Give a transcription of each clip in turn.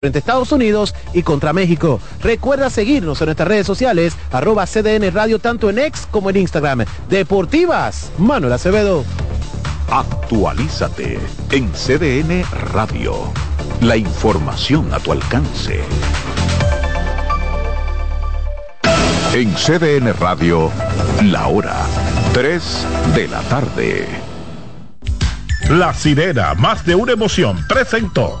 frente a Estados Unidos y contra México. Recuerda seguirnos en nuestras redes sociales, arroba CDN Radio, tanto en X como en Instagram. Deportivas, Manuel Acevedo. Actualízate en CDN Radio. La información a tu alcance. En CDN Radio, la hora 3 de la tarde. La sirena, más de una emoción, presentó.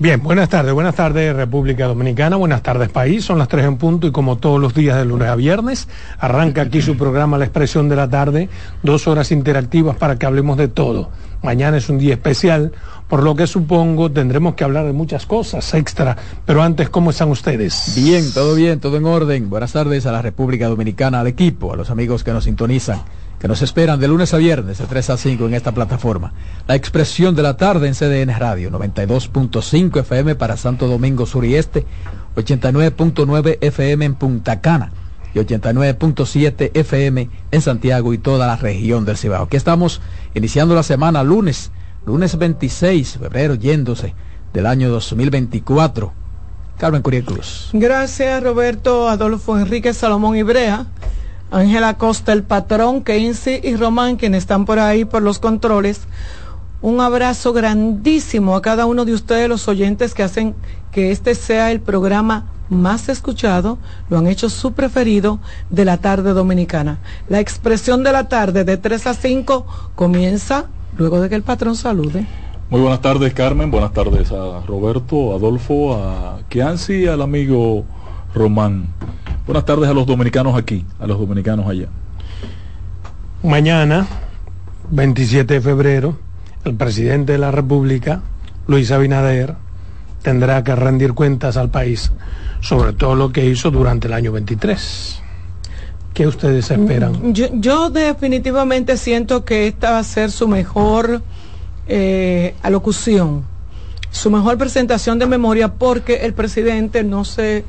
Bien, buenas tardes, buenas tardes República Dominicana, buenas tardes país, son las tres en punto y como todos los días de lunes a viernes, arranca aquí su programa La Expresión de la Tarde, dos horas interactivas para que hablemos de todo. Mañana es un día especial, por lo que supongo tendremos que hablar de muchas cosas extra, pero antes, ¿cómo están ustedes? Bien, todo bien, todo en orden. Buenas tardes a la República Dominicana, al equipo, a los amigos que nos sintonizan que nos esperan de lunes a viernes de 3 a 5 en esta plataforma. La expresión de la tarde en CDN Radio, 92.5 FM para Santo Domingo Sur y Este, 89.9 FM en Punta Cana y 89.7 FM en Santiago y toda la región del Cibao. Aquí estamos iniciando la semana lunes, lunes 26 de febrero, yéndose del año 2024. Carmen Curiel Cruz. Gracias Roberto Adolfo Enrique Salomón Ibrea Ángela Costa, el patrón, Keynes y Román, quienes están por ahí por los controles. Un abrazo grandísimo a cada uno de ustedes, los oyentes que hacen que este sea el programa más escuchado, lo han hecho su preferido de la tarde dominicana. La expresión de la tarde de 3 a 5 comienza luego de que el patrón salude. Muy buenas tardes Carmen, buenas tardes a Roberto, Adolfo, a Kianci y al amigo Román. Buenas tardes a los dominicanos aquí, a los dominicanos allá. Mañana, 27 de febrero, el presidente de la República, Luis Abinader, tendrá que rendir cuentas al país sobre todo lo que hizo durante el año 23. ¿Qué ustedes esperan? Yo, definitivamente siento que esta va a ser su mejor eh, alocución, su mejor presentación de memoria, porque el presidente no se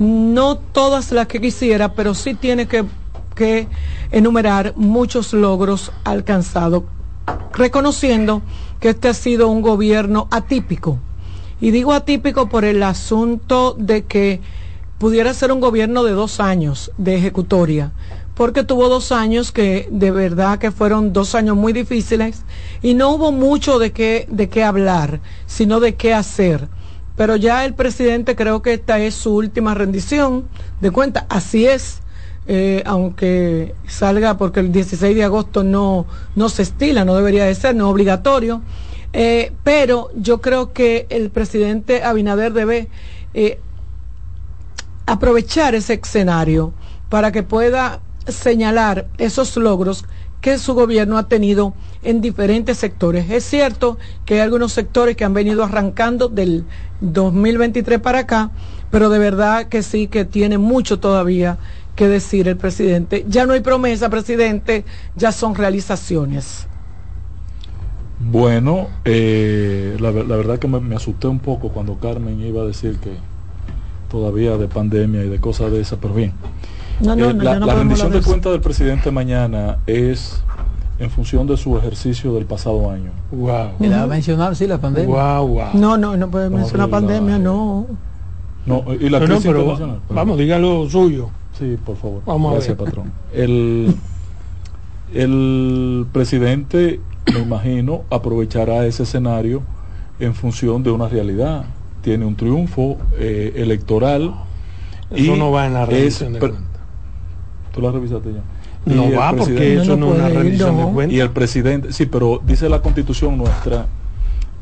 no todas las que quisiera, pero sí tiene que, enumerar muchos logros alcanzados, reconociendo que este ha sido un gobierno atípico. Y digo atípico por el asunto de que pudiera ser un gobierno de dos años de ejecutoria, porque tuvo dos años que de verdad que fueron dos años muy difíciles y no hubo mucho de qué, de qué hablar, sino de qué hacer pero ya el presidente creo que esta es su última rendición de cuenta. Así es, eh, aunque salga porque el 16 de agosto no, no se estila, no debería de ser, no es obligatorio. Eh, pero yo creo que el presidente Abinader debe eh, aprovechar ese escenario para que pueda señalar esos logros que su gobierno ha tenido en diferentes sectores. Es cierto que hay algunos sectores que han venido arrancando del 2023 para acá, pero de verdad que sí que tiene mucho todavía que decir el presidente. Ya no hay promesa, presidente, ya son realizaciones. Bueno, eh, la, verdad que me, asusté un poco cuando Carmen iba a decir que todavía de pandemia y de cosas de esas, pero bien. Eh, la, rendición de cuentas del presidente mañana es en función de su ejercicio del pasado año. Wow. ¿Me va a mencionar sí la pandemia? No, no, no puede mencionar pandemia, no. No, y la crisis internacional. Vamos, dígalo suyo. Sí, por favor. Vamos Gracias, patrón. El, el presidente, me imagino, aprovechará ese escenario en función de una realidad. Tiene un triunfo eh, electoral. Eso no va en la rendición de Tú la revisaste ya. No va porque eso no, es una rendición de cuentas. Y el presidente, sí, pero dice la constitución nuestra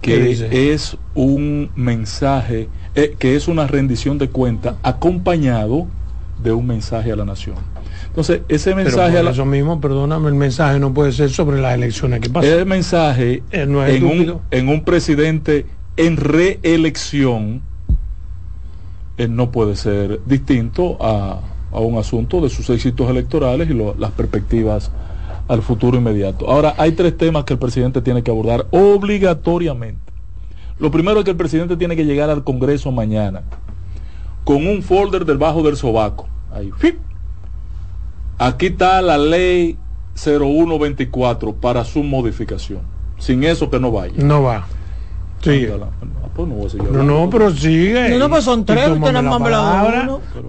que es un mensaje, eh, que es una rendición de cuentas acompañado de un mensaje a la nación. Entonces, ese mensaje... Pero eso mismo, perdóname, el mensaje no puede ser sobre las elecciones que pasan. El mensaje en, un, en un presidente en reelección no puede ser distinto a, a, un asunto de sus éxitos electorales y las perspectivas al futuro inmediato. Ahora, hay tres temas que el presidente tiene que abordar obligatoriamente. Lo primero es que el presidente tiene que llegar al Congreso mañana con un folder debajo del sobaco. Ahí. Aquí está la ley 0124 para su modificación. Sin eso que no vaya. No va. Sí. Pues no, no, pero sigue. No, pues son tres,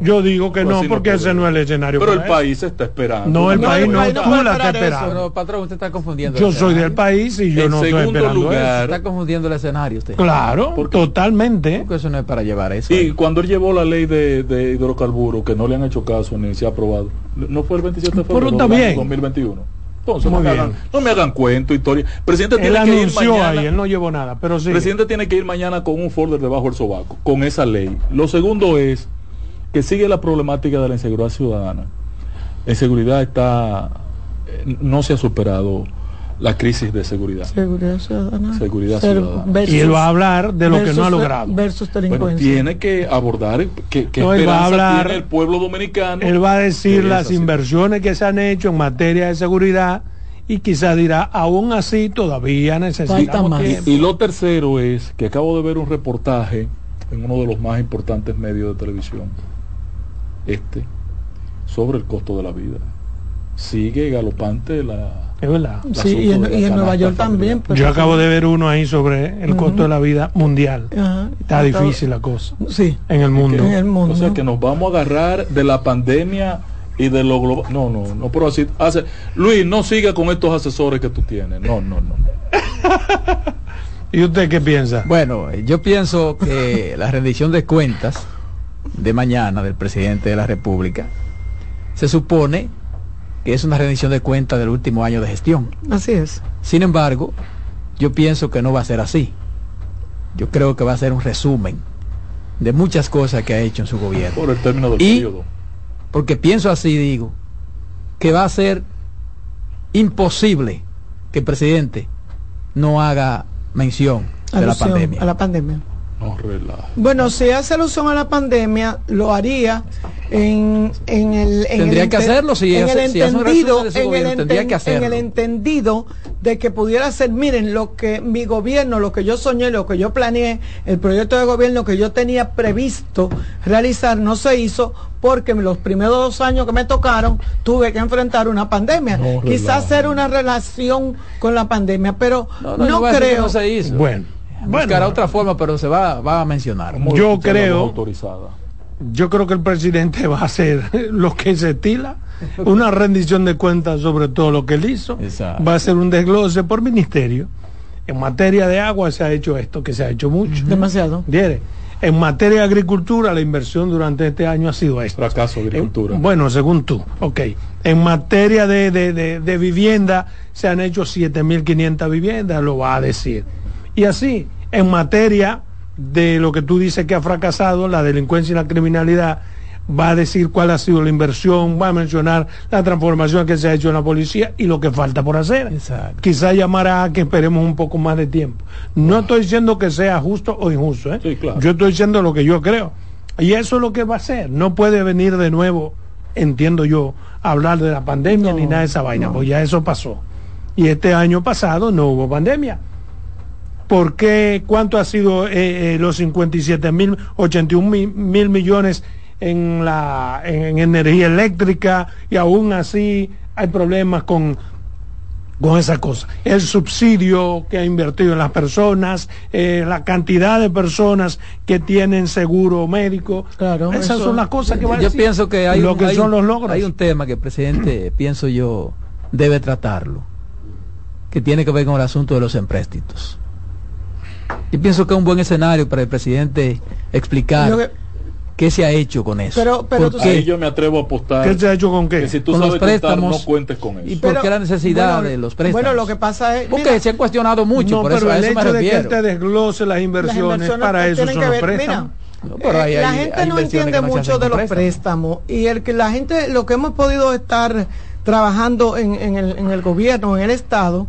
Yo digo que no, porque ese no es el escenario. Pero el país está esperando. No, el país no, tú la estás esperando. patrón, usted está confundiendo. Yo soy del país y yo no estoy esperando lugar, Está confundiendo el escenario usted. Claro, totalmente. Porque eso no es para llevar eso. Y cuando él llevó la ley de, de hidrocarburos, que no le han hecho caso ni se ha aprobado, no fue el 27 de febrero de 2021 no me, hagan, no me, hagan, cuento, historia. presidente tiene que ir mañana. Ahí, él no llevó nada, pero sí. El presidente tiene que ir mañana con un folder debajo del sobaco, con esa ley. Lo segundo es que sigue la problemática de la inseguridad ciudadana. La inseguridad está, eh, no se ha superado la crisis de seguridad. Seguridad ciudadana. Seguridad ciudadana. y él va a hablar de lo que no ha logrado. Versus tiene que abordar que, que va a hablar, tiene el pueblo dominicano. Él va a decir las inversiones que se han hecho en materia de seguridad y quizás dirá, aún así todavía necesitamos más. Y, y lo tercero es que acabo de ver un reportaje en uno de los más importantes medios de televisión, este, sobre el costo de la vida. Sigue galopante la es verdad. Sí, y en, Nueva York también. Yo acabo de ver uno ahí sobre el costo de la vida mundial. Está difícil la cosa. Sí. En el mundo. En el mundo. O sea que nos vamos a agarrar de la pandemia y de lo global. No, no, no, pero así. Hace... Luis, no siga con estos asesores que tú tienes. No, no, no. ¿Y usted qué piensa? Bueno, yo pienso que la rendición de cuentas de mañana del presidente de la República se supone que es una rendición de cuentas del último año de gestión. Así es. Sin embargo, yo pienso que no va a ser así. Yo creo que va a ser un resumen de muchas cosas que ha hecho en su gobierno. Por el término del y, periodo. Porque pienso así, digo, que va a ser imposible que el presidente no haga mención de la pandemia. A la pandemia. No bueno, si hace alusión a la pandemia, lo haría en, en el tendría que hacerlo si, en el entendido tendría que hacerlo. en el entendido de que pudiera ser miren lo que mi gobierno lo que yo soñé lo que yo planeé el proyecto de gobierno que yo tenía previsto realizar no se hizo porque los primeros dos años que me tocaron tuve que enfrentar una pandemia quizás hacer una relación con la pandemia pero no, creo no se hizo. bueno buscará otra forma, pero se va, va a mencionar. Yo creo, yo creo que el presidente va a hacer lo que se estila, una rendición de cuentas sobre todo lo que él hizo, va a ser un desglose por ministerio. En materia de agua se ha hecho esto, que se ha hecho mucho. Demasiado. En materia de agricultura, la inversión durante este año ha sido esto. Fracaso agricultura. bueno, según tú, ok. En materia de, de, de, de vivienda, se han hecho 7.500 viviendas, lo va a decir. Y así, en materia de lo que tú dices que ha fracasado, la delincuencia y la criminalidad, va a decir cuál ha sido la inversión, va a mencionar la transformación que se ha hecho en la policía y lo que falta por hacer. Quizá llamará a que esperemos un poco más de tiempo. No estoy diciendo que sea justo o injusto, ¿eh? yo estoy diciendo lo que yo creo. Y eso es lo que va a hacer. No puede venir de nuevo, entiendo yo, a hablar de la pandemia ni nada de esa vaina, pues ya eso pasó. Y este año pasado no hubo pandemia. ¿Por qué? ¿Cuánto ha sido eh, eh, los 57 mil, 81 mil, millones en, la, en, energía eléctrica y aún así hay problemas con, con esa cosa. El subsidio que ha invertido en las personas, eh, la cantidad de personas que tienen seguro médico. Claro, esas son las cosas que van a Yo pienso que hay, lo que son los logros. hay un tema que el presidente, pienso yo, debe tratarlo, que tiene que ver con el asunto de los empréstitos. Yo pienso que es un buen escenario para el presidente explicar qué se ha hecho con eso. Pero, pero Ahí yo me atrevo a apostar. ¿Qué se ha hecho con qué? Que si tú sabes los préstamos, no cuentes con eso. ¿Y por qué la necesidad de los préstamos? Bueno, lo que pasa es. Porque se han cuestionado mucho, no, por pero eso, el eso hecho de que él te desglose las inversiones, para eso son los préstamos. Eh, la gente no entiende mucho de los préstamos. y el que la gente, lo que hemos podido estar trabajando en, el, en el, gobierno, en el Estado,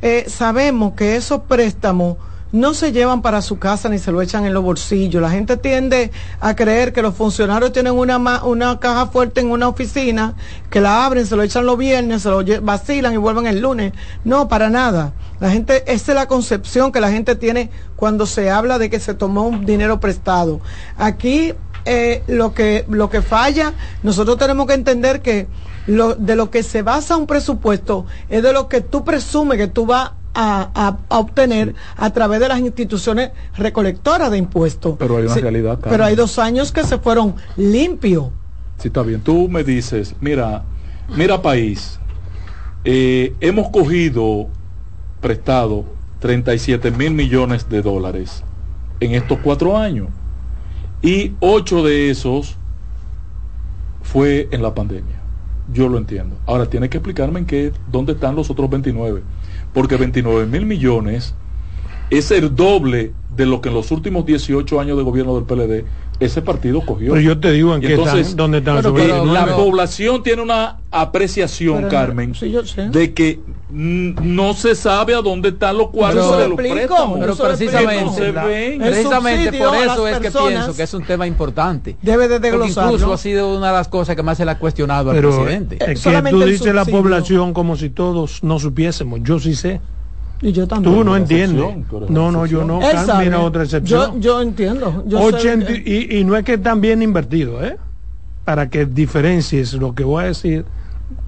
eh, sabemos que esos préstamos no se llevan para su casa ni se lo echan en los bolsillos. La gente tiende a creer que los funcionarios tienen una, una caja fuerte en una oficina, que la abren, se lo echan los viernes, se lo vacilan y vuelven el lunes. No, para nada. La gente, esa es la concepción que la gente tiene cuando se habla de que se tomó un dinero prestado. Aquí eh, lo, que, lo que falla, nosotros tenemos que entender que lo, de lo que se basa un presupuesto es de lo que tú presumes que tú vas a, obtener a través de las instituciones recolectoras de impuestos. Pero hay una realidad. Pero hay dos años que se fueron limpios. Sí, está bien. Tú me dices, mira, mira país, eh, hemos cogido prestado 37 mil millones de dólares en estos cuatro años y ocho de esos fue en la pandemia. Yo lo entiendo. Ahora tiene que explicarme en qué, dónde están los otros 29 porque 29 mil millones es el doble de lo que en los últimos 18 años de gobierno del PLD ese partido cogió. Pero yo te digo en qué están, dónde están La población tiene una apreciación, Carmen, de que no se sabe a dónde están los cuartos de los préstamos. Pero precisamente, precisamente por eso es que pienso que es un tema importante. Debe de desglosarlo. Incluso ha sido una de las cosas que más se le ha cuestionado al presidente. Es que tú dices la población como si todos no supiésemos. Yo sí sé. Y yo también. Tú no entiendes. No, no, yo no. Mira otra excepción. Yo, yo entiendo. Yo y, y, no es que están bien invertido, ¿eh? Para que diferencies lo que voy a decir,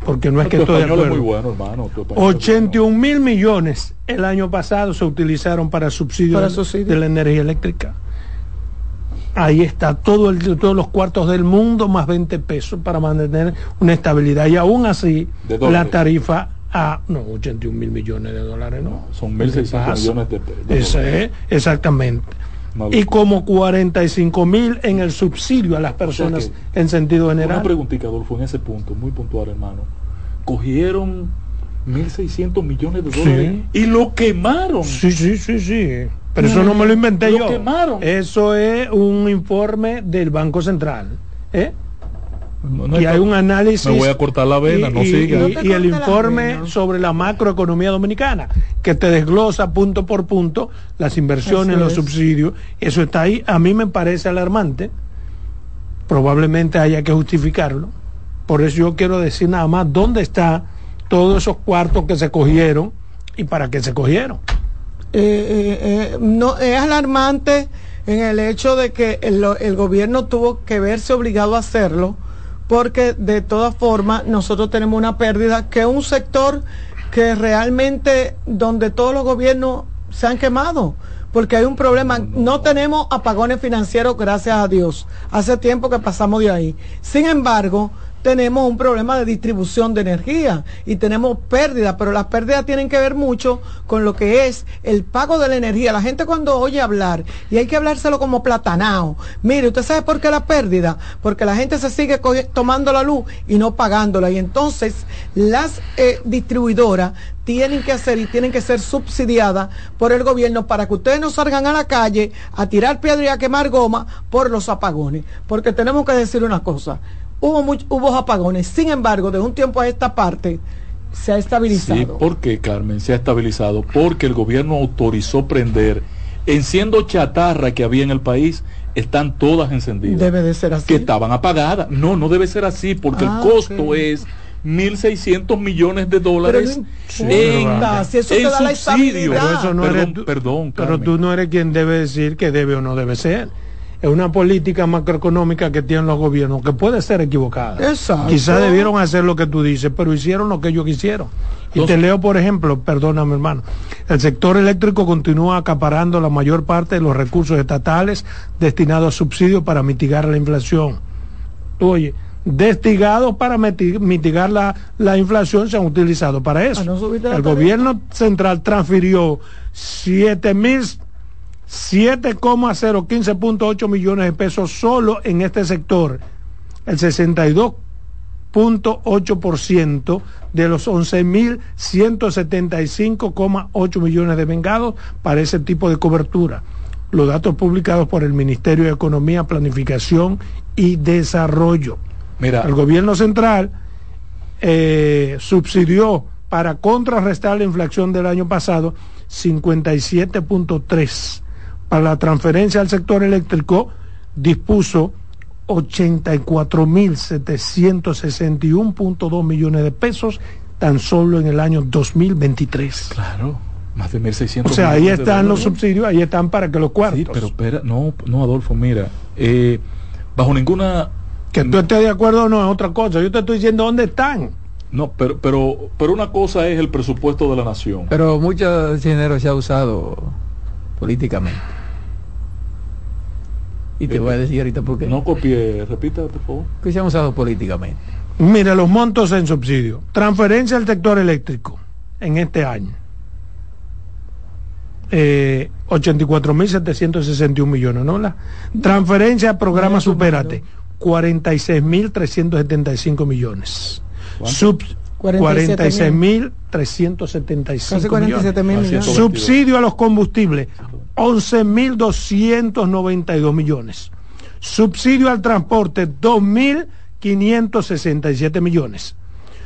porque no es que estoy de acuerdo. Muy bueno, hermano, 81 mil millones el año pasado se utilizaron para subsidio, de la energía eléctrica. Ahí está todo el, todos los cuartos del mundo más 20 pesos para mantener una estabilidad. Y aún así, la tarifa a, no, 81 mil millones de dólares, no. Son 1.600 millones de, pesos Ese exactamente. Y como 45 mil en el subsidio a las personas en sentido general. Una preguntita, Adolfo, en ese punto, muy puntual, hermano. Cogieron 1.600 millones de dólares y lo quemaron. Sí, sí, sí, sí. Pero eso no me lo inventé yo. Quemaron. Eso es un informe del Banco Central. ¿eh? Y hay un análisis. Me voy a cortar la vena, no siga. Y, el informe sobre la macroeconomía dominicana, que te desglosa punto por punto las inversiones, los subsidios. Eso está ahí. A mí me parece alarmante. Probablemente haya que justificarlo. Por eso yo quiero decir nada más dónde está todos esos cuartos que se cogieron y para qué se cogieron. Eh, eh, eh, no es alarmante en el hecho de que el, el gobierno tuvo que verse obligado a hacerlo porque de todas formas nosotros tenemos una pérdida que es un sector que realmente donde todos los gobiernos se han quemado porque hay un problema. No tenemos apagones financieros, gracias a Dios. Hace tiempo que pasamos de ahí. Sin embargo, tenemos un problema de distribución de energía y tenemos pérdidas, pero las pérdidas tienen que ver mucho con lo que es el pago de la energía. La gente cuando oye hablar, y hay que hablárselo como platanao, mire, ¿usted sabe por qué la pérdida? Porque la gente se sigue tomando la luz y no pagándola. Y entonces las eh, distribuidoras tienen que hacer y tienen que ser subsidiadas por el gobierno para que ustedes no salgan a la calle a tirar piedra y a quemar goma por los apagones. Porque tenemos que decir una cosa, hubo, hubo apagones. Sin embargo, de un tiempo a esta parte se ha estabilizado. Sí, ¿por qué, Carmen? Se ha estabilizado porque el gobierno autorizó prender, enciendo chatarra que había en el país, están todas encendidas. Debe de ser así. Que estaban apagadas. No, no debe ser así porque el ah, costo es 1.600 millones de dólares en, si eso te da la subsidio. Pero eso no eres perdón, pero tú no eres quien debe decir que debe o no debe ser es una política macroeconómica que tienen los gobiernos que puede ser equivocada. Quizás debieron hacer lo que tú dices, pero hicieron lo que ellos quisieron. Y te leo, por ejemplo, perdóname hermano, el sector eléctrico continúa acaparando la mayor parte de los recursos estatales destinados a subsidios para mitigar la inflación. Oye, destinados para mitigar la, la, inflación se han utilizado para eso. el gobierno central transfirió 7 mil 7,015.8 millones de pesos solo en este sector. El 62.8% de los 11.175,8 millones de vengados para ese tipo de cobertura. los datos publicados por el Ministerio de Economía, Planificación y Desarrollo. Mira. El gobierno central eh, subsidió para contrarrestar la inflación del año pasado 57.3. Para la transferencia al sector eléctrico dispuso 84.761.2 millones de pesos tan solo en el año 2023. Claro, más de 1.600. O sea, ahí están los subsidios, ahí están para que los cuartos. Sí, pero espera, no, no, Adolfo, mira, eh, bajo ninguna... Que tú estés de acuerdo o no es otra cosa, yo te estoy diciendo dónde están. No, pero, pero, pero una cosa es el presupuesto de la nación. Pero mucho dinero se ha usado políticamente. Y te voy a decir ahorita por qué. No copié, repita por favor. Que se han usado políticamente. Mira, los montos en subsidio. Transferencia al sector eléctrico en este año. Eh, 84.761 millones, ¿no? La transferencia al programa Supérate, 46.375 millones. Sub 46.375 millones. Subsidio a los combustibles, 11.292 millones. Subsidio al transporte, 2.567 millones.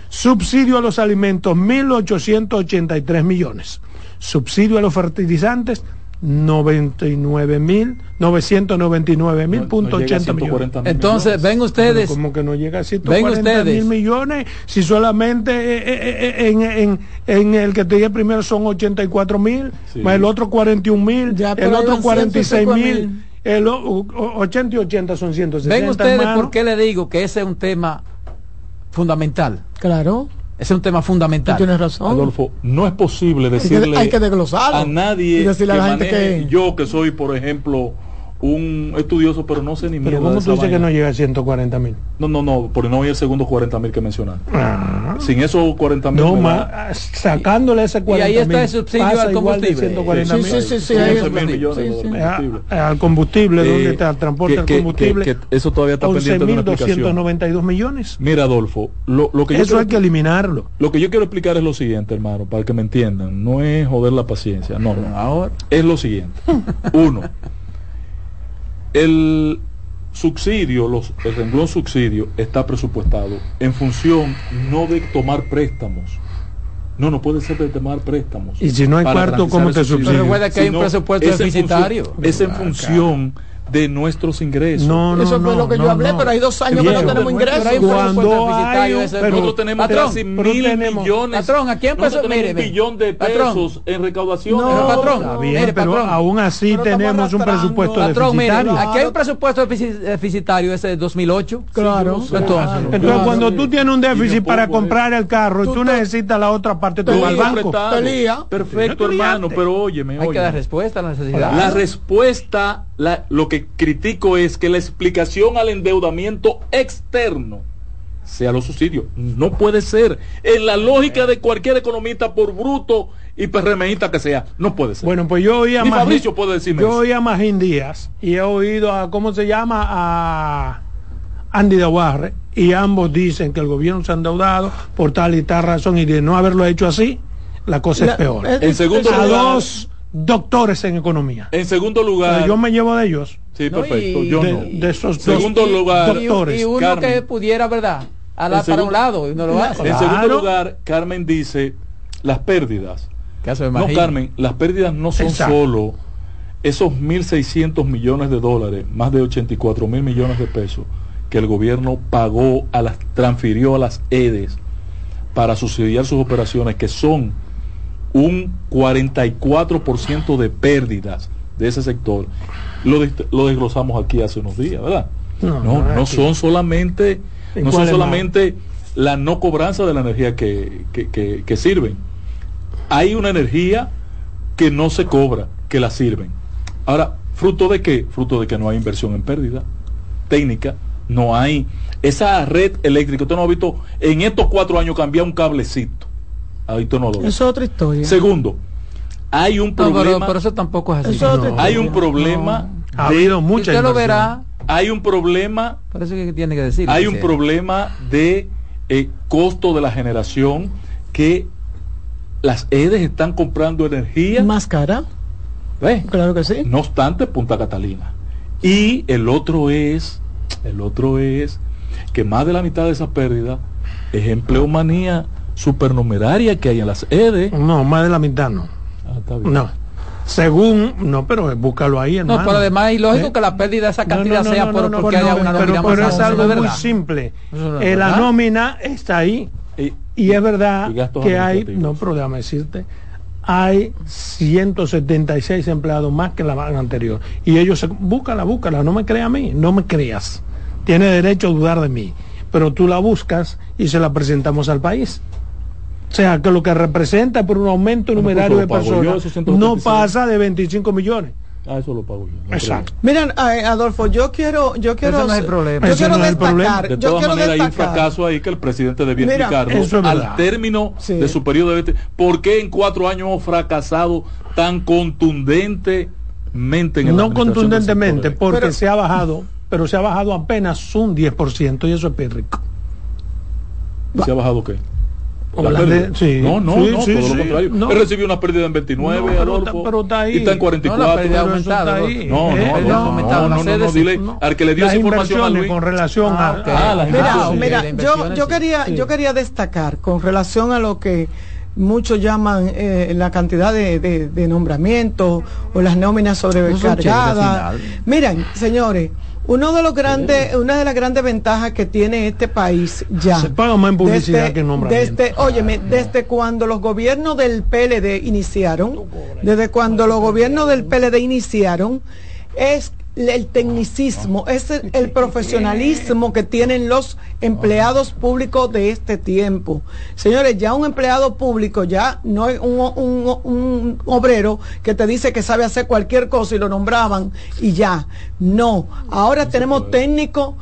Subsidio a los alimentos, 1.883 millones. Subsidio a los fertilizantes, 99 mil 999 mil punto millones. Entonces, ven ustedes. como que no llega a 140 mil millones si solamente eh, eh, eh, en, en, en, el que te dije primero son 84 mil, más el otro 41 mil, el otro 46 mil. El 80 y 80 son 160. Ven ustedes por qué le digo que ese es un tema fundamental. Claro. Ese es un tema fundamental. Tienes razón. Adolfo, no es posible decirle hay que, a nadie decirle a la gente que... yo que soy, por ejemplo, un estudioso, pero no sé ni Pero ¿cómo tú dices que no llega a 140 mil? No, no, no, porque no hay el segundo 40 mil que mencionar. Ah. Sin esos 40 mil. No, más, sacándole ese 40 mil. Y ahí está el subsidio al combustible. Sí, sí, sí, sí, Al combustible, ¿dónde está el transporte al combustible? eso todavía está pendiente de una explicación. 292 millones. Mira, Adolfo, lo, lo que yo Eso hay que eliminarlo. Lo que yo quiero explicar es lo siguiente, hermano, para que me entiendan. No es joder la paciencia, no, no. Ahora. Es lo siguiente. Uno el subsidio, los, el renglón subsidio está presupuestado en función no de tomar préstamos. No, no puede ser de tomar préstamos. Y si no hay cuarto, ¿cómo te subsidio? Pero recuerda que hay un presupuesto deficitario. Es en función de nuestros ingresos. No, no, Eso fue lo que yo hablé, pero hay dos años que no tenemos ingresos. Cuando hay un, pero nosotros tenemos patrón, casi mil tenemos, millones. Patrón, aquí empezó, mire, un billón de pesos en recaudación. No, patrón, bien, mire, pero patrón, aún así tenemos un presupuesto patrón, deficitario. Mire, aquí hay un presupuesto deficitario ese de 2008. Claro. Sí, entonces, entonces cuando tú tienes un déficit para comprar el carro y tú necesitas la otra parte, tú vas al banco. Perfecto, hermano, pero óyeme, Hay que dar respuesta a la necesidad. La respuesta, lo que critico es que la explicación al endeudamiento externo sea los subsidios. No puede ser. En la lógica de cualquier economista, por bruto y PRMista que sea, no puede ser. Bueno, pues yo oí a Fabricio puede decirme Yo oí a Magín Díaz y he oído a, ¿cómo se llama? A Andy Dawarre y ambos dicen que el gobierno se ha endeudado por tal y tal razón y de no haberlo hecho así, la cosa es peor. En segundo lugar, dos doctores en economía. En segundo lugar, yo me llevo de ellos. Sí, perfecto. yo de, no. de esos segundo lugar, doctores. Y, uno que pudiera, ¿verdad? A la, para un lado y no lo hace. En segundo lugar, Carmen dice las pérdidas. no, Carmen, las pérdidas no son solo esos 1.600 millones de dólares, más de 84 mil millones de pesos que el gobierno pagó, a las, transfirió a las EDES para subsidiar sus operaciones, que son un 44% de pérdidas de ese sector. Lo, lo, desglosamos aquí hace unos días, ¿verdad? No, no, son solamente, no son solamente la no cobranza de la energía que, que, que, sirven. Hay una energía que no se cobra, que la sirven. Ahora, ¿fruto de qué? Fruto de que no hay inversión en pérdida técnica, no hay esa red eléctrica. Usted no ha visto en estos cuatro años cambiar un cablecito es otra historia. Segundo, hay un problema. pero, eso tampoco es así. hay un problema. Ha habido mucha Usted lo verá. Hay un problema. Parece que tiene que decir. Hay un problema de eh, costo de la generación que las EDES están comprando energía más cara Claro que sí. No obstante, Punta Catalina. Y el otro es, el otro es que más de la mitad de esa pérdida es empleomanía supernumeraria que hay en las EDE. No, más de la mitad no. Ah, no. Según, no, pero búscalo ahí, hermano. No, pero además es lógico ¿Eh? que la pérdida de esa cantidad sea por, porque haya una nómina pero, pero es algo muy simple. Eh, la nómina está ahí. Y, es verdad que hay, no, pero déjame decirte, hay 176 empleados más que la anterior. Y ellos se, búscala, búscala, no me creas a mí, no me creas. Tiene derecho a dudar de mí. Pero tú la buscas y se la presentamos al país. O sea, que lo que representa por un aumento numerario de personas no pasa de 25 millones. Ah, eso lo pago yo. Exacto. Miren, Adolfo, yo quiero, yo quiero, no es el problema. Yo quiero destacar, De todas maneras, hay un fracaso ahí que el presidente debía explicarnos al término de su periodo de ¿Por qué en cuatro años hemos fracasado tan contundentemente en el No contundentemente, porque se ha bajado, pero se ha bajado apenas un 10% y eso es pírrico. ¿Se ha bajado qué? No, no, no, todo lo contrario. Él recibió una pérdida en 29, pero, está ahí. y está en 44. No, la aumentada, ahí. no, no, no, no, no, dile al que le dio esa información a Luis. con relación a, ah, mira, mira, yo, yo quería, yo quería destacar con relación a lo que muchos llaman eh, la cantidad de, de, de nombramientos o las nóminas sobrecargadas. Miren, señores, uno de los grandes, una de las grandes ventajas que tiene este país ya. Se paga más en publicidad desde, que en Desde, óyeme, desde cuando los gobiernos del PLD iniciaron, desde cuando los gobiernos del PLD iniciaron, es el tecnicismo, es el, profesionalismo que tienen los empleados públicos de este tiempo. Señores, ya un empleado público ya no es un, obrero que te dice que sabe hacer cualquier cosa y lo nombraban y ya. No, ahora tenemos técnicos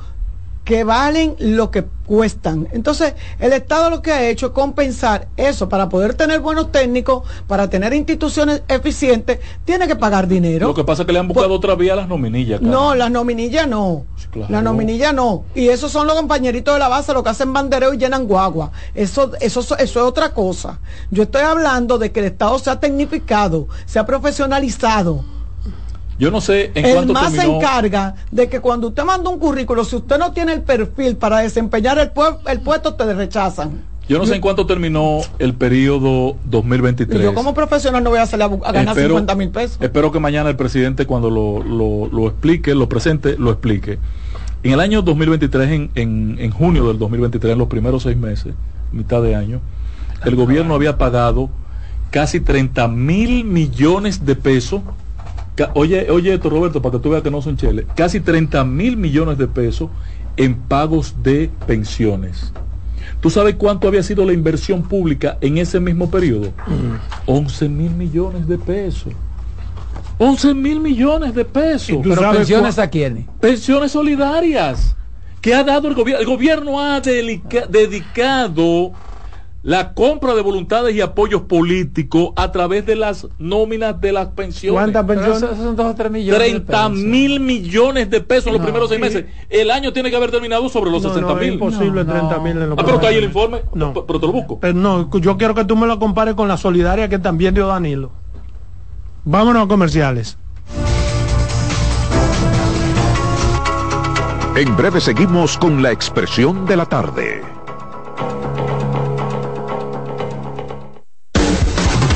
que valen lo que cuestan. Entonces, el Estado lo que ha hecho es compensar eso para poder tener buenos técnicos, para tener instituciones eficientes, tiene que pagar dinero. Lo que pasa es que le han buscado otra vía a las nominillas. No, las nominillas no. Las nominillas no. Y esos son los compañeritos de la base, los que hacen bandereo y llenan guagua. Eso, eso, eso es otra cosa. Yo estoy hablando de que el Estado se ha tecnificado, se ha profesionalizado yo no sé en el más se encarga de que cuando usted manda un currículo, si usted no tiene el perfil para desempeñar el, el puesto, te rechazan. Yo no sé en cuánto terminó el periodo 2023. yo como profesional no voy a salir a, ganar 50 mil pesos. Espero que mañana el presidente cuando lo, lo, explique, lo presente, lo explique. En el año 2023, en, en, en junio del 2023, en los primeros seis meses, mitad de año, el gobierno había pagado casi 30 mil millones de pesos Oye, oye esto, Roberto, para que tú veas que no son cheles. Casi 30 mil millones de pesos en pagos de pensiones. ¿Tú sabes cuánto había sido la inversión pública en ese mismo periodo? 11 mm. mil millones de pesos. 11 mil millones de pesos. ¿Pero pensiones a quiénes? Pensiones solidarias. Que ha dado el gobierno. El gobierno ha dedicado la compra de voluntades y apoyos políticos a través de las nóminas de las pensiones. ¿Cuántas pensiones? son dos o tres millones. 30 mil millones de pesos en los primeros seis meses. El año tiene que haber terminado sobre los 60 mil. es imposible 30 mil en los Ah, pero está ahí el informe. No. Pero te lo busco. Pero no, yo quiero que tú me lo compares con la solidaria que también dio Danilo. Vámonos a comerciales. En breve seguimos con la expresión de la tarde.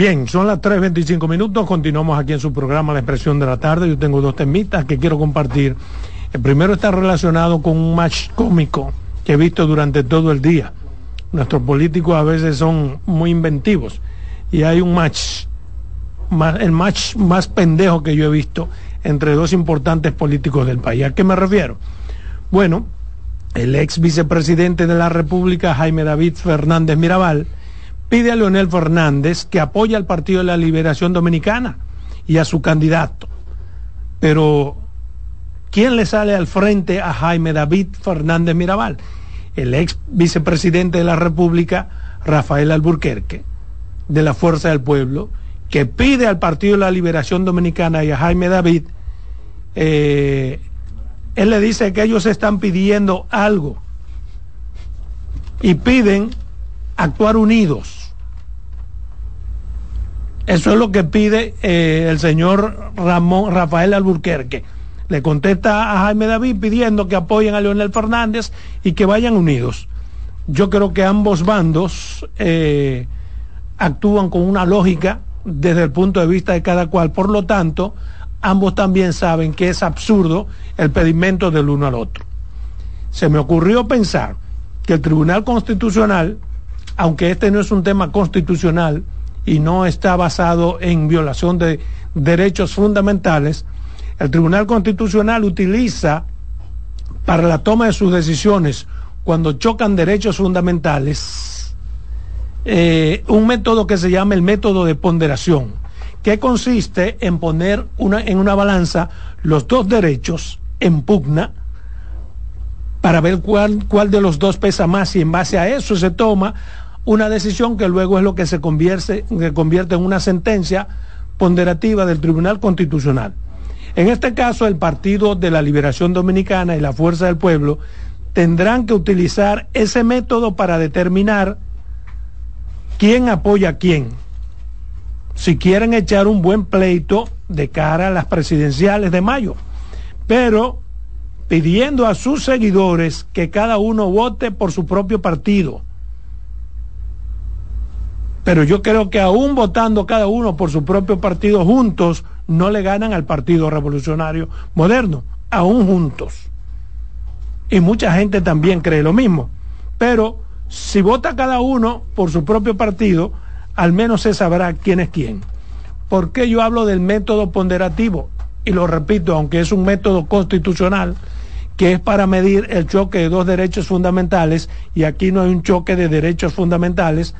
Bien, son las 3.25 minutos, continuamos aquí en su programa La Expresión de la Tarde. Yo tengo dos temitas que quiero compartir. El primero está relacionado con un match cómico que he visto durante todo el día. Nuestros políticos a veces son muy inventivos y hay un match, el match más pendejo que yo he visto entre dos importantes políticos del país. ¿A qué me refiero? Bueno, el ex vicepresidente de la República, Jaime David Fernández Mirabal, pide a Leonel Fernández que apoye al Partido de la Liberación Dominicana y a su candidato. Pero, ¿quién le sale al frente a Jaime David Fernández Mirabal? El ex vicepresidente de la República, Rafael Alburquerque, de la Fuerza del Pueblo, que pide al Partido de la Liberación Dominicana y a Jaime David, eh, él le dice que ellos están pidiendo algo y piden actuar unidos eso es lo que pide eh, el señor Ramón Rafael Alburquerque. Le contesta a Jaime David pidiendo que apoyen a Leonel Fernández y que vayan unidos. Yo creo que ambos bandos eh, actúan con una lógica desde el punto de vista de cada cual. Por lo tanto, ambos también saben que es absurdo el pedimento del uno al otro. Se me ocurrió pensar que el Tribunal Constitucional, aunque este no es un tema constitucional, y no está basado en violación de derechos fundamentales, el Tribunal Constitucional utiliza para la toma de sus decisiones cuando chocan derechos fundamentales eh, un método que se llama el método de ponderación, que consiste en poner una, en una balanza los dos derechos en pugna para ver cuál, cuál de los dos pesa más y en base a eso se toma una decisión que luego es lo que se convierte, en una sentencia ponderativa del Tribunal Constitucional. En este caso, el Partido de la Liberación Dominicana y la Fuerza del Pueblo tendrán que utilizar ese método para determinar quién apoya a quién. Si quieren echar un buen pleito de cara a las presidenciales de mayo. Pero pidiendo a sus seguidores que cada uno vote por su propio partido pero yo creo que aún votando cada uno por su propio partido juntos, no le ganan al Partido Revolucionario Moderno, aún juntos. Y mucha gente también cree lo mismo. Pero si vota cada uno por su propio partido, al menos se sabrá quién es quién. ¿Por qué yo hablo del método ponderativo? Y lo repito, aunque es un método constitucional, que es para medir el choque de dos derechos fundamentales, y aquí no hay un choque de derechos fundamentales,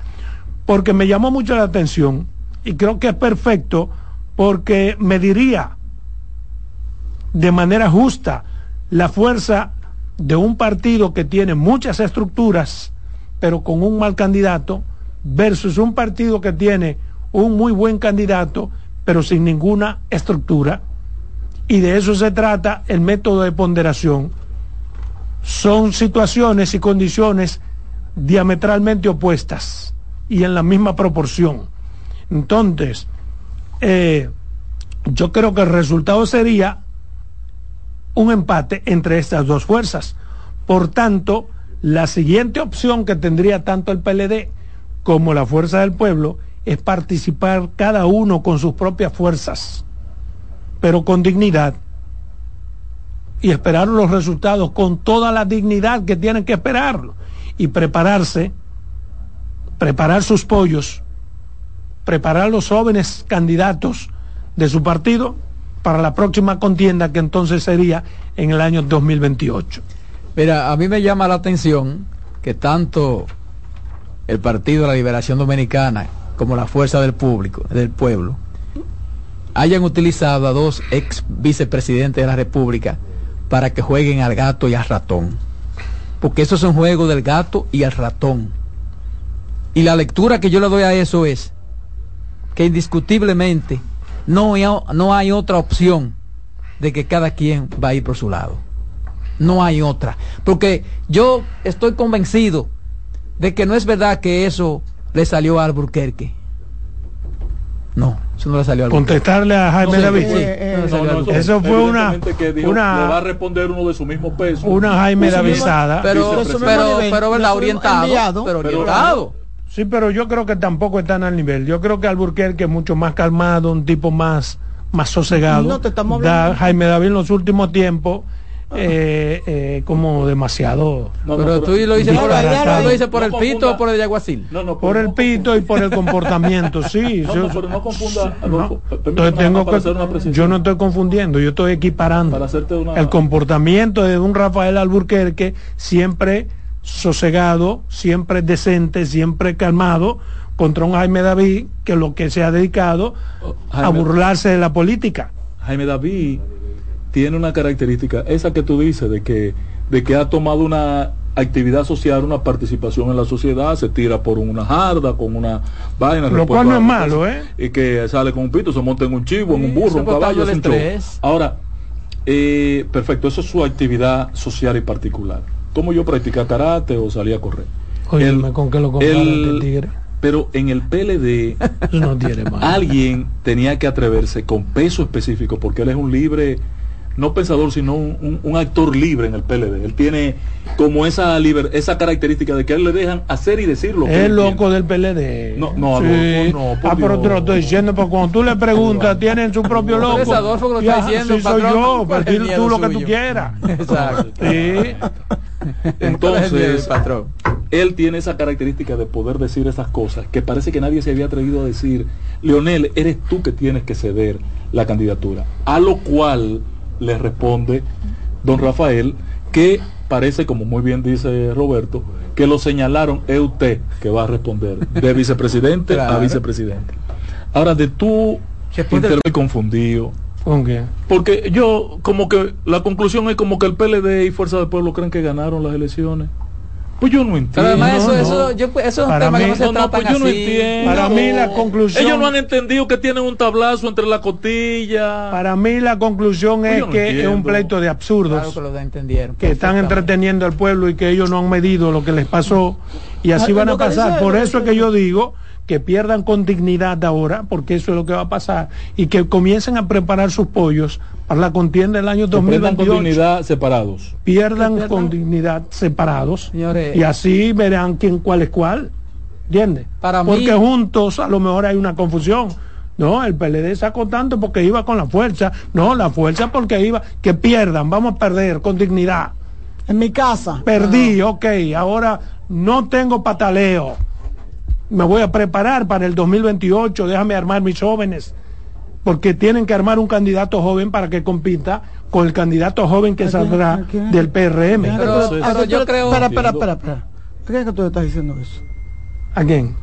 porque me llamó mucho la atención y creo que es perfecto porque me diría de manera justa la fuerza de un partido que tiene muchas estructuras, pero con un mal candidato, versus un partido que tiene un muy buen candidato, pero sin ninguna estructura. Y de eso se trata el método de ponderación. Son situaciones y condiciones diametralmente opuestas y en la misma proporción. Entonces, eh, yo creo que el resultado sería un empate entre estas dos fuerzas. Por tanto, La siguiente opción que tendría tanto el PLD como la Fuerza del Pueblo es participar cada uno con sus propias fuerzas, pero con dignidad y esperar los resultados con toda la dignidad que tienen que esperarlo y prepararse, preparar sus pollos, preparar los jóvenes candidatos de su partido para la próxima contienda que entonces sería en el año 2028. Mira, a mí me llama la atención que tanto el Partido de la Liberación Dominicana como la Fuerza del Público, del Pueblo, hayan utilizado a dos ex vicepresidentes de la República para que jueguen al gato y al ratón. Porque eso es un juego del gato y al ratón. Y la lectura que yo le doy a eso es que indiscutiblemente no hay, no hay otra opción de que cada quien va a ir por su lado. No hay otra. Porque yo estoy convencido de que no es verdad que eso le salió a Alburquerque. No, eso no le salió a Contestarle a Jaime David. eso fue una, una. Le va a responder uno de su mismo peso. Una Jaime Davisada. Pero, pero, pero, ¿verdad? orientado. Pero orientado. Sí, pero yo creo que tampoco están al nivel. Yo creo que Alburquerque es mucho más calmado, un tipo más, más sosegado. No te estamos Jaime David en los últimos tiempos eh, eh, como demasiado. pero, tú lo dices, por, lo por el pito o por el yaguacil. No, no, por el pito y por el comportamiento, sí. yo, pero no confunda. yo no estoy confundiendo, yo estoy equiparando el comportamiento de un Rafael Alburquerque siempre sosegado, siempre decente, siempre calmado contra un Jaime David que lo que se ha dedicado oh, a burlarse de la política. Jaime David tiene una característica, esa que tú dices, de que, de que ha tomado una actividad social, una participación en la sociedad, se tira por una jarda, con una vaina. Lo cual no es malo, ¿eh? Y que sale con un pito, se monta en un chivo, en un burro, un caballo, es un Ahora, eh, perfecto, eso es su actividad social y particular. Como yo practicaba karate o salía a correr. Oye, ¿con qué lo el, tigre? Pero en el PLD no tiene alguien tenía que atreverse con peso específico, porque él es un libre no pensador, sino un, actor libre en el PLD. Él tiene como esa esa característica de que a él le dejan hacer y decir lo que Es loco del PLD. No, no, no. ah, pero te lo estoy diciendo, porque cuando tú le preguntas, tienen su propio loco. Es Adolfo que lo está diciendo, sí, soy yo, pues, tú lo que tú quieras. Exacto. Sí. Entonces, patrón. él tiene esa característica de poder decir esas cosas que parece que nadie se había atrevido a decir. Leonel, eres tú que tienes que ceder la candidatura. A lo cual le responde don Rafael que parece, como muy bien dice Roberto, que lo señalaron, es usted que va a responder, de vicepresidente a vicepresidente. Ahora, de tú, me confundido. ¿Con qué? Porque yo, como que, la conclusión es como que el PLD y Fuerza del Pueblo creen que ganaron las elecciones. Pues yo no entiendo. Pero además eso, eso, es un tema que no se trata pues yo no entiendo. Para mí la conclusión... Ellos no han entendido que tienen un tablazo entre la cotilla. Para mí la conclusión pues es que es un pleito de absurdos. que, están entreteniendo al pueblo y que ellos no han medido lo que les pasó. Y así van a pasar. Por eso es que yo digo que pierdan con dignidad ahora, porque eso es lo que va a pasar, y que comiencen a preparar sus pollos para la contienda del año 2028. Pierdan con dignidad separados. Pierdan, con dignidad separados. y así verán quién cuál es cuál. ¿Entiendes? porque juntos a lo mejor hay una confusión. No, el PLD sacó tanto porque iba con la fuerza. No, la fuerza porque iba. Que pierdan, vamos a perder con dignidad. En mi casa. Perdí, ok. Ahora no tengo pataleo me voy a preparar para el 2028, déjame armar mis jóvenes, porque tienen que armar un candidato joven para que compita con el candidato joven que saldrá del PRM. Pero, yo creo... Espera, espera, espera, espera. ¿Qué es que tú estás diciendo eso? ¿A quién?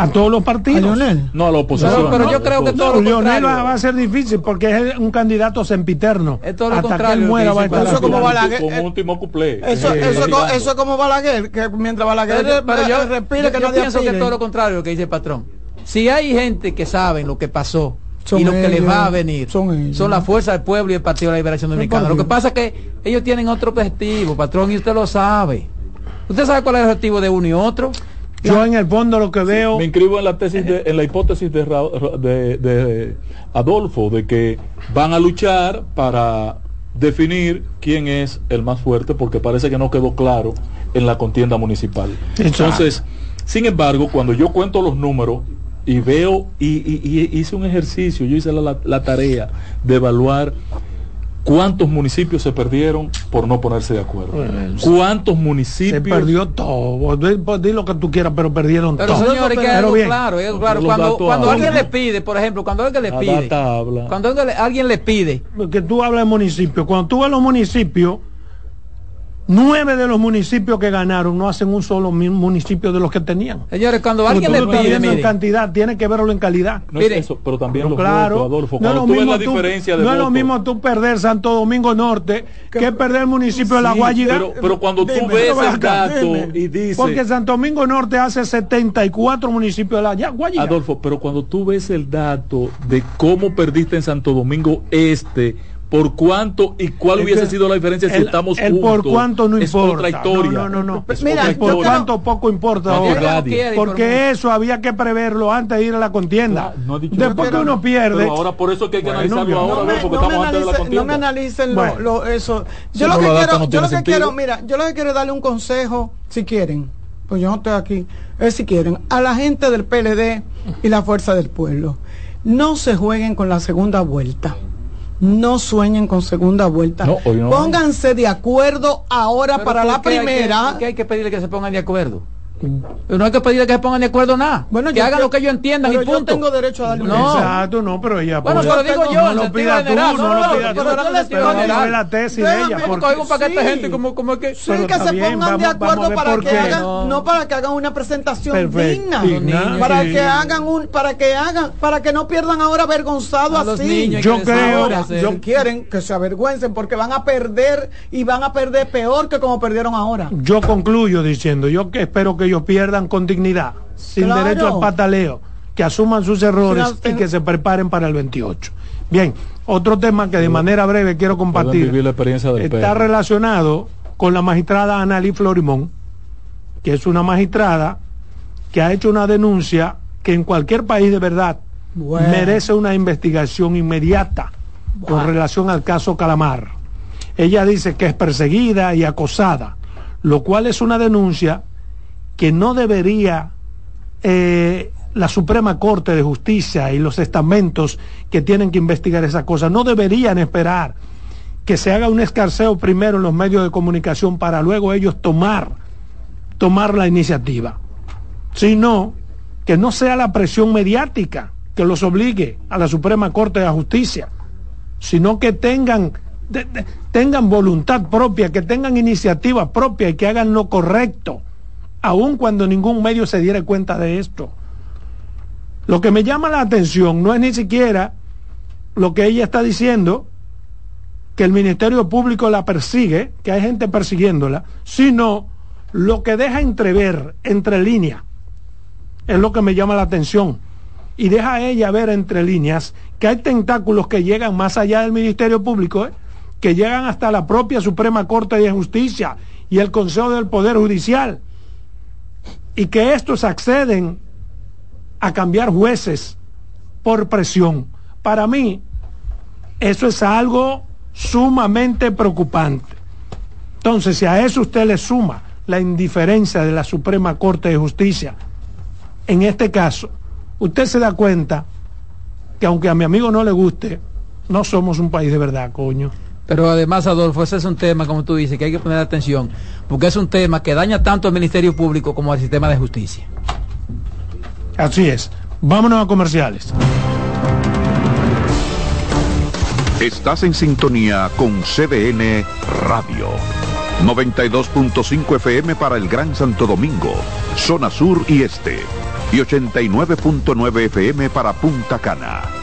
A todos los partidos. No, a la oposición. pero, yo creo que todo lo va, a ser difícil porque es un candidato sempiterno. Es todo lo Hasta que él muera va a estar. Eso como Balaguer. Como último cuplé. Eso, eso, eso, es como Balaguer, que mientras Balaguer pero, yo, respire, que yo pienso que es todo lo contrario lo que dice el patrón. Si hay gente que sabe lo que pasó y lo que les va a venir son, son la fuerza del pueblo y el Partido de la Liberación Dominicana. Lo que pasa es que ellos tienen otro objetivo, patrón, y usted lo sabe. ¿Usted sabe cuál es el objetivo de uno y otro? Yo en el fondo lo que veo... Me inscribo en la tesis, de, en la hipótesis de, de, Adolfo, de que van a luchar para definir quién es el más fuerte porque parece que no quedó claro en la contienda municipal. Entonces, sin embargo, cuando yo cuento los números y veo y, hice un ejercicio, yo hice la tarea de evaluar ¿Cuántos municipios se perdieron por no ponerse de acuerdo? ¿Cuántos municipios? Se perdió todo. Di, lo que tú quieras, pero perdieron todo. Pero señores, que algo claro, claro. Cuando, cuando alguien le pide, por ejemplo, cuando alguien le pide, cuando alguien le pide, que tú hablas de municipios, cuando tú vas a los municipios Nueve de los municipios que ganaron no hacen un solo municipio de los que tenían. Señores, cuando alguien le pide en cantidad, tiene que verlo en calidad. No es eso, pero también los claro, Adolfo. No es lo mismo tú, no es lo mismo tú perder Santo Domingo Norte que perder el municipio de La Guayiga. Pero, pero cuando tú ves el dato y dices... Porque Santo Domingo Norte hace 74 municipios de La Guayiga. Adolfo, pero cuando tú ves el dato de cómo perdiste en Santo Domingo Este por cuánto y cuál hubiese sido la diferencia si estamos el juntos. por cuánto no es importa. Otra historia. No, no, no. Mira, por cuánto poco importa ahora. Porque eso había que preverlo antes de ir a la contienda. Después que uno pierde. Pero ahora por eso que hay que analizarlo ahora, porque estamos antes de la contienda. No me analicen lo, eso. Yo lo que quiero, yo lo que quiero, mira, yo lo que quiero es darle un consejo, si quieren, pues yo no estoy aquí, es si quieren, a la gente del PLD y la Fuerza del Pueblo. No se jueguen con la segunda vuelta no sueñen con segunda vuelta. Pónganse de acuerdo ahora para la primera. Hay que, hay que pedirle que se pongan de acuerdo? No hay que pedirle que se pongan de acuerdo nada. Bueno, que hagan lo que ellos entiendan y punto. Yo tengo derecho a darle no. Exacto, no, pero ella Bueno, pero digo yo, no lo pida tú, no lo pida tú. Pero no es la tesis de ella. Porque un paquete de gente como, como que sí, que se pongan de acuerdo para que hagan no para que hagan una presentación digna, para que hagan un para que hagan para que no pierdan ahora avergonzado así. Yo creo, yo quieren que se avergüencen porque van a perder y van a perder peor que como perdieron ahora. Yo concluyo diciendo, yo que espero que ellos pierdan con dignidad, sin derecho al pataleo, que asuman sus errores y que se preparen para el 28. Bien, otro tema que de manera breve quiero compartir. está relacionado con la magistrada Analí Florimón, que es una magistrada que ha hecho una denuncia que en cualquier país de verdad merece una investigación inmediata con relación al caso Calamar. Ella dice que es perseguida y acosada, lo cual es una denuncia que no debería eh, la Suprema Corte de Justicia y los estamentos que tienen que investigar esa cosa, no deberían esperar que se haga un escarceo primero en los medios de comunicación para luego ellos tomar, tomar la iniciativa, sino que no sea la presión mediática que los obligue a la Suprema Corte de Justicia, sino que tengan, tengan voluntad propia, que tengan iniciativa propia y que hagan lo correcto aun cuando ningún medio se diera cuenta de esto. Lo que me llama la atención no es ni siquiera lo que ella está diciendo, que el Ministerio Público la persigue, que hay gente persiguiéndola, sino lo que deja entrever entre líneas. Es lo que me llama la atención. Y deja a ella ver entre líneas que hay tentáculos que llegan más allá del Ministerio Público, ¿eh? que llegan hasta la propia Suprema Corte de Justicia y el Consejo del Poder Judicial y que estos acceden a cambiar jueces por presión. Para mí, eso es algo sumamente preocupante. Entonces, si a eso usted le suma la indiferencia de la Suprema Corte de Justicia, en este caso, usted se da cuenta que aunque a mi amigo no le guste, no somos un país de verdad, coño. Pero además, Adolfo, ese es un tema, como tú dices, que hay que poner atención, porque es un tema que daña tanto al Ministerio Público como al sistema de justicia. Así es. Vámonos a comerciales. Estás en sintonía con CDN Radio. 92.5 FM para el Gran Santo Domingo, zona sur y este. Y 89.9 FM para Punta Cana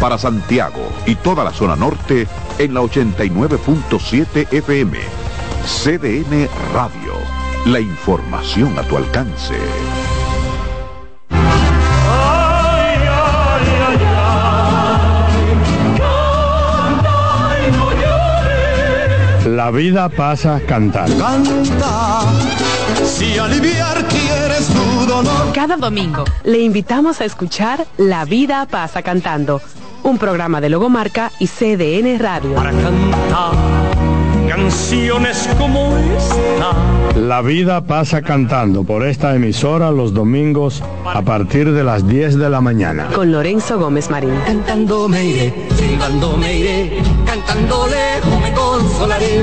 para Santiago y toda la zona norte en la 89.7 FM. CDN Radio. La información a tu alcance. La vida pasa cantando. Canta, si aliviar quieres tu dolor. Cada domingo le invitamos a escuchar La vida pasa cantando un programa de Logomarca y CDN Radio. Para cantar canciones como esta. La vida pasa cantando por esta emisora los domingos a partir de las 10 de la mañana. Con Lorenzo Gómez Marín. Cantando me iré, silbando me iré, cantando lejos me consolaré.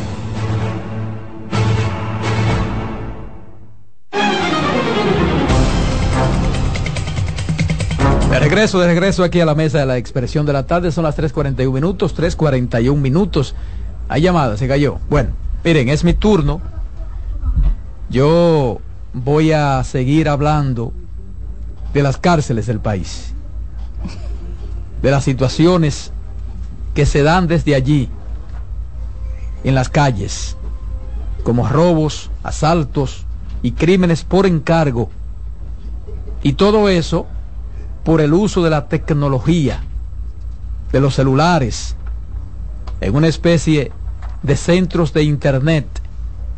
De regreso, de regreso aquí a la mesa de la expresión de la tarde, son las 3.41 minutos, 3.41 minutos. Hay llamada, se cayó. Bueno, miren, es mi turno. Yo voy a seguir hablando de las cárceles del país, de las situaciones que se dan desde allí, en las calles, como robos, asaltos y crímenes por encargo. Y todo eso por el uso de la tecnología, de los celulares, en una especie de centros de Internet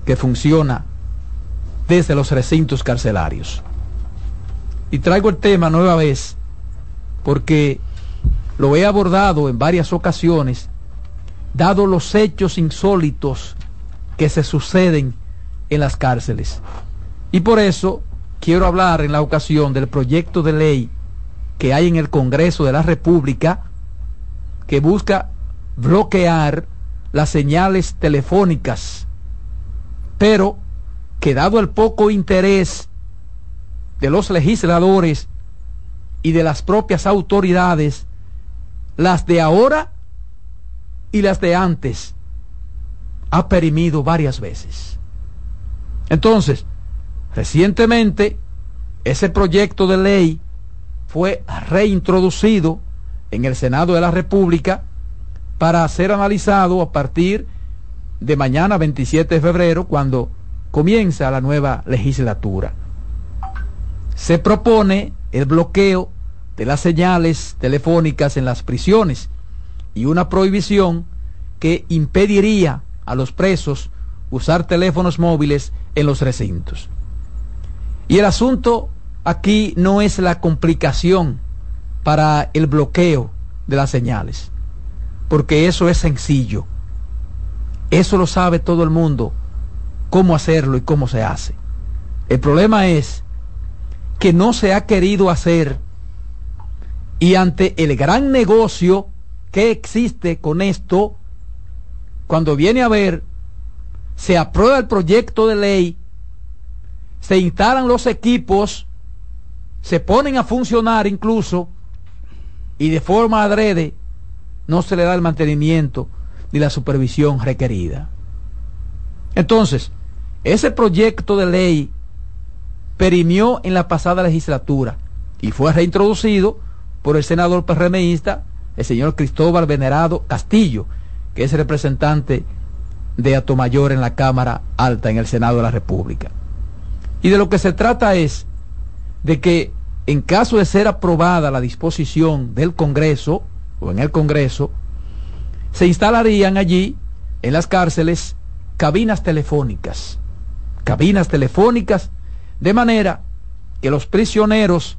que funciona desde los recintos carcelarios. Y traigo el tema nueva vez porque lo he abordado en varias ocasiones, dado los hechos insólitos que se suceden en las cárceles. Y por eso quiero hablar en la ocasión del proyecto de ley que hay en el Congreso de la República que busca bloquear las señales telefónicas, pero que dado el poco interés de los legisladores y de las propias autoridades, las de ahora y las de antes, ha perimido varias veces. Entonces, recientemente, ese proyecto de ley fue reintroducido en el Senado de la República para ser analizado a partir de mañana 27 de febrero cuando comienza la nueva legislatura. Se propone el bloqueo de las señales telefónicas en las prisiones y una prohibición que impediría a los presos usar teléfonos móviles en los recintos. Y el asunto aquí no es la complicación para el bloqueo de las señales, porque eso es sencillo. Eso lo sabe todo el mundo, cómo hacerlo y cómo se hace. El problema es que no se ha querido hacer y ante el gran negocio que existe con esto, cuando viene a ver, se aprueba el proyecto de ley, se instalan los equipos, se ponen a funcionar incluso y de forma adrede no se le da el mantenimiento ni la supervisión requerida. Entonces, ese proyecto de ley perimió en la pasada legislatura y fue reintroducido por el senador PRMista, el señor Cristóbal Venerado Castillo, que es representante de Atomayor en la Cámara Alta en el Senado de la República. Y de lo que se trata es de que en caso de ser aprobada la disposición del Congreso o en el Congreso, se instalarían allí, en las cárceles, cabinas telefónicas. Cabinas telefónicas, de manera que los prisioneros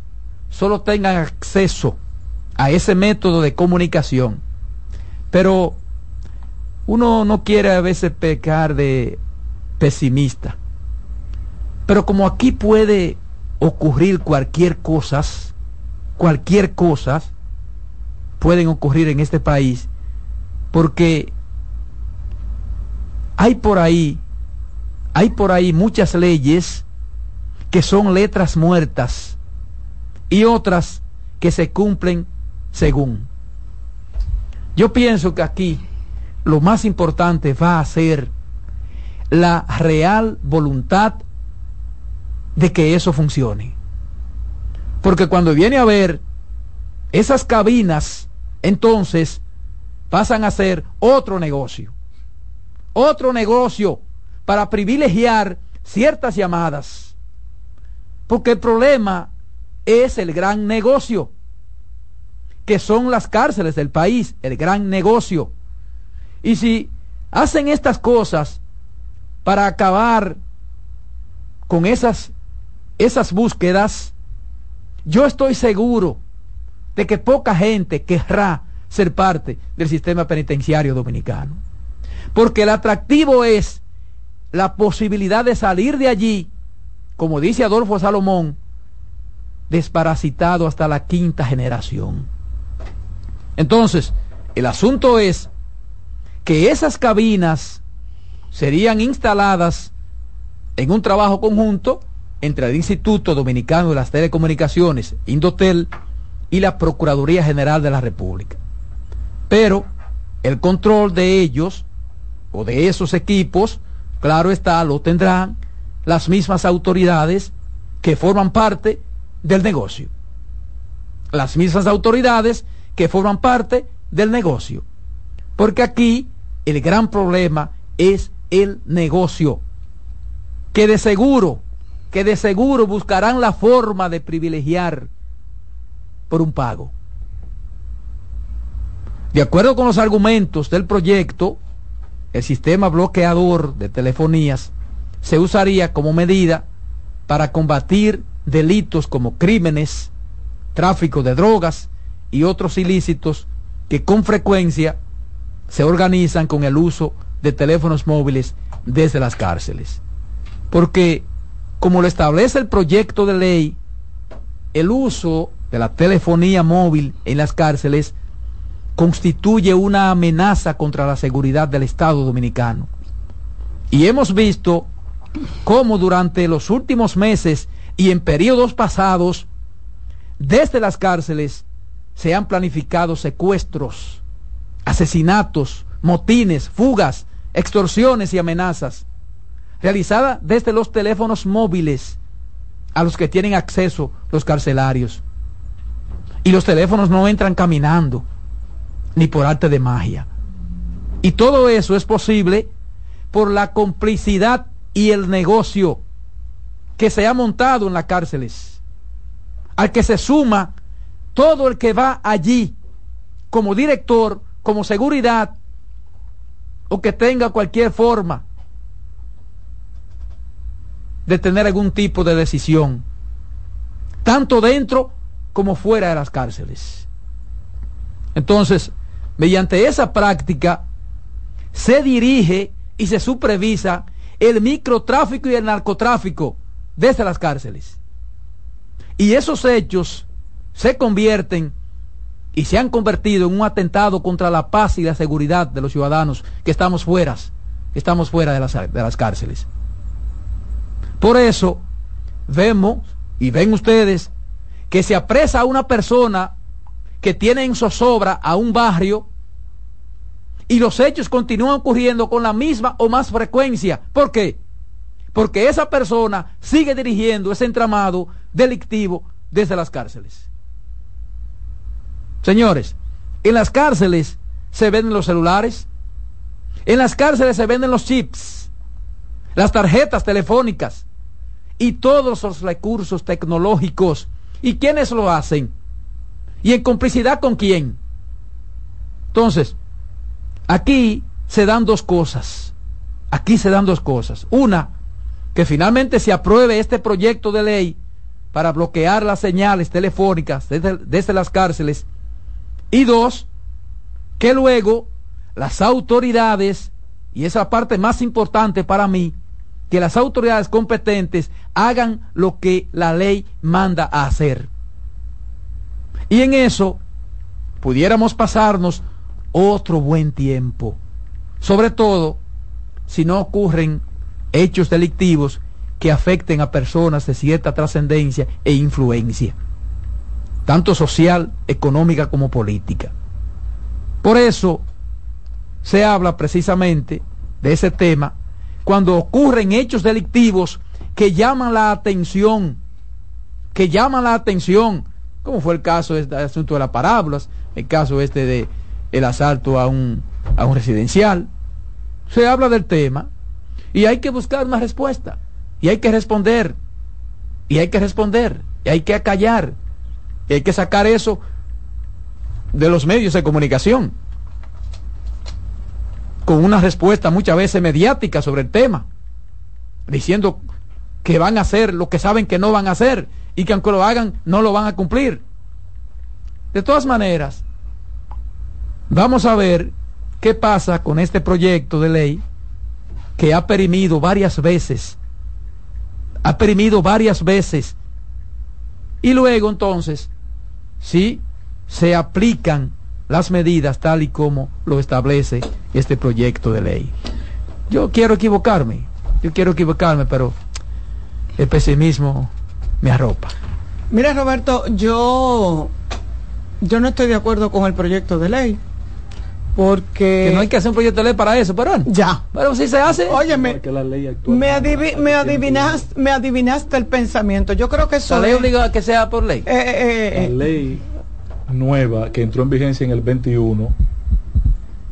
solo tengan acceso a ese método de comunicación. Pero uno no quiere a veces pecar de pesimista. Pero como aquí puede ocurrir cualquier cosa, cualquier cosa pueden ocurrir en este país, porque hay por ahí hay por ahí muchas leyes que son letras muertas y otras que se cumplen según. Yo pienso que aquí lo más importante va a ser la real voluntad de que eso funcione. Porque cuando viene a ver esas cabinas, entonces pasan a ser otro negocio. Otro negocio para privilegiar ciertas llamadas. Porque el problema es el gran negocio, que son las cárceles del país, el gran negocio. Y si hacen estas cosas para acabar con esas, esas búsquedas, yo estoy seguro de que poca gente querrá ser parte del sistema penitenciario dominicano. Porque el atractivo es la posibilidad de salir de allí, como dice Adolfo Salomón, desparasitado hasta la quinta generación. Entonces, el asunto es que esas cabinas serían instaladas en un trabajo conjunto entre el Instituto Dominicano de las Telecomunicaciones, Indotel, y la Procuraduría General de la República. Pero el control de ellos o de esos equipos, claro está, lo tendrán las mismas autoridades que forman parte del negocio. Las mismas autoridades que forman parte del negocio. Porque aquí el gran problema es el negocio. Que de seguro, que de seguro buscarán la forma de privilegiar por un pago. De acuerdo con los argumentos del proyecto, el sistema bloqueador de telefonías se usaría como medida para combatir delitos como crímenes, tráfico de drogas y otros ilícitos que con frecuencia se organizan con el uso de teléfonos móviles desde las cárceles. Porque, como lo establece el proyecto de ley, el uso de la telefonía móvil en las cárceles constituye una amenaza contra la seguridad del Estado dominicano. Y hemos visto cómo durante los últimos meses y en periodos pasados, desde las cárceles, se han planificado secuestros, asesinatos, motines, fugas, extorsiones y amenazas, realizadas desde los teléfonos móviles a los que tienen acceso los carcelarios. Y los teléfonos no entran caminando, ni por arte de magia. Y todo eso es posible por la complicidad y el negocio que se ha montado en las cárceles, al que se suma todo el que va allí como director, como seguridad, o que tenga cualquier forma de tener algún tipo de decisión, tanto dentro como fuera de las cárceles. Entonces, mediante esa práctica, se dirige y se supervisa el microtráfico y el narcotráfico desde las cárceles. Y esos hechos se convierten y se han convertido en un atentado contra la paz y la seguridad de los ciudadanos que estamos fuera, estamos fuera de las, de las cárceles. Por eso vemos y ven ustedes que se apresa a una persona que tiene en zozobra a un barrio y los hechos continúan ocurriendo con la misma o más frecuencia. ¿Por qué? Porque esa persona sigue dirigiendo ese entramado delictivo desde las cárceles. Señores, en las cárceles se venden los celulares, en las cárceles se venden los chips, las tarjetas telefónicas y todos los recursos tecnológicos. ¿Y quiénes lo hacen? ¿Y en complicidad con quién? Entonces, aquí se dan dos cosas. Aquí se dan dos cosas. Una, que finalmente se apruebe este proyecto de ley para bloquear las señales telefónicas desde, las cárceles. Y dos, que luego las autoridades, y esa parte más importante para mí, que las autoridades competentes hagan lo que la ley manda a hacer. Y en eso pudiéramos pasarnos otro buen tiempo, sobre todo si no ocurren hechos delictivos que afecten a personas de cierta trascendencia e influencia, tanto social, económica como política. Por eso se habla precisamente de ese tema cuando ocurren hechos delictivos que llaman la atención, que llaman la atención, como fue el caso del asunto de las parábolas, el caso este de el asalto a un, a un residencial. Se habla del tema y hay que buscar una respuesta y hay que responder y hay que responder y hay que acallar y hay que sacar eso de los medios de comunicación con una respuesta muchas veces mediática sobre el tema, diciendo que van a hacer lo que saben que no van a hacer y que aunque lo hagan no lo van a cumplir. De todas maneras, vamos a ver qué pasa con este proyecto de ley que ha perimido varias veces, ha perimido varias veces, y luego entonces, si se aplican las medidas tal y como lo establece este proyecto de ley. Yo quiero equivocarme, yo quiero equivocarme, pero el pesimismo me arropa. Mira Roberto, yo, yo no estoy de acuerdo con el proyecto de ley. Porque... Que no hay que hacer un proyecto de ley para eso, pero ya. Pero si se hace... Óyeme, me, me, adivinaste, me adivinaste el pensamiento. Yo creo que eso... La ley obliga a que sea por ley. Eh, eh, eh, la ley nueva que entró en vigencia en el 21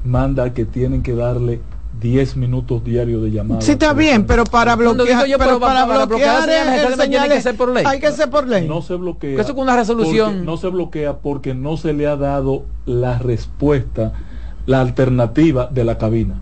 manda que tienen que darle 10 minutos diarios de llamada. Sí, está bien, pero para bloquear, yo, pero, para, bloquear, tiene que ser por ley. Hay que ser por ley. No se bloquea. Eso con una resolución. No se bloquea porque no se le ha dado la respuesta, la alternativa de la cabina.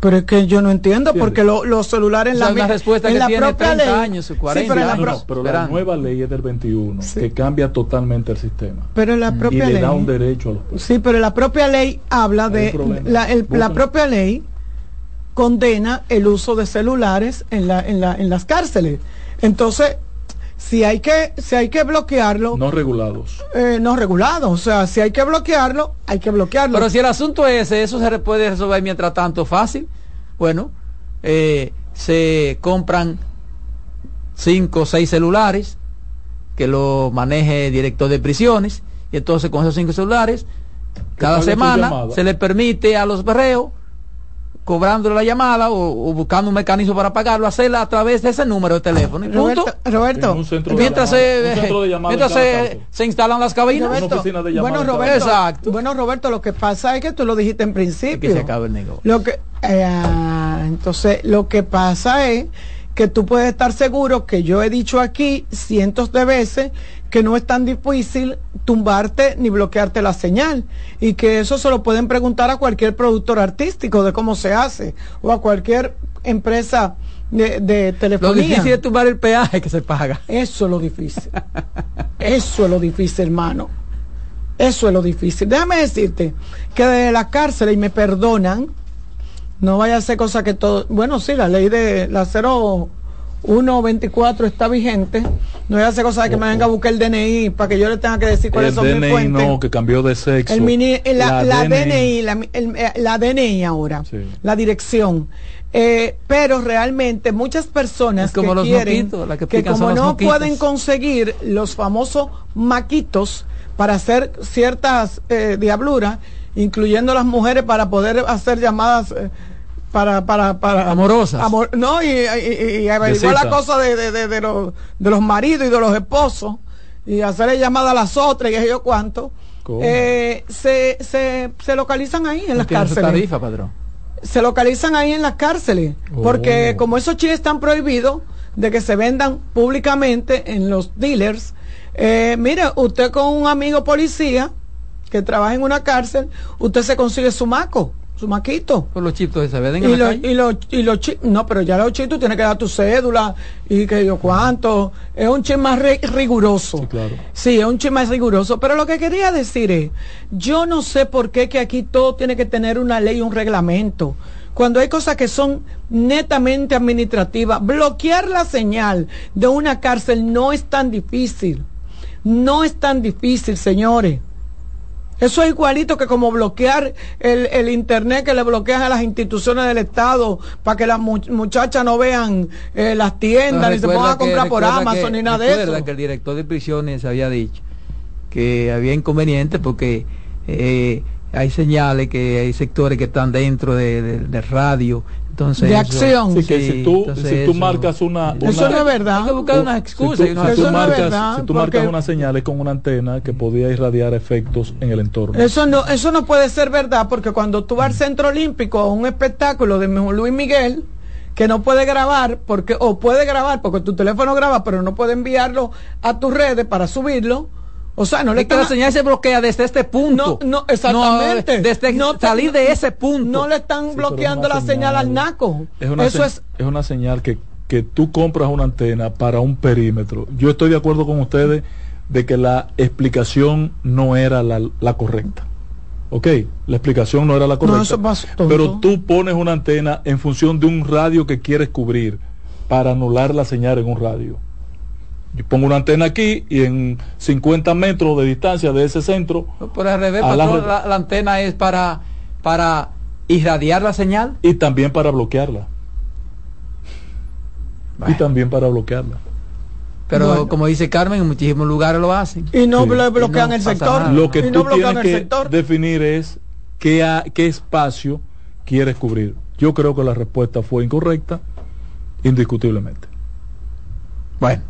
Pero es que yo no entiendo porque los celulares en la, una respuesta en que la tiene propia 30 ley, años, 40 pero, años. La, pero la nueva ley es del 21 que cambia totalmente el sistema. Pero la propia y le da un derecho a los Sí, pero la propia ley habla de la, el, la propia ley condena el uso de celulares en la, en la en las cárceles. Entonces, si hay que si hay que bloquearlo no regulados. eh, no regulados o sea si hay que bloquearlo hay que bloquearlo. Pero si el asunto es ese eso se puede resolver mientras tanto fácil. Bueno eh, se compran cinco o seis celulares que lo maneje el director de prisiones y entonces con esos cinco celulares cada semana se le permite a los reos cobrando la llamada o, buscando un mecanismo para pagarlo, hacerla a través de ese número de teléfono. Roberto, mientras, se, se, instalan las cabinas. bueno, Roberto, Exacto. bueno, Roberto, lo que pasa es que tú lo dijiste en principio. que se acabe el negocio. Lo que, eh, entonces, lo que pasa es que tú puedes estar seguro que yo he dicho aquí cientos de veces que no es tan difícil tumbarte ni bloquearte la señal y que eso se lo pueden preguntar a cualquier productor artístico de cómo se hace o a cualquier empresa de, de telefonía. Lo difícil es tumbar el peaje que se paga. Eso es lo difícil. eso es lo difícil, hermano. Eso es lo difícil. Déjame decirte que de la cárcel, y me perdonan, no vaya a ser cosa que todo... Bueno, sí, la ley de la 0 1.24 está vigente. No voy a hacer cosa de que me venga a buscar el DNI para que yo le tenga que decir cuáles son mis fuentes. no, que cambió de sexo. El la, DNI, la, DNI ahora, la dirección. Eh, pero realmente muchas personas como que quieren que, como no pueden conseguir los famosos maquitos para hacer ciertas eh, diabluras, incluyendo las mujeres para poder hacer llamadas eh, para, para, para amorosas. no, y, y, averiguar la cosa de, de, de, los, de los maridos y de los esposos y hacerle llamada a las otras y yo cuánto. Eh, se, se, se localizan ahí en las cárceles. Tarifa, padrón. Se localizan ahí en las cárceles. Porque oh. como esos chiles están prohibidos de que se vendan públicamente en los dealers, eh, mire, usted con un amigo policía que trabaja en una cárcel, usted se consigue su maco su maquito. Por los chitos se venden y la Y los, y los no, pero ya los chitos tienes que dar tu cédula y que yo cuánto. Es un chip más riguroso. Sí, claro. Sí, es un chip más riguroso. Pero lo que quería decir es, yo no sé por qué que aquí todo tiene que tener una ley, un reglamento. Cuando hay cosas que son netamente administrativas, bloquear la señal de una cárcel no es tan difícil. No es tan difícil, señores. Eso es igualito que como bloquear el, internet que le bloquean a las instituciones del Estado para que las muchachas no vean eh, las tiendas ni se pongan a comprar por Amazon ni nada de eso. que el director de prisiones había dicho que había inconvenientes porque eh, hay señales que hay sectores que están dentro de, radio de acción. si tú, si tú marcas una, Eso no es verdad. Hay buscar una excusa. Si tú, marcas, si tú marcas una señal con una antena que podía irradiar efectos en el entorno. Eso no, eso no puede ser verdad porque cuando tú vas al Centro Olímpico a un espectáculo de Luis Miguel, que no puede grabar porque o puede grabar porque tu teléfono graba pero no puede enviarlo a tus redes para subirlo o sea, no le están... la señal se bloquea desde este punto. No, no exactamente. desde salir de ese punto. No le están bloqueando la señal, al NACO. Es una, Eso es... es una señal que, que tú compras una antena para un perímetro. Yo estoy de acuerdo con ustedes de que la explicación no era la, la correcta. Ok, la explicación no era la correcta. pero tú pones una antena en función de un radio que quieres cubrir para anular la señal en un radio. Yo pongo una antena aquí y en 50 metros de distancia de ese centro. por al revés, la, antena es para, para irradiar la señal. Y también para bloquearla. Y también para bloquearla. Pero como dice Carmen, en muchísimos lugares lo hacen. Y no bloquean el sector. Lo que tú tienes que definir es qué, qué espacio quieres cubrir. Yo creo que la respuesta fue incorrecta, indiscutiblemente. Bueno.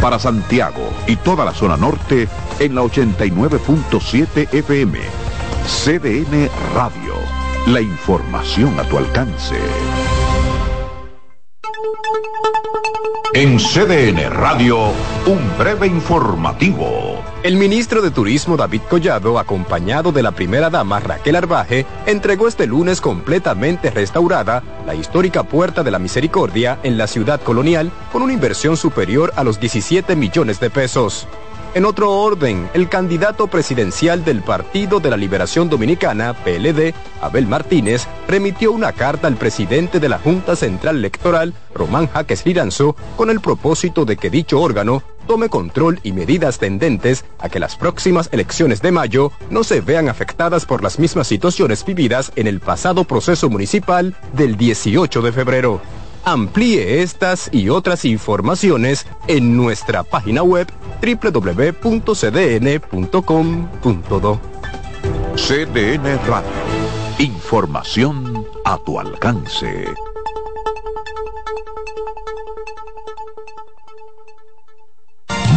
para Santiago y toda la zona norte en la 89.7 FM. CDN Radio. La información a tu alcance. En CDN Radio, un breve informativo. El ministro de Turismo David Collado, acompañado de la primera dama Raquel Arbaje, entregó este lunes completamente restaurada la histórica Puerta de la Misericordia en la ciudad colonial con una inversión superior a los 17 millones de pesos. En otro orden, el candidato presidencial del Partido de la Liberación Dominicana, PLD, Abel Martínez, remitió una carta al presidente de la Junta Central Electoral, Román Jaques Liranzo, con el propósito de que dicho órgano tome control y medidas tendentes a que las próximas elecciones de mayo no se vean afectadas por las mismas situaciones vividas en el pasado proceso municipal del 18 de febrero. Amplíe estas y otras informaciones en nuestra página web www.cdn.com.do. CDN Radio. Información a tu alcance.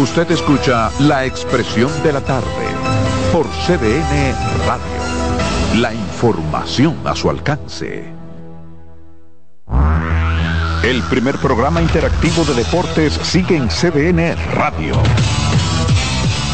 Usted escucha la expresión de la tarde por CDN Radio. La información a su alcance. El primer programa interactivo de deportes sigue en CDN Radio.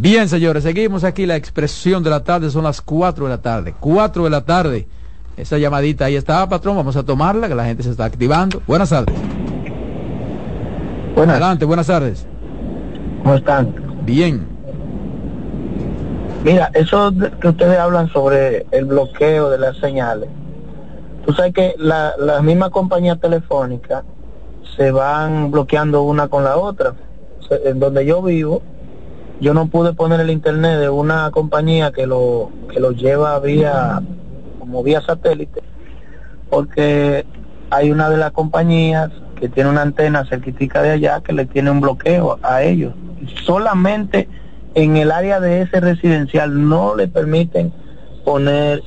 Bien, señores, seguimos aquí la expresión de la tarde, son las 4 de la tarde. 4 de la tarde. Esa llamadita ahí está, patrón, vamos a tomarla, que la gente se está activando. Buenas tardes. Buenas. Adelante, buenas tardes. ¿Cómo están? Bien. Mira, eso que ustedes hablan sobre el bloqueo de las señales. Tú sabes que las la mismas compañías telefónicas se van bloqueando una con la otra. En donde yo vivo, yo no pude poner el internet de una compañía que lo que lo lleva vía como vía satélite porque hay una de las compañías que tiene una antena cerquitica de allá que le tiene un bloqueo a ellos solamente en el área de ese residencial no le permiten poner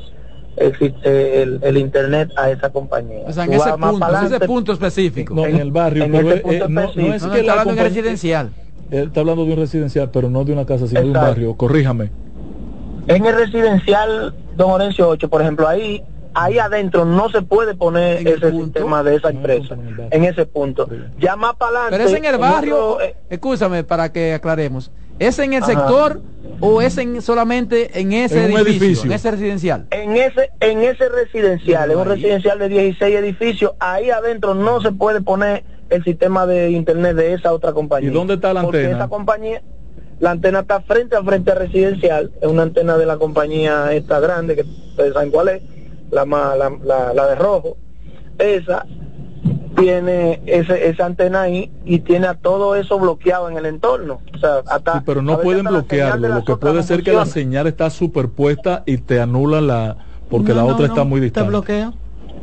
el, el, internet a esa compañía. O sea, en ese punto, ese punto específico. No, en el barrio, en pero ese punto eh, no, no, es que la hablando en residencial. Él está hablando de un residencial, pero no de una casa, sino de un barrio. Corríjame. En el residencial Don Orencio 8, por ejemplo, ahí ahí adentro no se puede poner ese sistema de esa empresa en ese punto. Ya más para adelante. Pero es en el barrio, eh, escúchame para que aclaremos. ¿Es en el sector o es en solamente en ese edificio, en ese residencial? En ese en ese residencial, en un residencial de 16 edificios, ahí adentro no se puede poner el sistema de internet de esa otra compañía. ¿Y dónde está la Porque antena? esa compañía, la antena está frente a frente a residencial, es una antena de la compañía esta grande, que ustedes saben cuál es, la, ma- la, la, la de rojo. Esa tiene ese, esa antena ahí y tiene a todo eso bloqueado en el entorno. O sea, hasta, Sí, pero no pueden bloquearlo. Lo que puede ser que la señal está superpuesta y te anula la... porque No, la no, otra no, está muy Te distante. bloquea.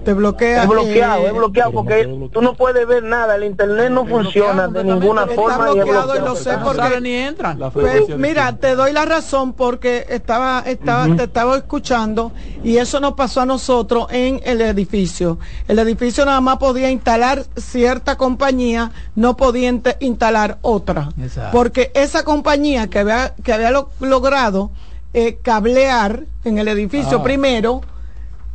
Te bloquea. Es bloqueado, eh, es bloqueado porque tú no puedes ver nada, el internet no funciona de ninguna Está forma y es bloqueado y bloqueado. lo sé No porque salen ni entran. Pues, frecuencia mira, te doy la razón porque estaba, estaba, te estaba escuchando y eso nos pasó a nosotros en el edificio. El edificio nada más podía instalar cierta compañía, no podía instalar otra. Exacto. Porque esa compañía que había, que había lo- logrado eh, cablear en el edificio Ah. primero,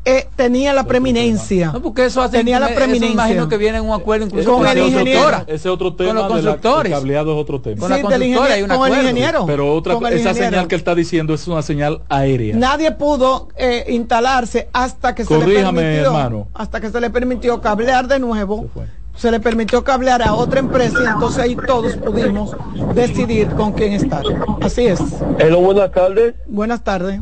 eh, tenía la preeminencia. No, porque eso hace tenía la preeminencia. imagino que viene en un acuerdo incluso Con con, el la ingeniero. constructora. Ese es otro tema. Con los de la- el constructores. cableado es otro tema. Con la Sí, del constructora hay un ingeniero- con el ingeniero. Pero otra, Con el esa ingeniero. señal que él está diciendo es una señal aérea. Nadie pudo eh, instalarse hasta que se le Corríjame, permitió, hermano. hasta que se le permitió cablear de nuevo. Se fue. Se le permitió cablear a otra empresa y entonces ahí todos pudimos decidir con quién estar. Así es. Hello, buenas tardes. Buenas tardes.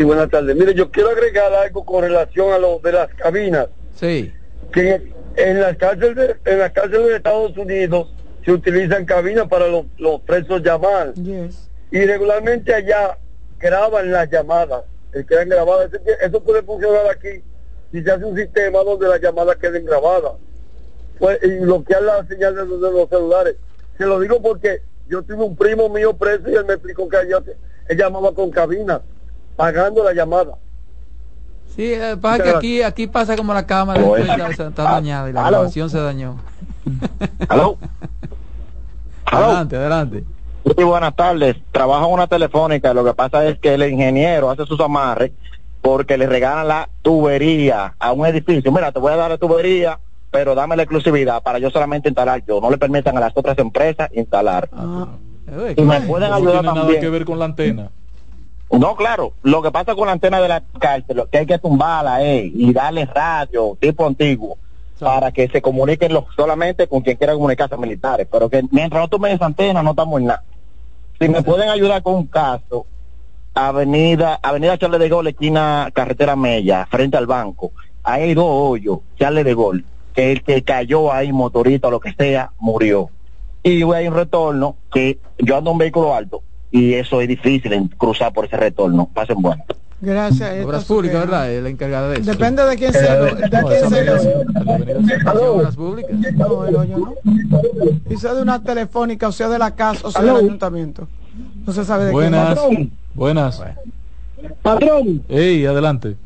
Sí, buenas tardes. Mire, yo quiero agregar algo con relación a lo de las cabinas. Sí. Que en, las cárceles de, en las cárceles de Estados Unidos se utilizan cabinas para los, los presos llamar. Yes. Y regularmente allá graban las llamadas. eh, quedan grabadas. Eso, puede funcionar aquí si se hace un sistema donde las llamadas queden grabadas. Pues, y bloquear la señal de, los- de los celulares. Se lo digo porque yo tuve un primo mío preso y él me explicó que allá se- él llamaba con cabina, pagando la llamada. Sí, eh, pasa que aquí, aquí pasa como la cámara Aló, está, dañada y la Aló. grabación se dañó. ¿Aló? Adelante, adelante. Sí, buenas tardes. Trabajo en una telefónica. Lo que pasa es que el ingeniero hace sus amarres porque le regalan la tubería a un edificio. Mira, te voy a dar la tubería, pero dame la exclusividad para yo solamente instalar yo. No le permitan a las otras empresas instalar. Eh, Y me pueden No ayudar tiene nada también. que ver con la antena. No, claro. Lo que pasa con la antena de la cárcel, lo que hay que tumbarla eh, y darle radio tipo antiguo para que se comuniquen los, solamente con quien quiera comunicarse militares. Pero que mientras no tomen esa antena no estamos en nada. Si me pueden ayudar con un caso, Avenida Avenida Charles de Gaulle, esquina Carretera Mella, frente al banco. Ahí hay dos hoyos, Charles de que que el que cayó ahí, motorista o lo que sea, murió. Y hay un retorno que yo ando en un vehículo alto y eso es difícil en cruzar por ese retorno. Pasen bueno. Gracias. Obras públicas, ¿verdad? Es la encargada de eso. Depende de quién sea. De quién sea. Obras públicas. No, el hoyo no. Y sea de una telefónica, o sea de la casa, o sea del ayuntamiento. No se sabe de Buenas. quién. Buenas. Patrón, Ey, adelante.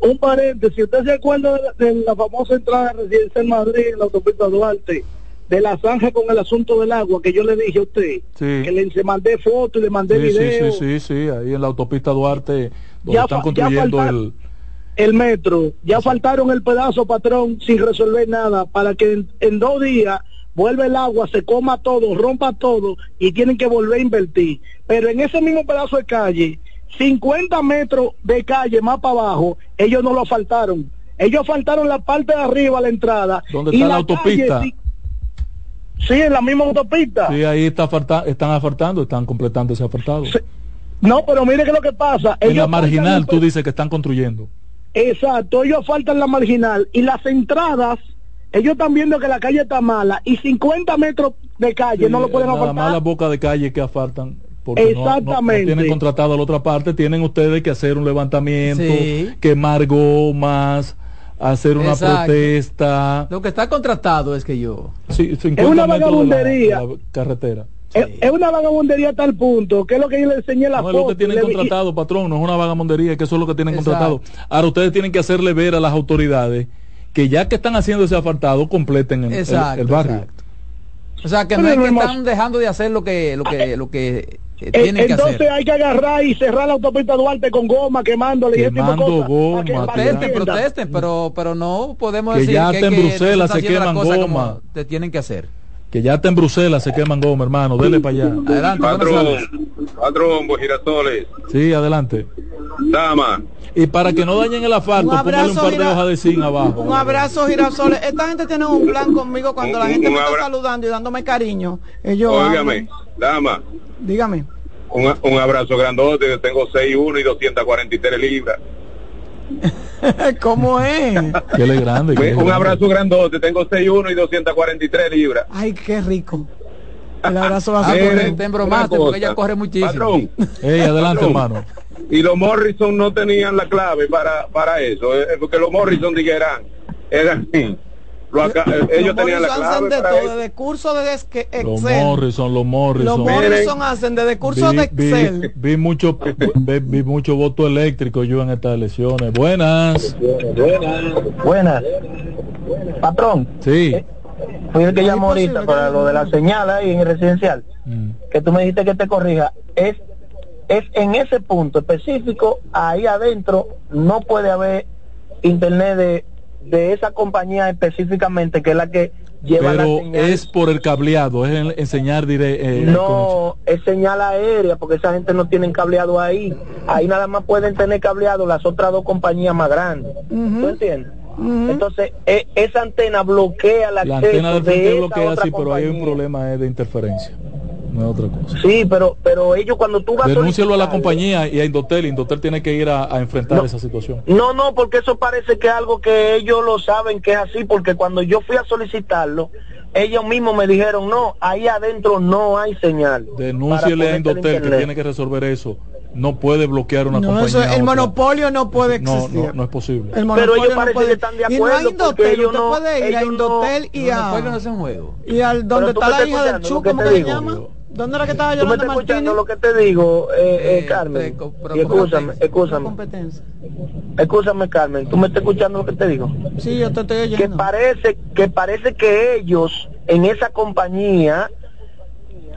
un paréntesis. ¿Usted se acuerda de la, de la famosa entrada residencial en Madrid, en la autopista Duarte, de la zanja con el asunto del agua que yo le dije a usted? Sí. Que le mandé fotos y le mandé Sí, sí, video. sí, sí, sí, ahí en la autopista Duarte, donde Ya están ya construyendo falta- el... El metro. Ya faltaron el pedazo, patrón, sin resolver nada, para que en, en dos días vuelva el agua, se coma todo, rompa todo y tienen que volver a invertir. Pero en ese mismo pedazo de calle, 50 metros de calle más para abajo, ellos no lo faltaron. Ellos faltaron la parte de arriba, la entrada. ¿Dónde y está la autopista? calle sí, en la misma autopista. Sí, ahí está falta- están afartando, están completando ese apartado. No, pero mire que lo que pasa. En la marginal tú dices que están construyendo. Exacto, ellos faltan la marginal y las entradas, ellos están viendo que la calle está mala y 50 metros de calle no lo pueden más la boca de calle que afartan. Porque no- no- No, Exactamente. tienen contratado la otra parte, tienen ustedes que hacer un levantamiento, Sí. quemar gomas, hacer una Exacto. protesta. Lo que está contratado es que yo. Sí, 50 Es una metros de la- vagabundería. de la carretera. Es, es una vagabundería a tal punto que es lo que yo le enseñé la No es lo que tienen contratado, patrón, no es una vagamondería, que eso es lo que tienen Exacto. contratado. Ahora ustedes tienen que hacerle ver a las autoridades que ya que están haciendo ese apartado, completen el, el- el barrio. exacto. O sea, que no es que hermoso. están dejando de hacer lo que lo que lo que eh, Eh, tienen que entonces hacer. hay que agarrar y cerrar la autopista Duarte con goma, quemándole y ese tipo de Quemando cosas, goma, para que- que Protesten, protesten, pero pero no podemos Que decir ya que, en que no Bruselas se queman cosas goma. te tienen que hacer. Que ya está en Bruselas, se queman goma, hermano, dele para allá. Adelante, Patrón, patrón, girasoles, Sí, adelante. dama. Y para que no dañen el asfalto, Un par de hojas de zinc abajo. Un abrazo, girasoles. Esta gente tiene un plan conmigo cuando la gente me está saludando y dándome cariño. Ellos Óigame, hablan. dama, Dígame. un, un abrazo grandote, que tengo 6'1 y 243 libras. ¿Cómo es? Que él es grande. es Un grande. abrazo grandote, tengo 6'1 y 243 libras. Ay, qué rico. El abrazo va a ser te embromaste, porque ella corre muchísimo. Patrón, Ey, adelante, Patrón. hermano. Y los Morrison no tenían la clave para, para eso, eh, porque los Morrison dijeran, eran, lo acá- eh, ellos Los tenían la Morrison hacen clave de para todo, desde curso de Excel. Los Morrison, los Morrison. Los Morrison hacen desde curso vi, de Excel. vi mucho vi, vi mucho voto eléctrico yo en estas elecciones. Buenas. Buenas. Patrón, Sí. fui el que llamó ahorita para lo de la señal ahí en el residencial, Mm. que tú me dijiste que te corrija. Es, es en ese punto específico, ahí adentro no puede haber internet de, de esa compañía específicamente, que es la que lleva la Pero señal. es por el cableado, es en- enseñar dire, eh, no, es señal aérea, porque esa gente no tiene cableado ahí. Ahí nada más pueden tener cableado las otras dos compañías más grandes. ¿Tú entiendes? Entonces, e- esa antena bloquea la La antena del frente de bloquea sí, pero hay un problema eh, de interferencia. No es otra cosa. Sí, pero pero ellos cuando tú vas a Denúncialo a la compañía y a Indotel. Indotel tiene que ir a, a enfrentar No. esa situación. No, no, porque eso parece que es algo que ellos lo saben que es así, porque cuando yo fui a solicitarlo, ellos mismos me dijeron, no, ahí adentro no hay señal. Denúnciele a Indotel que tiene que resolver eso. No puede bloquear una No, compañía. eso, el monopolio no puede No, existir. no, no es posible. El Pero ellos no parece puede- que están de Y no hay acuerdo, Indotel, usted no- puede ir a no- Indotel y a... No. Y al donde Pero está la hija del Chu, ¿cómo que se llama? ¿Dónde era que estaba Tú me Yolanda estás escuchando lo que te digo, eh, eh, Eh, Carmen. y escúchame, escúchame, escúchame, Carmen. ¿Tú me estás escuchando lo que te digo? Sí, yo te estoy que oyendo. parece que parece que ellos en esa compañía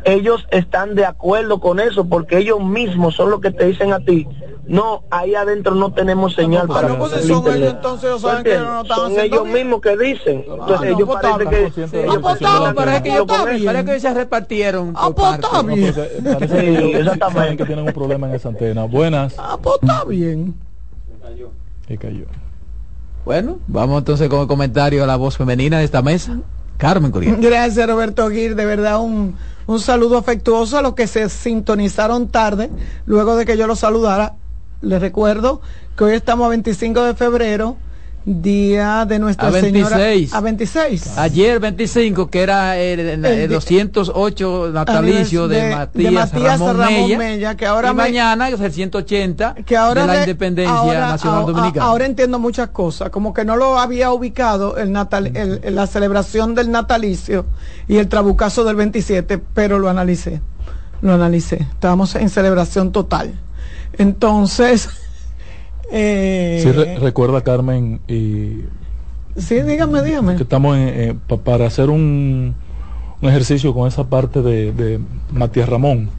ellos están de acuerdo con eso porque ellos mismos son los que te dicen a ti no ahí adentro no tenemos señal Ah, para no, pues son internet". ellos, entonces ellos ¿Tú saben que no están son ellos bien. mismos que dicen entonces no, ellos pues parece que ellos Ah, pero es que ellos, que se repartieron. Ah, por pues bien. Sí, ellos exactamente. saben que tienen un problema en esa antena. Buenas. Ah, pues bien. Y cayó. Bueno, vamos entonces con el comentario a la voz femenina de esta mesa. Carmen Curiel. Gracias Roberto Gir, de verdad un, un saludo afectuoso a los que se sintonizaron tarde, luego de que yo los saludara. Les recuerdo que hoy estamos a 25 de febrero, Día de Nuestra a 26. Señora. A 26. Ayer 25, que era el, el, el 208 natalicio de, de, Matías, de Matías Ramón, Ramón Mella, que ahora y me, mañana es el 180 que ahora de la de, independencia ahora, nacional ahora, dominicana. Ahora entiendo muchas cosas, como que no lo había ubicado el natal, el, la celebración del natalicio y el trabucazo del 27, pero lo analicé. Lo analicé. Estábamos en celebración total. Entonces, eh, sí, re recuerda Carmen y sí, dígame, dígame. Que estamos en, eh, pa para hacer un, un, ejercicio con esa parte de, de, Matías Ramón.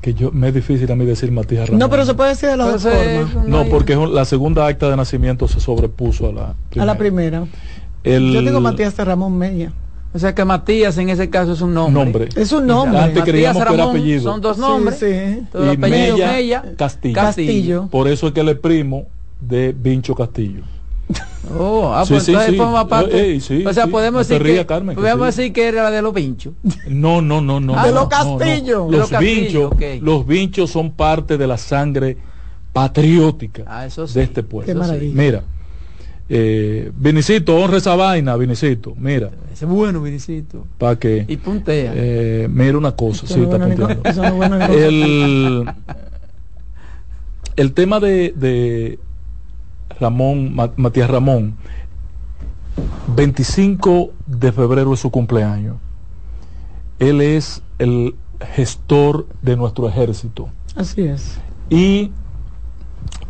Que yo me es difícil a mí decir Matías Ramón. No, pero se puede decir de las dos formas. No, porque la segunda acta de nacimiento se sobrepuso a la primera. A la primera. El, yo digo Matías Ramón Mella. O sea que Matías en ese caso es un nombre. nombre. Es un nombre. Antes Matías creíamos Ramón que era apellido. Son dos nombres. Sí, sí. Todo y apellido Mella, Mella Castillo. Castillo. Por eso es que él es primo de Vincho Castillo. Oh, ah, sí, pues sí, entonces sí. forma parte. Ey, sí, o sea, sí. podemos No decir que Carmen, que podemos sí. decir que era la de los pinchos. No, no, no, no. Ah, de no, los Castillo. no. De Los Castillo, vinchos, los vinchos son parte de la sangre patriótica Ah, eso sí. de este pueblo. Qué maravilla. Mira, eh, Vinicito, honra esa vaina, Vinicito. Mira, Ese es bueno, Vinicito. para que Y puntea. eh, mira una cosa, Eso sí, está punteando. el, el tema de, de Ramón, Ma- Matías Ramón, 25 de febrero es su cumpleaños. Él es el gestor de nuestro ejército Así es. y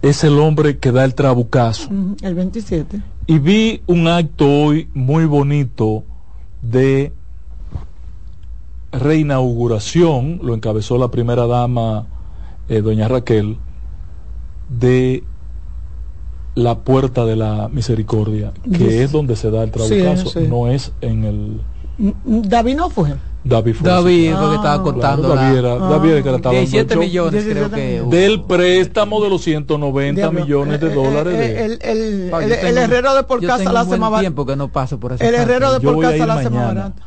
es el hombre que da el trabucazo. El 27. Y vi un acto hoy muy bonito de reinauguración, lo encabezó la primera dama, eh, doña Raquel, de la puerta de la misericordia, que es donde se da el trabucazo, sí. no es en el Mm, mm, David no fue. David Fue David, porque estaba contando. Claro, David la- era, David era que le estaba dando el 17 show. millones, creo 17 que. del préstamo de los 190 Diablo, millones de eh, dólares eh, de- el, el, el, el tengo- herrero de por casa la barata. tiempo que no paso por esa El herrero de por casa la hace más mañana. barata.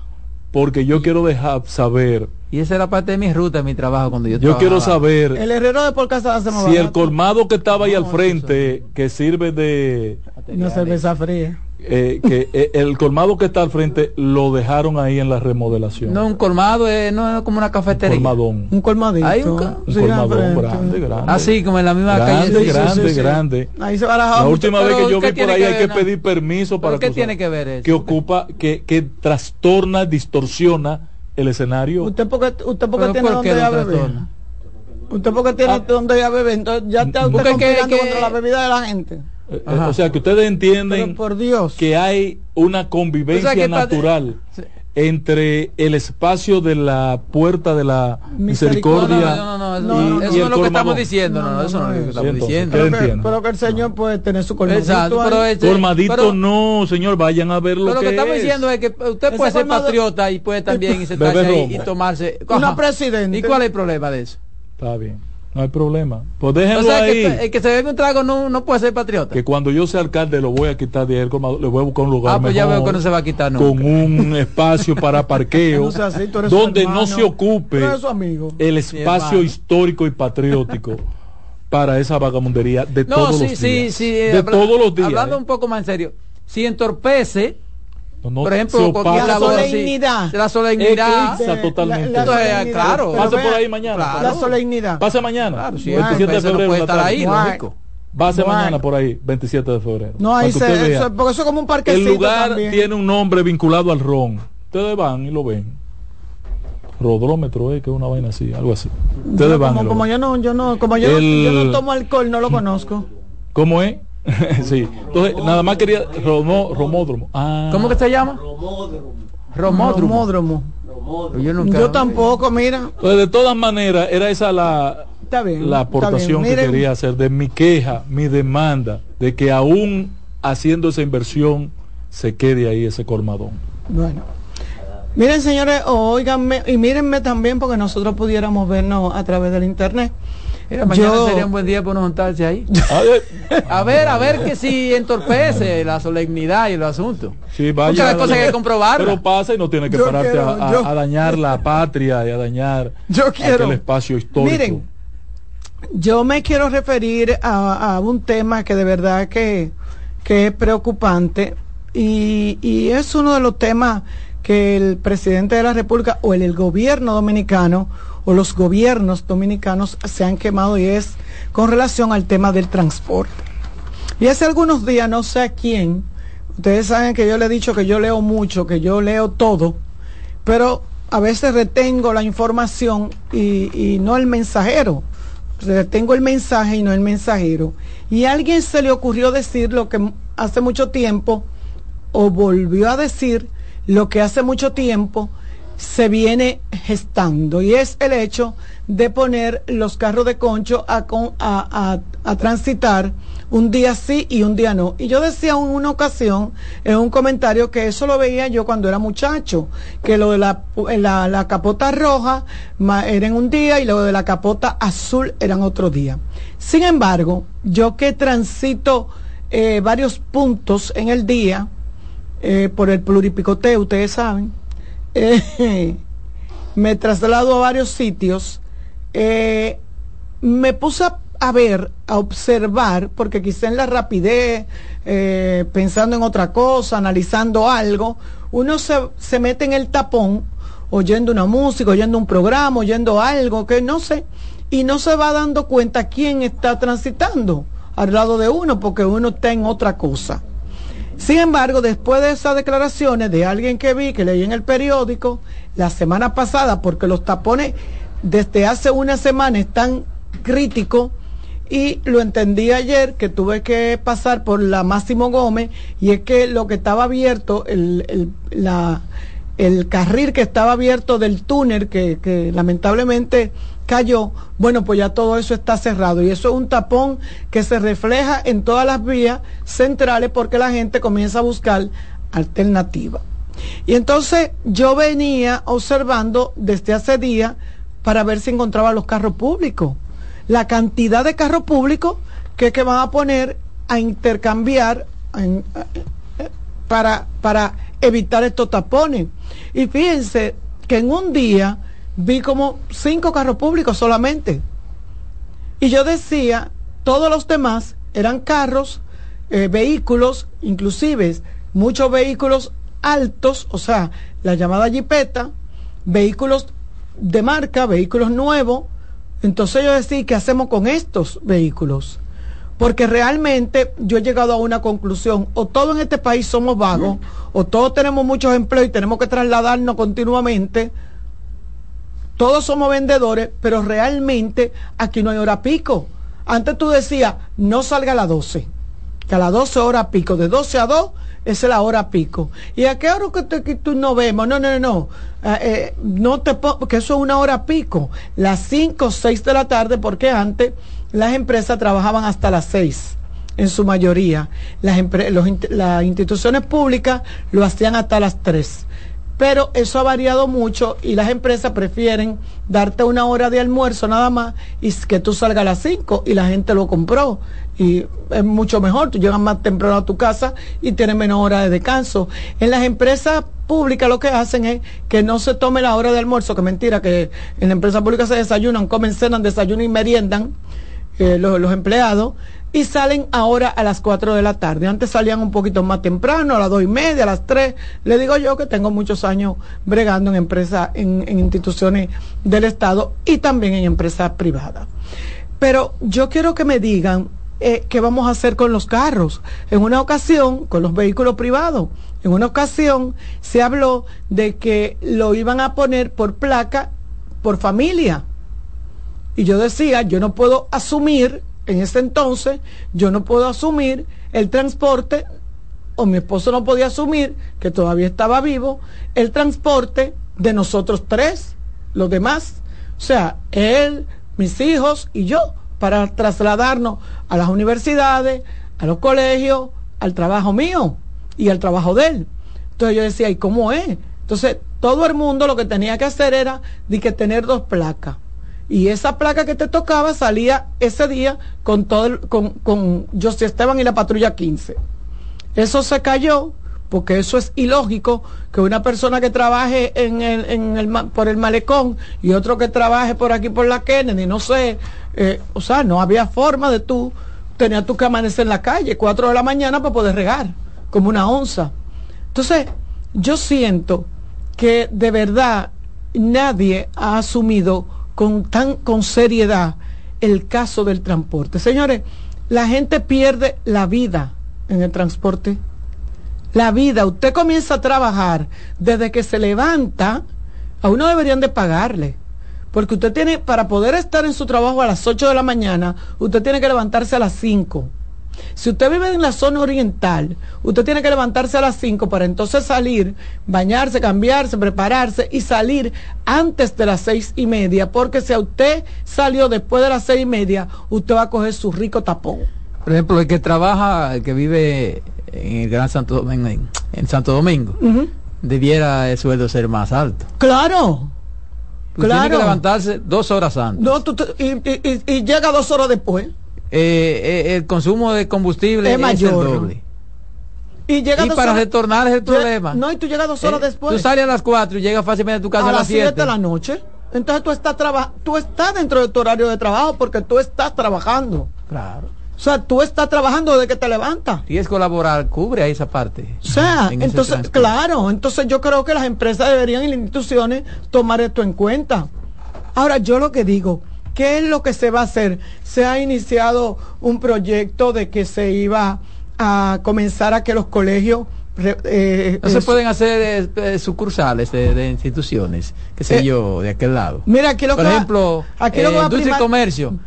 porque yo quiero dejar saber Y esa era parte de mi ruta, de mi trabajo cuando yo yo quiero saber El herrero de por casa la hace más si el colmado que estaba ahí al No, frente que sirve de Una cerveza fría. Eh, que eh, el colmado que está al frente lo dejaron ahí en la remodelación No, un colmado, eh, no es como una cafetería. colmadón Un colmadito. Hay un un Sí, colmadón frente. grande grande Así como en la misma grande calle. grande sí, sí. grande Ahí se barajaba la última vez que yo ¿qué vi por ahí que hay ver, que no? pedir permiso para ¿Pero qué cruzar. tiene que ver eso? que ocupa que, que trastorna distorsiona el escenario Usted porque, usted porque tiene ¿por qué donde lo ir a beber. Usted porque tiene Ah. donde ir a beber. Entonces ya está usted que- contra la bebida de la gente. Eh, eh, Ajá. o sea que ustedes entienden Pero por Dios. que hay una convivencia O sea, que pa- natural Sí. entre el espacio de la puerta de la misericordia, No, no, no, eso no. no es y lo el que estamos diciendo, no, no, eso no es lo que estamos Entonces, diciendo. ¿qué Pero que, entiendo? pero que el señor puede tener su colmadito Exacto, ahí. pero ese- Colmadito pero- no, señor, vayan a ver lo Pero lo que, que estamos es. diciendo es que usted puede ser patriota y puede también y sentarse Beber ahí y tomarse. Una Ajá. presidente. ¿Y cuál es el problema de eso? Está bien, no hay problema. Pues déjenlo O sea, ahí. que el que se bebe un trago no, no puede ser patriota. que cuando yo sea alcalde lo voy a quitar de él, le voy a buscar un lugar Ah, pues ya mejor, veo que no se va a quitar nunca. con un espacio para parqueo No sea así, tú eres su donde no se ocupe el espacio histórico y patriótico para esa vagamundería de No, todos sí, los días. sí. de habla- todos los días. Hablando ¿eh? un poco más en serio, si entorpece, No, no por se ejemplo, La así, solemnidad. la solemnidad. Eclipsa totalmente. La- la Entonces, solemnidad. claro. Pero Pase vea, por ahí mañana. claro. La solemnidad. Pase mañana. Claro, si 27 de entorpece no febrero. puede la estar ahí, lógico. Pase Bueno. mañana por ahí, 27 de febrero. No, ahí se, eso, porque eso es como un El parquecito lugar también. tiene un nombre vinculado al ron. Ustedes van y lo ven. Rodrómetro, eh, que es una vaina así, algo así. Ustedes Yo van. y como, lo como ven. yo no, yo no, como yo, no- El- yo no tomo alcohol, no lo conozco. ¿Cómo es? sí. Entonces, nada más quería romo- romódromo. Ah. ¿Cómo que se llama? Romódromo. Romódromo. Yo, nunca- Yo tampoco, mira. Entonces, de todas maneras, era esa la, Está bien. la está aportación bien. que quería hacer de mi queja, mi demanda, de que aún haciendo esa inversión se quede ahí ese colmadón. Bueno. Miren, señores, oíganme y mírenme también porque nosotros pudiéramos vernos a través del internet. Mira, mañana Yo- sería un buen día para uno juntarse ahí. A ver, A ver, a ver que si entorpece la solemnidad y el asunto. sí, vaya, las cosas hay que comprobarlas. Pero pasa y no tiene que Yo pararte quiero- a, a- yo- a dañar la patria y a dañar Yo quiero- aquel espacio histórico. Miren, yo me quiero referir a, a un tema que de verdad que, que es preocupante y, y es uno de los temas que el presidente de la República o el, gobierno dominicano o los gobiernos dominicanos se han quemado y es con relación al tema del transporte. Y hace algunos días, no sé a quién, ustedes saben que yo le he dicho que yo leo mucho, que yo leo todo, pero a veces retengo la información y, y no el mensajero. Retengo el mensaje y no el mensajero. Y a alguien se le ocurrió decir lo que hace mucho tiempo, o volvió a decir lo que hace mucho tiempo se viene gestando y es el hecho de poner los carros de concho a, a, a, transitar un día sí y un día no. Y yo decía en una ocasión, en un comentario, que eso lo veía yo cuando era muchacho, que lo de la, la, la capota roja era en un día y lo de la capota azul eran otro día. Sin embargo, yo que transito eh, varios puntos en el día, eh, por el pluripicoteo, ustedes saben, eh, me traslado a varios sitios, eh, me puse a, ver, a observar, porque quizá en la rapidez, pensando en otra cosa, analizando algo, uno se, se mete en el tapón, oyendo una música, oyendo un programa, oyendo algo, que no sé, y no se va dando cuenta quién está transitando al lado de uno, porque uno está en otra cosa. Sin embargo, después de esas declaraciones de alguien que vi, que leí en el periódico, la semana pasada, porque los tapones desde hace una semana están críticos, y lo entendí ayer que tuve que pasar por la Máximo Gómez, y es que lo que estaba abierto, el, el, la, el carril que estaba abierto del túnel, que, que lamentablemente cayó, bueno, pues ya todo eso está cerrado y eso es un tapón que se refleja en todas las vías centrales porque la gente comienza a buscar alternativa. Y entonces yo venía observando desde hace días para ver si encontraba los carros públicos. La cantidad de carros públicos que, que van a poner a intercambiar para, para evitar estos tapones. Y fíjense que en un día vi como cinco carros públicos solamente. Y yo decía, todos los demás eran carros, eh, vehículos, inclusive muchos vehículos altos, o sea, la llamada jipeta, vehículos de marca, vehículos nuevos. Entonces yo decía, ¿qué hacemos con estos vehículos? Porque realmente yo he llegado a una conclusión, o todos en este país somos vagos, o todos tenemos muchos empleos y tenemos que trasladarnos continuamente, todos somos vendedores, pero realmente aquí no hay hora pico. Antes tú decías, no salga a las 12, que a las 12 horas pico, de 12 a 2 es la hora pico. ¿Y a qué hora que, tú no vemos? No, no, no, ah, eh, no te porque eso es una hora pico. Las 5 o 6 de la tarde, porque antes las empresas trabajaban hasta las 6 en su mayoría. Las, las instituciones públicas lo hacían hasta las 3 pero eso ha variado mucho y las empresas prefieren darte una hora de almuerzo nada más y que tú salgas a las 5 y la gente lo compró y es mucho mejor, tú llegas más temprano a tu casa y tienes menos hora de descanso. En las empresas públicas lo que hacen es que no se tome la hora de almuerzo, que mentira, que en la empresa pública se desayunan, comen, cenan, desayunan y meriendan eh, los, empleados y salen ahora a las 4 de la tarde. Antes salían un poquito más temprano, a las dos y media, a las 3. Le digo yo que tengo muchos años bregando en empresas, en, instituciones del Estado y también en empresas privadas. Pero yo quiero que me digan eh, qué vamos a hacer con los carros. En una ocasión, con los vehículos privados, en una ocasión se habló de que lo iban a poner por placa, por familia. Y yo decía, yo no puedo asumir en ese entonces yo no puedo asumir el transporte, o mi esposo no podía asumir, que todavía estaba vivo, el transporte de nosotros tres, los demás, o sea, él, mis hijos y yo, para trasladarnos a las universidades, a los colegios, al trabajo mío y al trabajo de él. Entonces yo decía, ¿y cómo es? Entonces todo el mundo lo que tenía que hacer era de que tener dos placas y esa placa que te tocaba salía ese día con todo el, con, con José Esteban y la patrulla 15. Eso se cayó porque eso es ilógico que una persona que trabaje en el, en el, por el malecón y otro que trabaje por aquí por la Kennedy, no sé, eh, o sea, no había forma de tú tenías tú que amanecer en la calle, 4 de la mañana para poder regar, como una onza. Entonces, yo siento que de verdad nadie ha asumido con tan con seriedad el caso del transporte. Señores, la gente pierde la vida en el transporte. La vida, usted comienza a trabajar desde que se levanta, a uno deberían de pagarle. Porque usted tiene, para poder estar en su trabajo a las 8 de la mañana, usted tiene que levantarse a las 5. Si usted vive en la zona oriental, usted tiene que levantarse a las 5 para entonces salir, bañarse, cambiarse, prepararse y salir antes de las seis y media, porque si a usted salió después de las seis y media, usted va a coger su rico tapón. Por ejemplo, el que trabaja, el que vive en el Gran Santo Domingo, en, Santo Domingo, debiera el sueldo ser más alto. Claro. claro. Tiene que levantarse dos horas antes. y llega dos horas después. Eh, eh, el consumo de combustible es, mayor. doble. Y, llega para retornar es el problema. No, y tú llegas dos horas eh, después. Tú sales a las 4 y llegas fácilmente a tu casa a, las 7 de la noche. Entonces tú estás, tú estás dentro de tu horario de trabajo porque tú estás trabajando. Claro. O sea, tú estás trabajando desde que te levantas. Y es colaborar, cubre a esa parte. O sea, entonces, claro, entonces yo creo que las empresas deberían y las instituciones tomar esto en cuenta. Ahora, yo lo que digo, ¿Qué es lo que se va a hacer? Se ha iniciado un proyecto de que se iba a comenzar a que los colegios eh, no se pueden hacer eh, sucursales de, instituciones, qué sé eh, yo, de aquel lado. Mira, aquí lo Por ejemplo, aquí industria y comercio.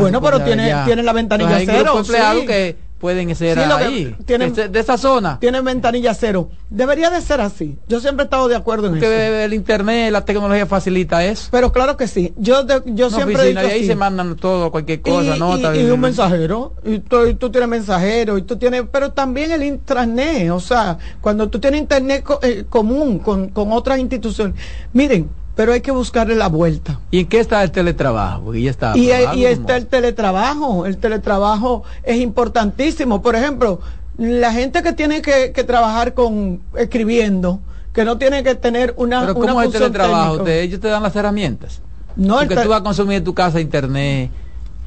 bueno, pero tiene, tiene la ventanilla cero. que pueden ser ahí, tienen, de, esa zona. Tienen ventanilla cero. Debería de ser así. Yo siempre he estado de acuerdo en eso. el internet, la tecnología facilita eso. Pero claro que sí. Yo yo siempre he ahí se mandan todo, cualquier cosa, y, Y, un mensajero. Y tú, tienes mensajero. Y tú tienes, pero también el intranet. O sea, cuando tú tienes internet eh, común con, con otras instituciones. Miren, pero hay que buscarle la vuelta. ¿Y en qué está el teletrabajo? Y, está, y, está el teletrabajo. El teletrabajo es importantísimo. Por ejemplo, la gente que tiene que, trabajar con escribiendo, que no tiene que tener una. Pero ¿cómo es el teletrabajo? ellos te dan las herramientas. No, Porque tú vas a consumir en tu casa internet.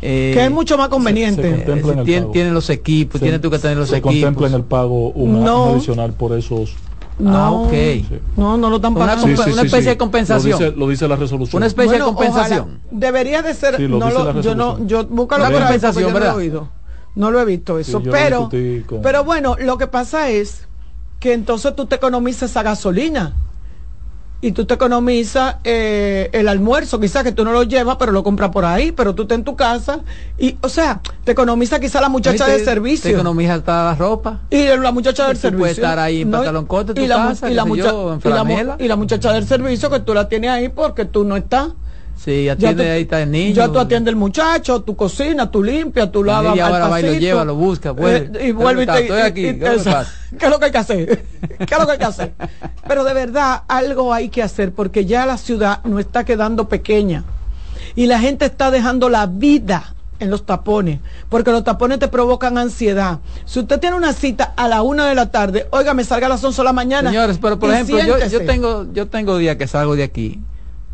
Eh, que es mucho más conveniente. tiene, los equipos, tiene tú que tener los equipos. contempla en el pago un adicional por esos no, ah, ok. No, no lo están pagando. Una, especie de compensación. Lo dice, la resolución. Una especie de compensación. Debería de ser. no lo, yo no, yo busco la compensación, ¿verdad? No lo, he oído. no lo he visto eso. pero, pero bueno, lo que pasa es que entonces tú te economizas esa gasolina y tú te economizas eh, el almuerzo, quizás que tú no lo llevas, pero lo compras por ahí, pero tú estás en tu casa y, o sea, te economiza quizás la muchacha de servicio. Te economiza hasta la ropa. Y la muchacha del servicio. Puede estar ahí en pantalón corto, y la, casa, y la, y la muchacha del servicio que tú la tienes ahí porque tú no estás. Sí, atiende ahí está el niño. Ya tú atiendes el muchacho, tu cocina, tu limpia, tú lavas. Y ahora va y lo lleva, lo busca, vuelve. Eh, y vuelve y, te, estoy aquí. ¿Qué, es lo que hay que hacer? ¿Qué es lo que hay que hacer? Pero de verdad, algo hay que hacer porque ya la ciudad no está quedando pequeña. Y la gente está dejando la vida en los tapones, porque los tapones te provocan ansiedad. Si usted tiene una cita a la una de la tarde, oiga, me salga a las 11 de la mañana. Señores, pero por ejemplo, yo, yo, tengo, yo tengo días que salgo de aquí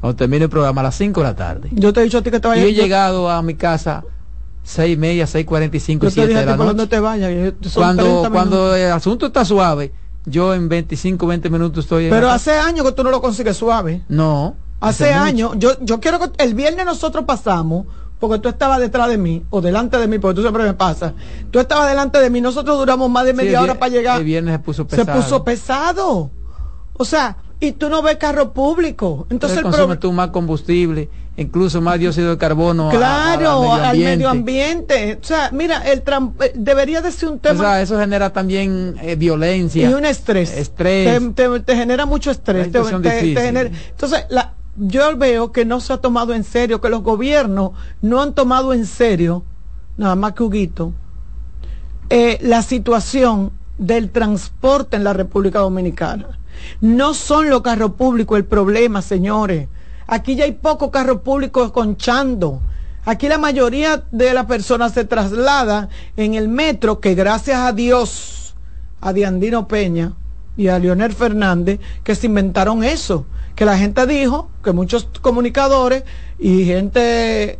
cuando termine el programa a las 5 de la tarde. Yo te he dicho a ti que te vayas. Yo he llegado a mi casa seis y media, seis cuarenta y cinco, siete de la noche. Cuando te vayas, cuando, cuando el asunto está suave, yo en 25, 20 minutos estoy. Pero hace años que tú no lo consigues suave. No. Hace, años. Yo, yo quiero que el viernes nosotros pasamos porque tú estabas detrás de mí o delante de mí, porque tú siempre me pasas. Tú estabas delante de mí, nosotros duramos más de media hora para llegar. El viernes se puso pesado. Se puso pesado. O sea, y tú no ves carro público. Entonces consume tú más combustible, incluso más dióxido de carbono. Claro, al, medio ambiente. O sea, mira, el eh, debería de ser un tema. O sea, eso genera también eh, violencia. Y un estrés. Estrés. Te, genera mucho estrés. Te, genera, entonces, la, yo veo que no se ha tomado en serio, que los gobiernos no han tomado en serio, nada más que Huguito, eh, la situación del transporte en la República Dominicana no son los carros públicos el problema, señores. Aquí ya hay pocos carros públicos conchando. Aquí la mayoría de las personas se traslada en el metro, que gracias a Dios, a Diandino Peña y a Leonel Fernández, que se inventaron eso. Que la gente dijo, que muchos comunicadores y gente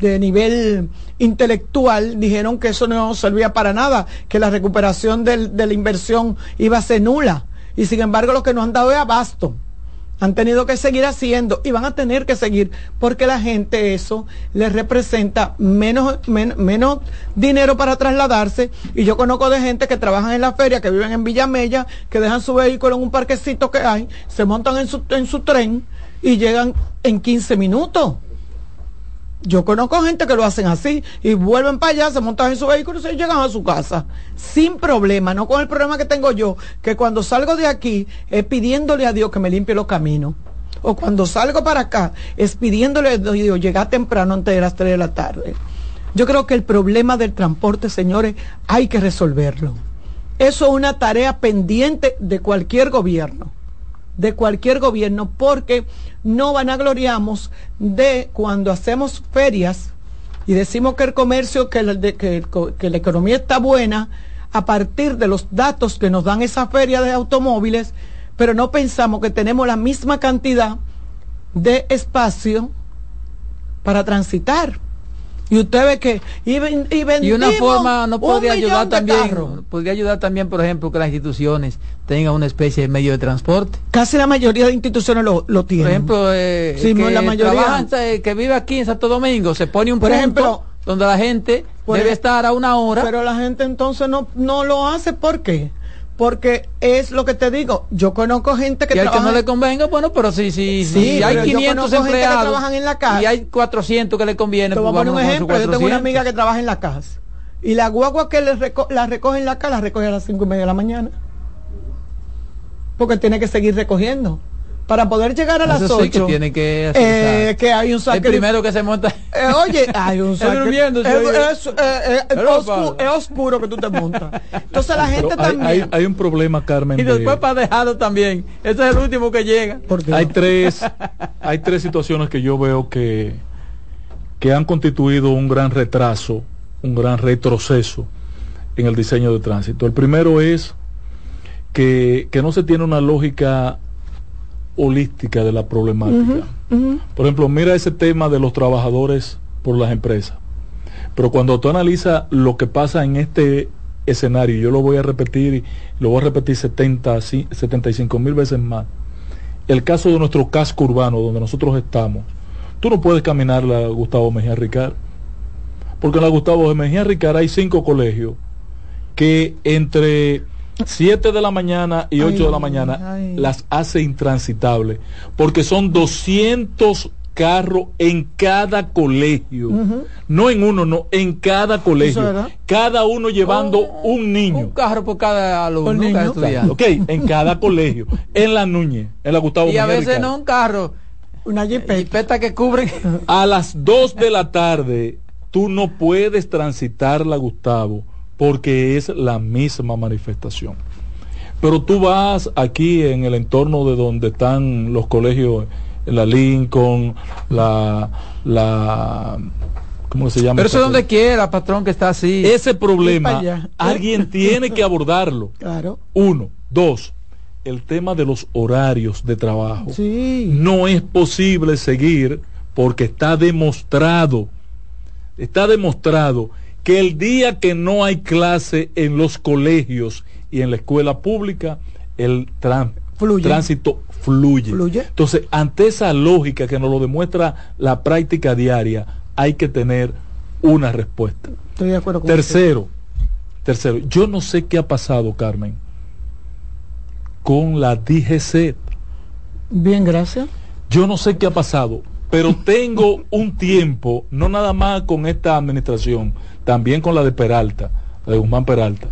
de nivel intelectual dijeron que eso no servía para nada, que la recuperación de la inversión iba a ser nula. Y sin embargo lo que nos han dado es abasto han tenido que seguir haciendo y van a tener que seguir porque la gente eso les representa menos, menos dinero para trasladarse y yo conozco de gente que trabajan en la feria, que viven en Villamella, que dejan su vehículo en un parquecito que hay, se montan en su, en su tren y llegan en 15 minutos. Yo conozco gente que lo hacen así y vuelven para allá, se montan en su vehículo y se llegan a su casa sin problema, no con el problema que tengo yo, que cuando salgo de aquí es pidiéndole a Dios que me limpie los caminos. O cuando salgo para acá es pidiéndole a Dios llegar temprano antes de las 3 de la tarde. Yo creo que el problema del transporte, señores, hay que resolverlo. Eso es una tarea pendiente de cualquier gobierno de cualquier gobierno porque no vanagloriamos de cuando hacemos ferias y decimos que el comercio, que, que, la economía está buena a partir de los datos que nos dan esa feria de automóviles, pero no pensamos que tenemos la misma cantidad de espacio para transitar. Y usted ve que y, y, una forma no podría ayudar también, podría ayudar también, por ejemplo, que las instituciones tengan una especie de medio de transporte. Casi la mayoría de instituciones lo, lo tienen. Por ejemplo, eh, que, la mayoría eh, que vive aquí en Santo Domingo se pone un por ejemplo donde la gente debe estar a una hora. Pero la gente entonces no no lo hace ¿por qué? Porque es lo que te digo, yo conozco gente que y trabaja... que no le convenga, bueno, pero si, si, sí, hay 500 empleados que trabajan en la casa. y hay 400 que le conviene. Te voy a pues poner un ejemplo, yo tengo una amiga que trabaja en la casa y la guagua que le la recoge en la casa la recoge a las cinco y media de la mañana porque tiene que seguir recogiendo para poder llegar a las 8 que tiene que eh, que hay un sacrificio. el primero que se monta. Eh, oye hay un sacrificio. Es, eh, es, oscuro, que tú te montas. Entonces la gente también hay, hay, un problema Carmen y después para dejarlo también. Ese es el último que llega. Hay tres hay tres situaciones que yo veo que que han constituido un gran retraso un gran retroceso en el diseño de tránsito. El primero es que, que no se tiene una lógica holística de la problemática. Por ejemplo, mira ese tema de los trabajadores por las empresas. Pero cuando tú analizas lo que pasa en este escenario, yo lo voy a repetir y lo voy a repetir 70, 75 mil veces más. El caso de nuestro casco urbano, donde nosotros estamos, tú no puedes caminar la Gustavo Mejía Ricard. Porque en la Gustavo Mejía Ricard hay cinco colegios que entre 7 de la mañana y 8 de la mañana las hace intransitables, porque son 200 carros en cada colegio, no en uno, no, en cada colegio, cada uno llevando oh, un niño. Un carro por cada alumno, Ok, en cada colegio, en la Núñez, en la Gustavo Y a veces no un carro, una jipeta. que cubre. A las 2 de la tarde, tú no puedes transitar la Gustavo porque es la misma manifestación. Pero tú vas aquí en el entorno de donde están los colegios, la Lincoln, la, la ¿cómo se llama? Pero eso es donde quiera, patrón, que está así. Ese problema, alguien tiene que abordarlo. Claro. Uno. Dos, el tema de los horarios de trabajo. Sí. No es posible seguir porque está demostrado, está demostrado que el día que no hay clase en los colegios y en la escuela pública, el tránsito fluye. Entonces, ante esa lógica que nos lo demuestra la práctica diaria, hay que tener una respuesta. Estoy de acuerdo con Tercero, tercero, yo no sé qué ha pasado, Carmen, con la DGC. Bien, gracias. Yo no sé qué ha pasado, pero tengo un tiempo, no nada más con esta administración, también con la de Peralta, la de Guzmán Peralta,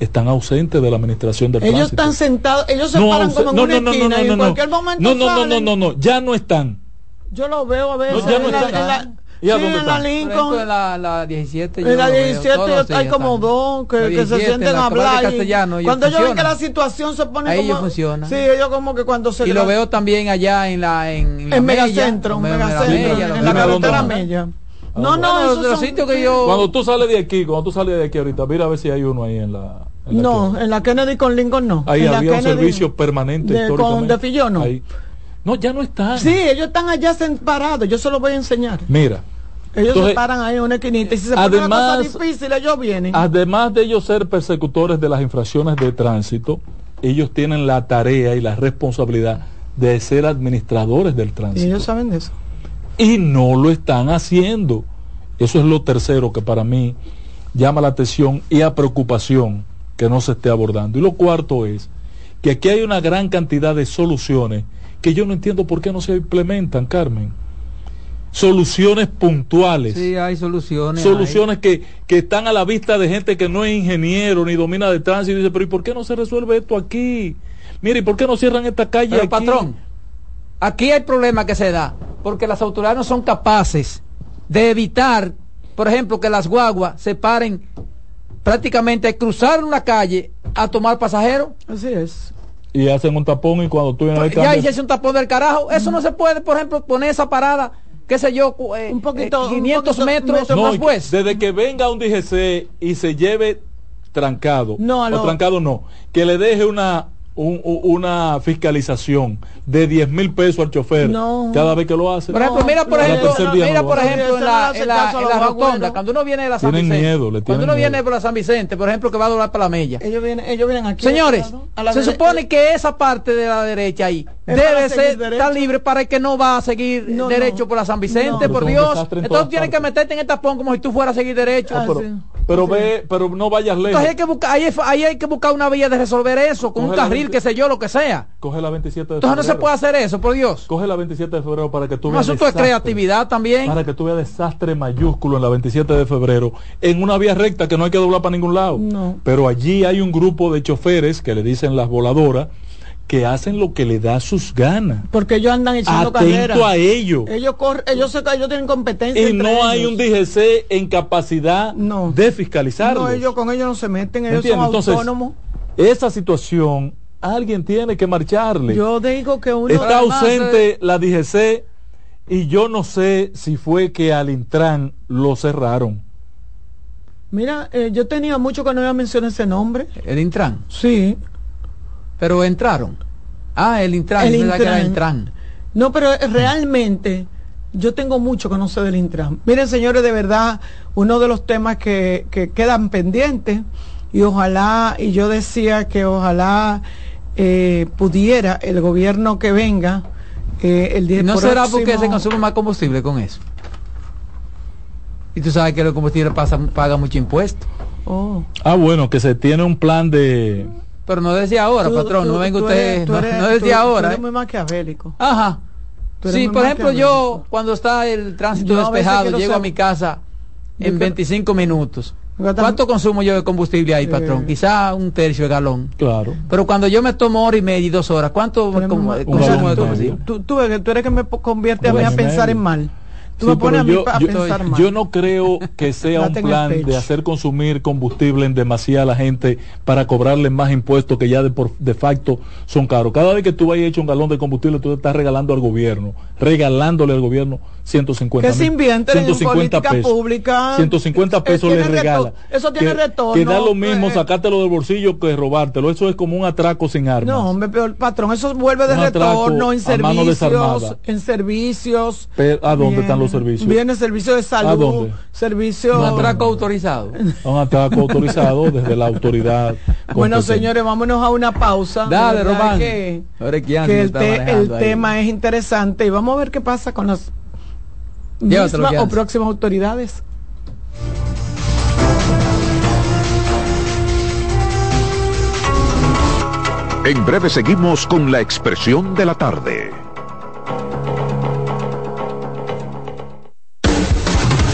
están ausentes de la administración del ellos están sentados ellos se paran como en una esquina y en cualquier momento no no no no no no ya no están yo lo veo a veces ya no están. ¿Y a dónde en la Lincoln. En la, la 17. En la 17 hay como dos que, que se sienten a hablar. cuando ellos ven que la situación se pone Ahí como. funciona. Sí, ellos como que cuando se. Y lo veo también allá en la. En, en Megacentro. En Megacentro. En la carretera Mella. No, no, esos los sitios que yo. Cuando tú sales de aquí, cuando tú sales de aquí ahorita, mira a ver si hay uno ahí en la. no, en la Kennedy con Lincoln no. Ahí había un servicio permanente. De, con, de Fillón no. No, ya no están. Sí, ellos están allá parados. Yo se los voy a enseñar. Mira, Ellos se paran ahí en una esquinita y si se además, difícil, ellos vienen. Además de ellos ser persecutores de las infracciones de tránsito, ellos tienen la tarea y la responsabilidad de ser administradores del tránsito. Y ellos saben de eso. Y no lo están haciendo. Eso es lo tercero que para mí llama la atención y a preocupación que no se esté abordando. Y lo cuarto es que aquí hay una gran cantidad de soluciones que yo no entiendo por qué no se implementan, Carmen. Soluciones puntuales. Sí, hay soluciones. Soluciones Que, que están a la vista de gente que no es ingeniero ni domina de tránsito y dice, pero ¿y por qué no se resuelve esto aquí? Mire, ¿y por qué no cierran esta calle pero, patrón, aquí hay problema que se da, porque las autoridades no son capaces de evitar, por ejemplo, que las guaguas se paren prácticamente a cruzar una calle a tomar pasajeros. Así es y hacen un tapón y cuando tú vienes pues, Ya hiciste un tapón del carajo. Eso no se puede, por ejemplo, poner esa parada, qué sé yo, eh, un poquito, 500 metros no, después. Desde que venga un DGC y se lleve trancado, no, o trancado no, que le deje una una fiscalización de 10 mil pesos al chofer cada vez que lo hace. Por ejemplo, mira por ejemplo, mira por ejemplo en la, en la, rotonda, cuando uno viene de la San Vicente, cuando uno viene por la San Vicente, por ejemplo, que va a doblar para la mella. Ellos vienen, ellos vienen aquí. Señores, se supone que esa parte de la derecha ahí debe ser tan libre para el que no va a seguir derecho por la San Vicente, por Dios. Entonces tienes que meterte en el tapón como si tú fueras a seguir derecho. Ah, pero, ve, pero no vayas lejos. Entonces hay que buscar, ahí, hay que buscar una vía de resolver eso, con un carril, qué sé yo, lo que sea. Coge la 27 de febrero. Entonces no se puede hacer eso, por Dios. Coge la 27 de febrero para que tú veas. asunto de creatividad también. Para que tú veas desastre mayúsculo en la 27 de febrero, en una vía recta que no hay que doblar para ningún lado. No. Pero allí hay un grupo de choferes que le dicen las voladoras que hacen lo que le da sus ganas. Porque ellos andan echando Atento a ello. Ellos corren, ellos, se, ellos tienen competencia. Y no hay un DGC en capacidad de fiscalizarlos. No, ellos con ellos no se meten, ellos son autónomos. esa situación alguien tiene que marcharle. Yo digo que uno está ausente la DGC y yo no sé si fue que al Intran lo cerraron. Mira, eh, yo tenía mucho que no iba a mencionar ese nombre. ¿El Intran? Sí. Pero entraron. Ah, el Intran, el Intran. No, pero realmente yo tengo mucho que no sé del Intran. Miren, señores, de verdad, uno de los temas que, que quedan pendientes y ojalá, y yo decía que ojalá eh, pudiera el gobierno que venga eh, el día ¿No será porque se consume más combustible con eso? Y tú sabes que los combustibles paga mucho impuesto. Oh. Ah, bueno, que se tiene un plan de pero no decía ahora, patrón, no venga usted, no, decía ahora. Tú muy maquiavélico. Ajá. Sí, por ejemplo, yo cuando está el tránsito despejado, llego a mi casa en 25 minutos. ¿Cuánto consumo yo de combustible ahí, patrón? Quizá un tercio de galón. Claro. Pero cuando yo me tomo hora y media y dos horas, ¿cuánto consumo de combustible? Tú, tú, eres que me convierte a mí a pensar en mal yo, no creo que sea un plan de hacer consumir combustible en demasiada gente para cobrarle más impuestos que ya de, por, de facto son caros. Cada vez que tú vayas hecho un galón de combustible, tú estás regalando al gobierno, regalándole al gobierno 150 que se invierte 150 pesos. pública. 150 pesos le regala. eso tiene retorno que da lo mismo sacártelo del bolsillo que robártelo. Eso es como un atraco sin armas. No hombre pero patrón eso vuelve de retorno en servicios en servicios ¿a dónde están los servicios? viene servicio de salud ¿a dónde? servicio un atraco autorizado un atraco autorizado desde la autoridad bueno señores vámonos a una pausa dale Román que, que el, el tema es interesante y vamos a ver qué pasa con las misma o próximas autoridades. En breve seguimos con la expresión de la tarde.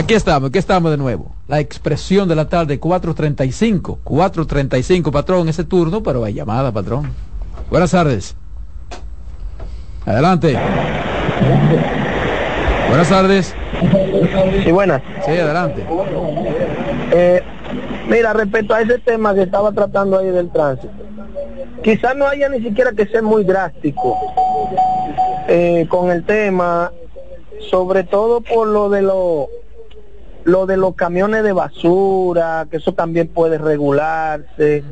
Aquí estamos, aquí estamos de nuevo. La expresión de la tarde, 4.35. 4.35, patrón, ese turno, pero hay llamada, patrón. Buenas tardes. Adelante. Buenas tardes. Sí, buenas. Sí, adelante. Eh, mira, respecto a ese tema que estaba tratando ahí del tránsito, quizás no haya ni siquiera que ser muy drástico eh, con el tema, sobre todo por lo de lo, lo de los camiones de basura, que eso también puede regularse.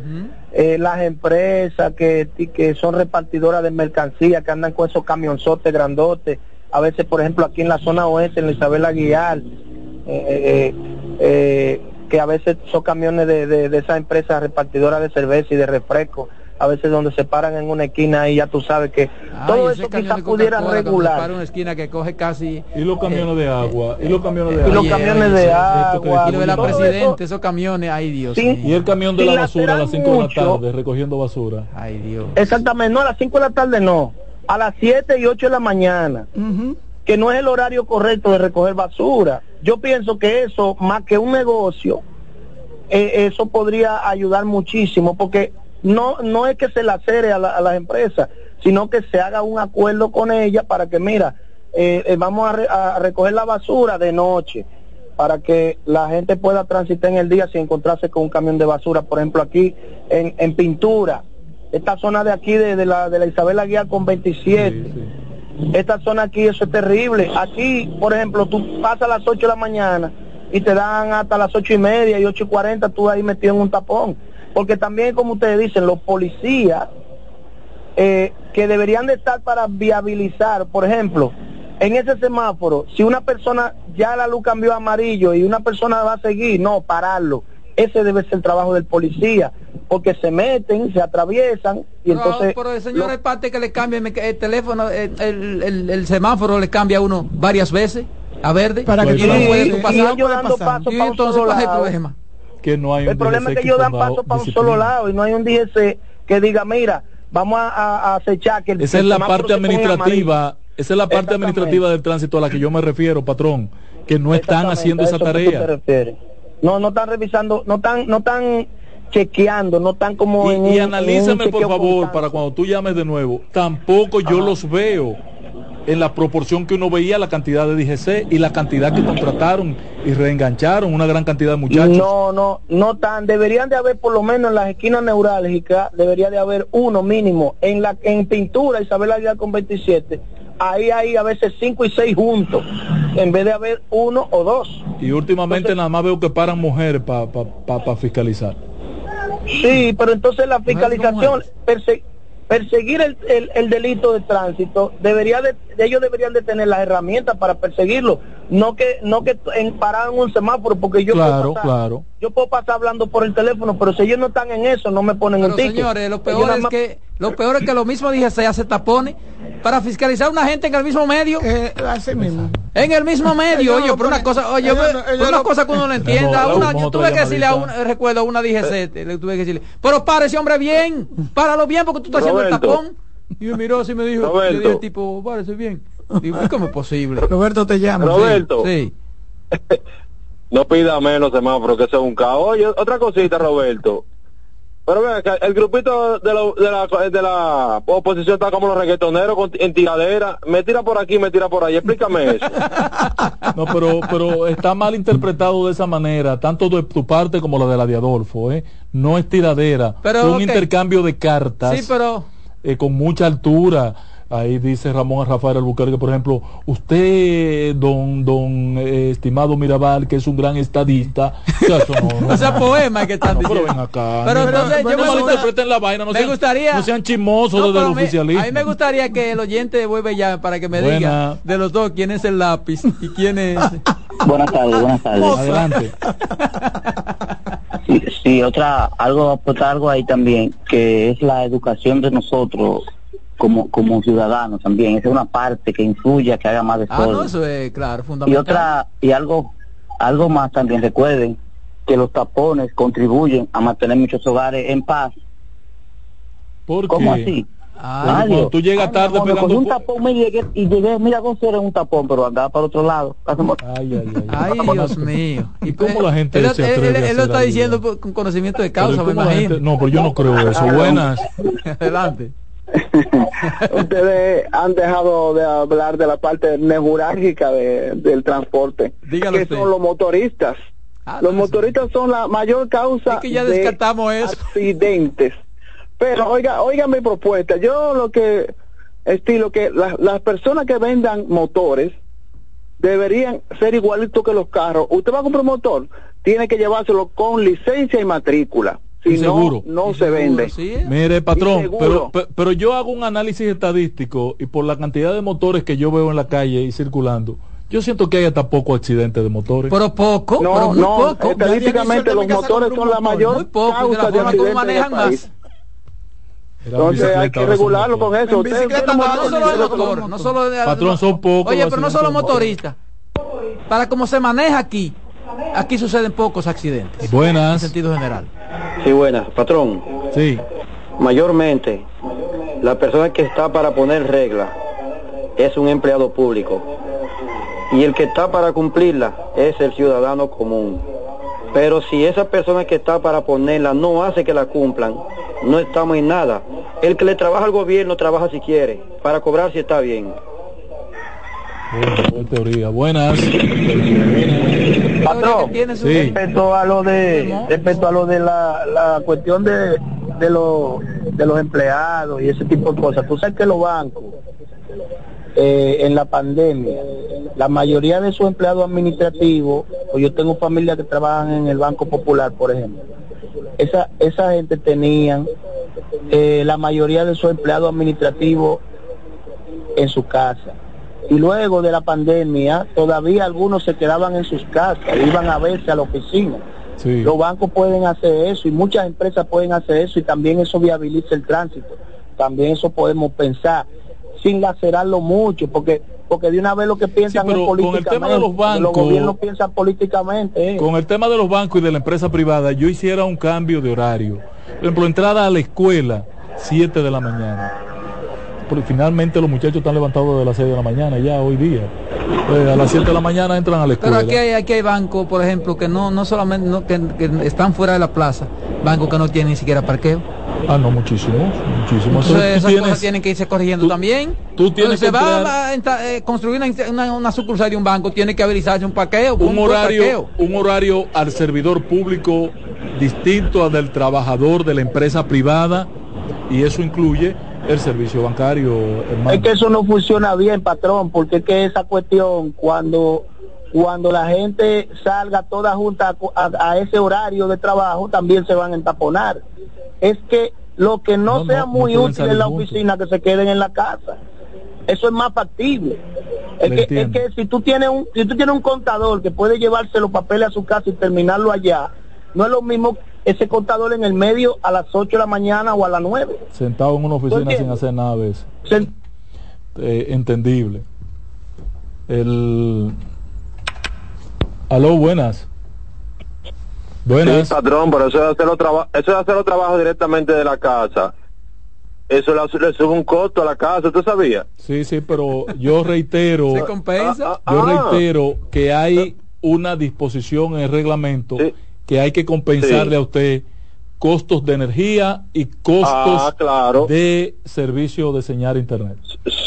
Eh, las empresas que, que son repartidoras de mercancía, que andan con esos camionzotes grandotes, a veces, por ejemplo, aquí en la zona oeste, en la Isabel Aguilar, eh, eh, que a veces son camiones de, de, de esas empresas repartidoras de cerveza y de refresco, a veces donde se paran en una esquina y ya tú sabes que todo eso quizás pudiera regular. Para una esquina que coge casi... Y los camiones de agua, y los camiones de y los camiones de agua. Y lo de la presidente, esos camiones, ay Dios Sí. Y el camión de la basura a las 5 de la tarde recogiendo basura. Ay Dios. Exactamente, no, a las 5 de la tarde no, a las 7 y 8 de la mañana, que no es el horario correcto de recoger basura. Yo pienso que eso, más que un negocio, eh, eso podría ayudar muchísimo, porque no, no es que se la cere a, la- a las empresas, sino que se haga un acuerdo con ellas para que, mira, eh, eh, vamos a, re- a recoger la basura de noche para que la gente pueda transitar en el día sin encontrarse con un camión de basura, por ejemplo aquí en, en pintura, esta zona de aquí de, de la, de la Isabel Aguiar con 27, esta zona aquí eso es terrible, aquí por ejemplo tú pasas a las 8 de la mañana y te dan hasta las ocho y media y ocho y cuarenta tú ahí metido en un tapón, porque también como ustedes dicen, los policías eh, que deberían de estar para viabilizar, por ejemplo, en ese semáforo, si una persona ya la luz cambió a amarillo y una persona va a seguir, no, pararlo. Ese debe ser el trabajo del policía, porque se meten, se atraviesan y No, entonces... pero el señor es parte que le cambia el teléfono, el, el- el- el semáforo le cambia a uno varias veces a verde. Para que y no puede y pasar. ellos dando paso Y para un entonces, ¿cuál es el problema? Que no hay un El problema es DGC que ellos dan paso para un solo lado y no hay un DGC que diga, mira, vamos a, a- a acechar que el Esa es la parte en administrativa, esa es la parte administrativa del tránsito a la que yo me refiero, patrón, que no están haciendo esa tarea. No, no están revisando, no están, no están chequeando, no están como en Y, y en un analízame por chequeo favor para cuando tú llames de nuevo. Tampoco yo los veo en la proporción que uno veía la cantidad de DGC y la cantidad que contrataron y reengancharon una gran cantidad de muchachos. No, no, no tan. Deberían de haber por lo menos en las esquinas neurálgicas, debería de haber uno mínimo. En la en pintura, Isabel Aguilar con 27, ahí hay a veces cinco y seis juntos, en vez de haber uno o dos. Y últimamente nada más veo que paran mujeres para fiscalizar. Sí, pero entonces la fiscalización, perseguir el, el- el delito de tránsito, debería de, ellos deberían de tener las herramientas para perseguirlo, no que no que en, parar en un semáforo, porque yo Claro, puedo pasar, claro. yo puedo pasar hablando por el teléfono, pero si ellos no están en eso, no me ponen Pero un ticket. señores, lo peor es más- que lo peor es que lo mismo dije se hace tapones para fiscalizar a una gente en el mismo medio. así mismo. En el mismo medio, oye, por una cosa, oye, ellos ellos una lo- cosa que uno no entienda. Una, yo tuve que decirle a una, recuerdo a una DGC, le tuve que decirle, pero para ese hombre bien, páralo bien porque tú estás haciendo el tapón. Y me miró así y me dijo, Roberto. le dije el tipo, párese bien. Digo, ¿cómo es posible? Roberto te llama. Roberto, Sí. No pida menos semáforo, que sea un caos. Oye, otra cosita, Roberto. Pero ven acá, el grupito de, lo- de, la, de la oposición está como los reggaetoneros con- en tiradera. Me tira por aquí, me tira por ahí. Explícame eso. No, pero, pero está mal interpretado de esa manera, tanto de tu parte como la de la de Adolfo, ¿eh? No es tiradera, Pero, es un intercambio de cartas Sí, pero eh, con mucha altura. Ahí dice Ramón Rafael Albuquerque, por ejemplo, usted, don, don eh, estimado Mirabal, que es un gran estadista, o sea, eso no, no, o sea, poema que están No, pero diciendo. ven acá. Pero no, entonces no, yo no me gusta- malinterpreten la vaina, no me sean, gustaría- no sean chismosos No, desde pero el me- oficialismo. A mí me gustaría que el oyente de Vuelve Ya para que me Buena. diga de los dos quién es el lápiz y quién es. Buenas tardes, buenas tardes. Adelante. Sí, sí, otra, algo, aportar algo ahí también, que es la educación de nosotros como, como ciudadanos también. Esa es una parte que influye que haga más Ah, desorden. no, eso es claro, y fundamental. otra, y algo, algo más también, recuerden que los tapones contribuyen a mantener muchos hogares en paz. ¿Por ¿Cómo qué? así? Ah, tú llegas Ay, tarde me pegando un tapón me llegué, y llegué, mira, dos horas en un tapón, pero andaba para otro lado. Ay, ay, ay. Ay, Dios mío. ¿Y cómo la gente él, se él- atreve él- él hacer lo está diciendo por- con conocimiento de causa, me ¿cómo imagino. gente- No, pero yo no creo eso. Buenas. Adelante. Ustedes han dejado de hablar de la parte neurálgica de- del transporte, Dígalo que usted. son los motoristas. Ah, los no, motoristas son la mayor causa Es que ya de eso. accidentes. Pero oiga, oiga mi propuesta. Yo lo que estilo que la- las personas que vendan motores deberían ser igualitos que los carros. Usted va a comprar un motor, tiene que llevárselo con licencia y matrícula. Si no, seguro. no se vende. Mire, patrón, seguro. pero, pe- pero yo hago un análisis estadístico y por la cantidad de motores que yo veo en la calle y circulando, yo siento que hay hasta poco accidentes de motores. Pero poco, No, pero muy no, poco. estadísticamente los motores son la mayor Muy poco, de la causa de en el manejan país. más. Entonces hay que regularlo con eso. En bicicleta no, no solo de motor, no solo de Patrón, son pocos Oye, pero no solo motoristas. Para como se maneja aquí, aquí suceden pocos accidentes. Buenas. En sentido general. Sí, buenas, patrón. Sí. Mayormente, la persona que está para poner regla es un empleado público y el que está para cumplirla es el ciudadano común. Pero si esa persona que está para ponerla no hace que la cumplan, no estamos en nada. El que le trabaja al gobierno trabaja si quiere, para cobrar si está bien. Buena teoría. Buenas. Patrón, Sí. respecto a lo de respecto a lo de la, la cuestión de de los de los empleados y ese tipo de cosas. Tú sabes que los bancos eh, en la pandemia, la mayoría de sus empleados administrativos, pues yo tengo familias que trabajan en el Banco Popular, por ejemplo. Esa esa gente tenían eh, la mayoría de sus empleados administrativos en su casa. Y luego de la pandemia, todavía algunos se quedaban en sus casas, iban a verse a la oficina. Sí. Los bancos pueden hacer eso y muchas empresas pueden hacer eso y también eso viabiliza el tránsito. También eso podemos pensar sin lacerarlo mucho, porque porque de una vez lo que piensan pero es con el políticamente. tema de los bancos- gobiernos piensan políticamente. eh. Con el tema de los bancos y de la empresa privada, yo hiciera un cambio de horario. Por ejemplo, entrada a la escuela, 7 de la mañana. Finalmente los muchachos están levantados de las 6 de la mañana ya hoy día. Eh, a las 7 de la mañana entran a la Pero escuela. aquí hay, aquí hay bancos, por ejemplo, que no, no solamente no, que, que están fuera de la plaza, bancos que no tienen ni siquiera parqueo. Ah, no, muchísimos, muchísimos. Entonces esas tienes- cosas tienen que irse corrigiendo también. tú tienes Entonces, se va a eh, construir una, una, una sucursal de un banco, tiene que habilitarse un parqueo. un horario, parqueo. un horario al servidor público distinto al del trabajador de la empresa privada y eso incluye el servicio bancario, hermano. Es que eso no funciona bien, patrón, porque es que esa cuestión, cuando cuando la gente salga toda junta a, ese horario de trabajo, también se van a entaponar. Es que lo que no, No, sea no, muy útil en la juntos. oficina, que se queden en la casa. Eso es más factible. Es que, es que si tú tienes un si tú tienes un contador que puede llevarse los papeles a su casa y terminarlo allá, no es lo mismo ese contador en el medio a las 8 de la mañana o a las 9. Sentado en una oficina sin hacer nada a veces. Eh, entendible. El... Aló, buenas. Buenas. Sí, patrón, pero eso es hacer los traba- eso es hacer los trabajos directamente de la casa. Eso le, sube un costo a la casa, ¿tú sabías? Sí, sí, pero yo reitero, ¿Se compensa? yo reitero que hay una disposición en el reglamento que hay que compensarle a usted costos de energía y costos ah, de servicio de señal internet.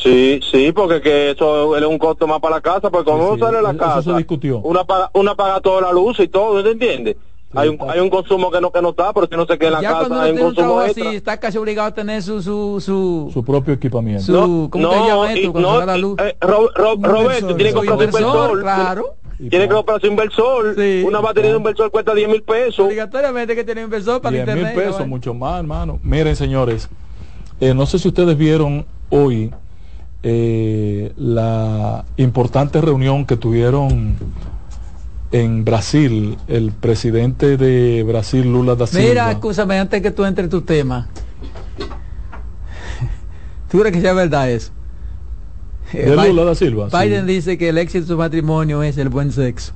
Sí, sí, porque que eso es un costo más para la casa, porque cuando uno sale de la casa, se discutió. Una paga, una paga toda la luz y todo, ¿te entiendes? hay un, hay un consumo que no que no está, pero si no se queda en la casa hay un consumo así, está casi obligado a tener su su su, su propio equipamiento. Su, no, ¿Cómo no, llama esto? No, la luz? Eh, Roberto, tiene que comprar un inversor. Claro. Tiene que comprar su inversor. Sí, una batería de inversor cuesta 10 mil pesos. Obligatoriamente que tiene inversor para 10 internet. mil pesos, mucho más, hermano. Miren, señores, eh, no sé si ustedes vieron hoy eh, la importante reunión que tuvieron en Brasil, el presidente de Brasil, Lula da Silva. Mira, escúchame, antes que tú entres tu tema. ¿Tú crees que sea verdad eso? De Lula da Silva. Biden dice que el éxito de su matrimonio es el buen sexo.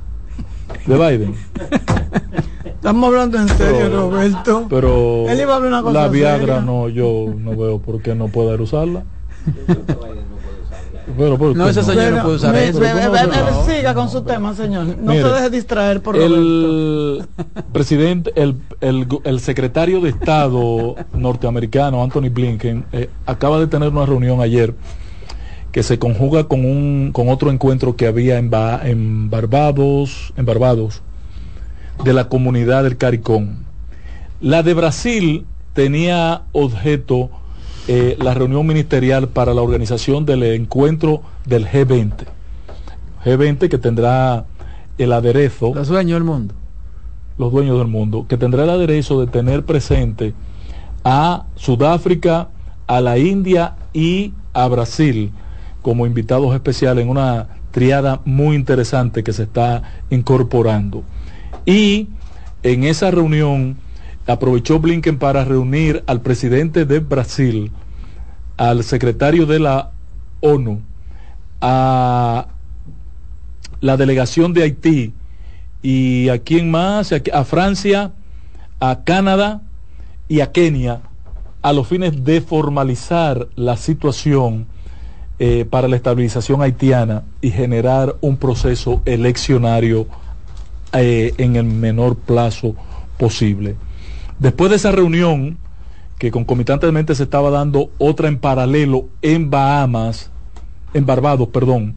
De Biden. Estamos hablando en serio, Roberto. Pero la Viagra no, yo no veo por qué no pueda usarla. no, ese señor no puede usar eso. Siga con su tema, señor. No se deje distraer por el presidente, el, el, el, secretario de Estado norteamericano, Anthony Blinken, eh, acaba de tener una reunión ayer que se conjuga con un con otro encuentro que había en, en Barbados, en Barbados, de la comunidad del CARICOM. La de Brasil tenía objeto eh, la reunión ministerial para la organización del encuentro del G20. G20 que tendrá el aderezo. Los dueños del mundo. Los dueños del mundo, que tendrá el aderezo de tener presente a Sudáfrica, a la India y a Brasil como invitados especiales en una triada muy interesante que se está incorporando. Y en esa reunión aprovechó Blinken para reunir al presidente de Brasil, al secretario de la ONU, a la delegación de Haití y a quién más, a Francia, a Canadá y a Kenia, a los fines de formalizar la situación eh, para la estabilización haitiana y generar un proceso eleccionario eh, en el menor plazo posible. Después de esa reunión, que concomitantemente se estaba dando otra en paralelo en Bahamas, en Barbados, perdón,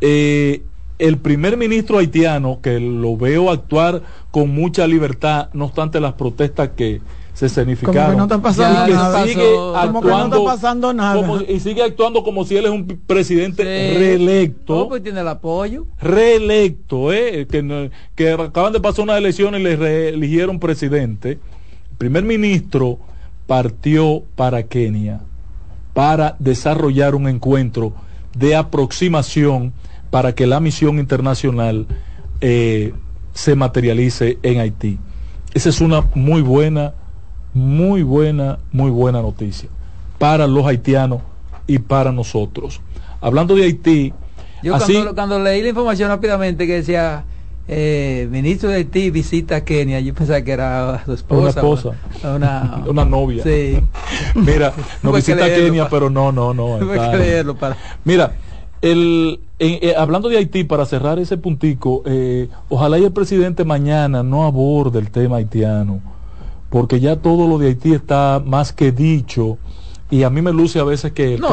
eh, el primer ministro haitiano, que lo veo actuar con mucha libertad, no obstante las protestas que se escenificaron. Como que no está pasando nada. Sigue actuando, como que no está pasando nada. y sigue actuando como si él es un presidente reelecto. pues tiene el apoyo. Reelecto, eh, que, que acaban de pasar unas elecciones y le reeligieron presidente primer ministro partió para Kenia para desarrollar un encuentro de aproximación para que la misión internacional eh, se materialice en Haití. Esa es una muy buena, muy buena, muy buena noticia para los haitianos y para nosotros. Hablando de Haití, yo cuando, cuando leí la información rápidamente que decía eh, ministro de Haití visita Kenia, yo pensaba que era su esposa. Una esposa. Una, una novia. Sí. Mira, no visita a Kenia, pero no, no, no. para... Mira, el, eh, hablando de Haití, para cerrar ese puntico, eh, ojalá y el presidente mañana no aborde el tema haitiano, porque ya todo lo de Haití está más que dicho, y a mí me luce a veces que el,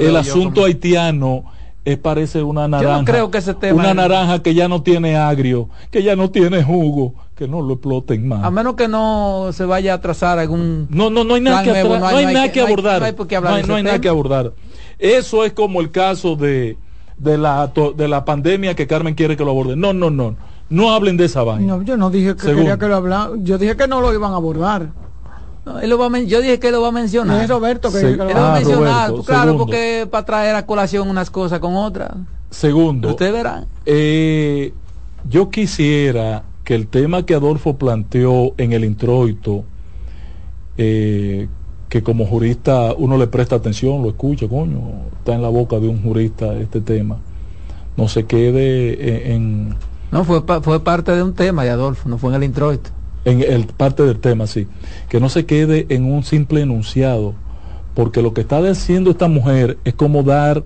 el asunto haitiano es parece una naranja. creo que ese tema una naranja que ya no tiene agrio, que ya no tiene jugo, que no lo exploten más. A menos que no se vaya a trazar algún No, no, no hay nada que no, hay, nada que abordar. No hay, nada que abordar. Eso es como el caso de de la de la pandemia que Carmen quiere que lo aborden. No, no, no. No hablen de esa vaina. No, yo no dije que quería que lo hablaran. Yo dije que no lo iban a abordar yo dije que lo va a mencionar. es Roberto que, lo va a ah, mencionar. claro, porque para traer a colación unas cosas con otras. Segundo. Usted verá. Eh, yo quisiera que el tema que Adolfo planteó en el introito, eh, que como jurista uno le presta atención, lo escucha, coño, está en la boca de un jurista este tema, no se quede en... no, fue, fue parte de un tema de Adolfo, no fue en el introito en el, parte del tema, sí, que no se quede en un simple enunciado, porque lo que está haciendo esta mujer es como dar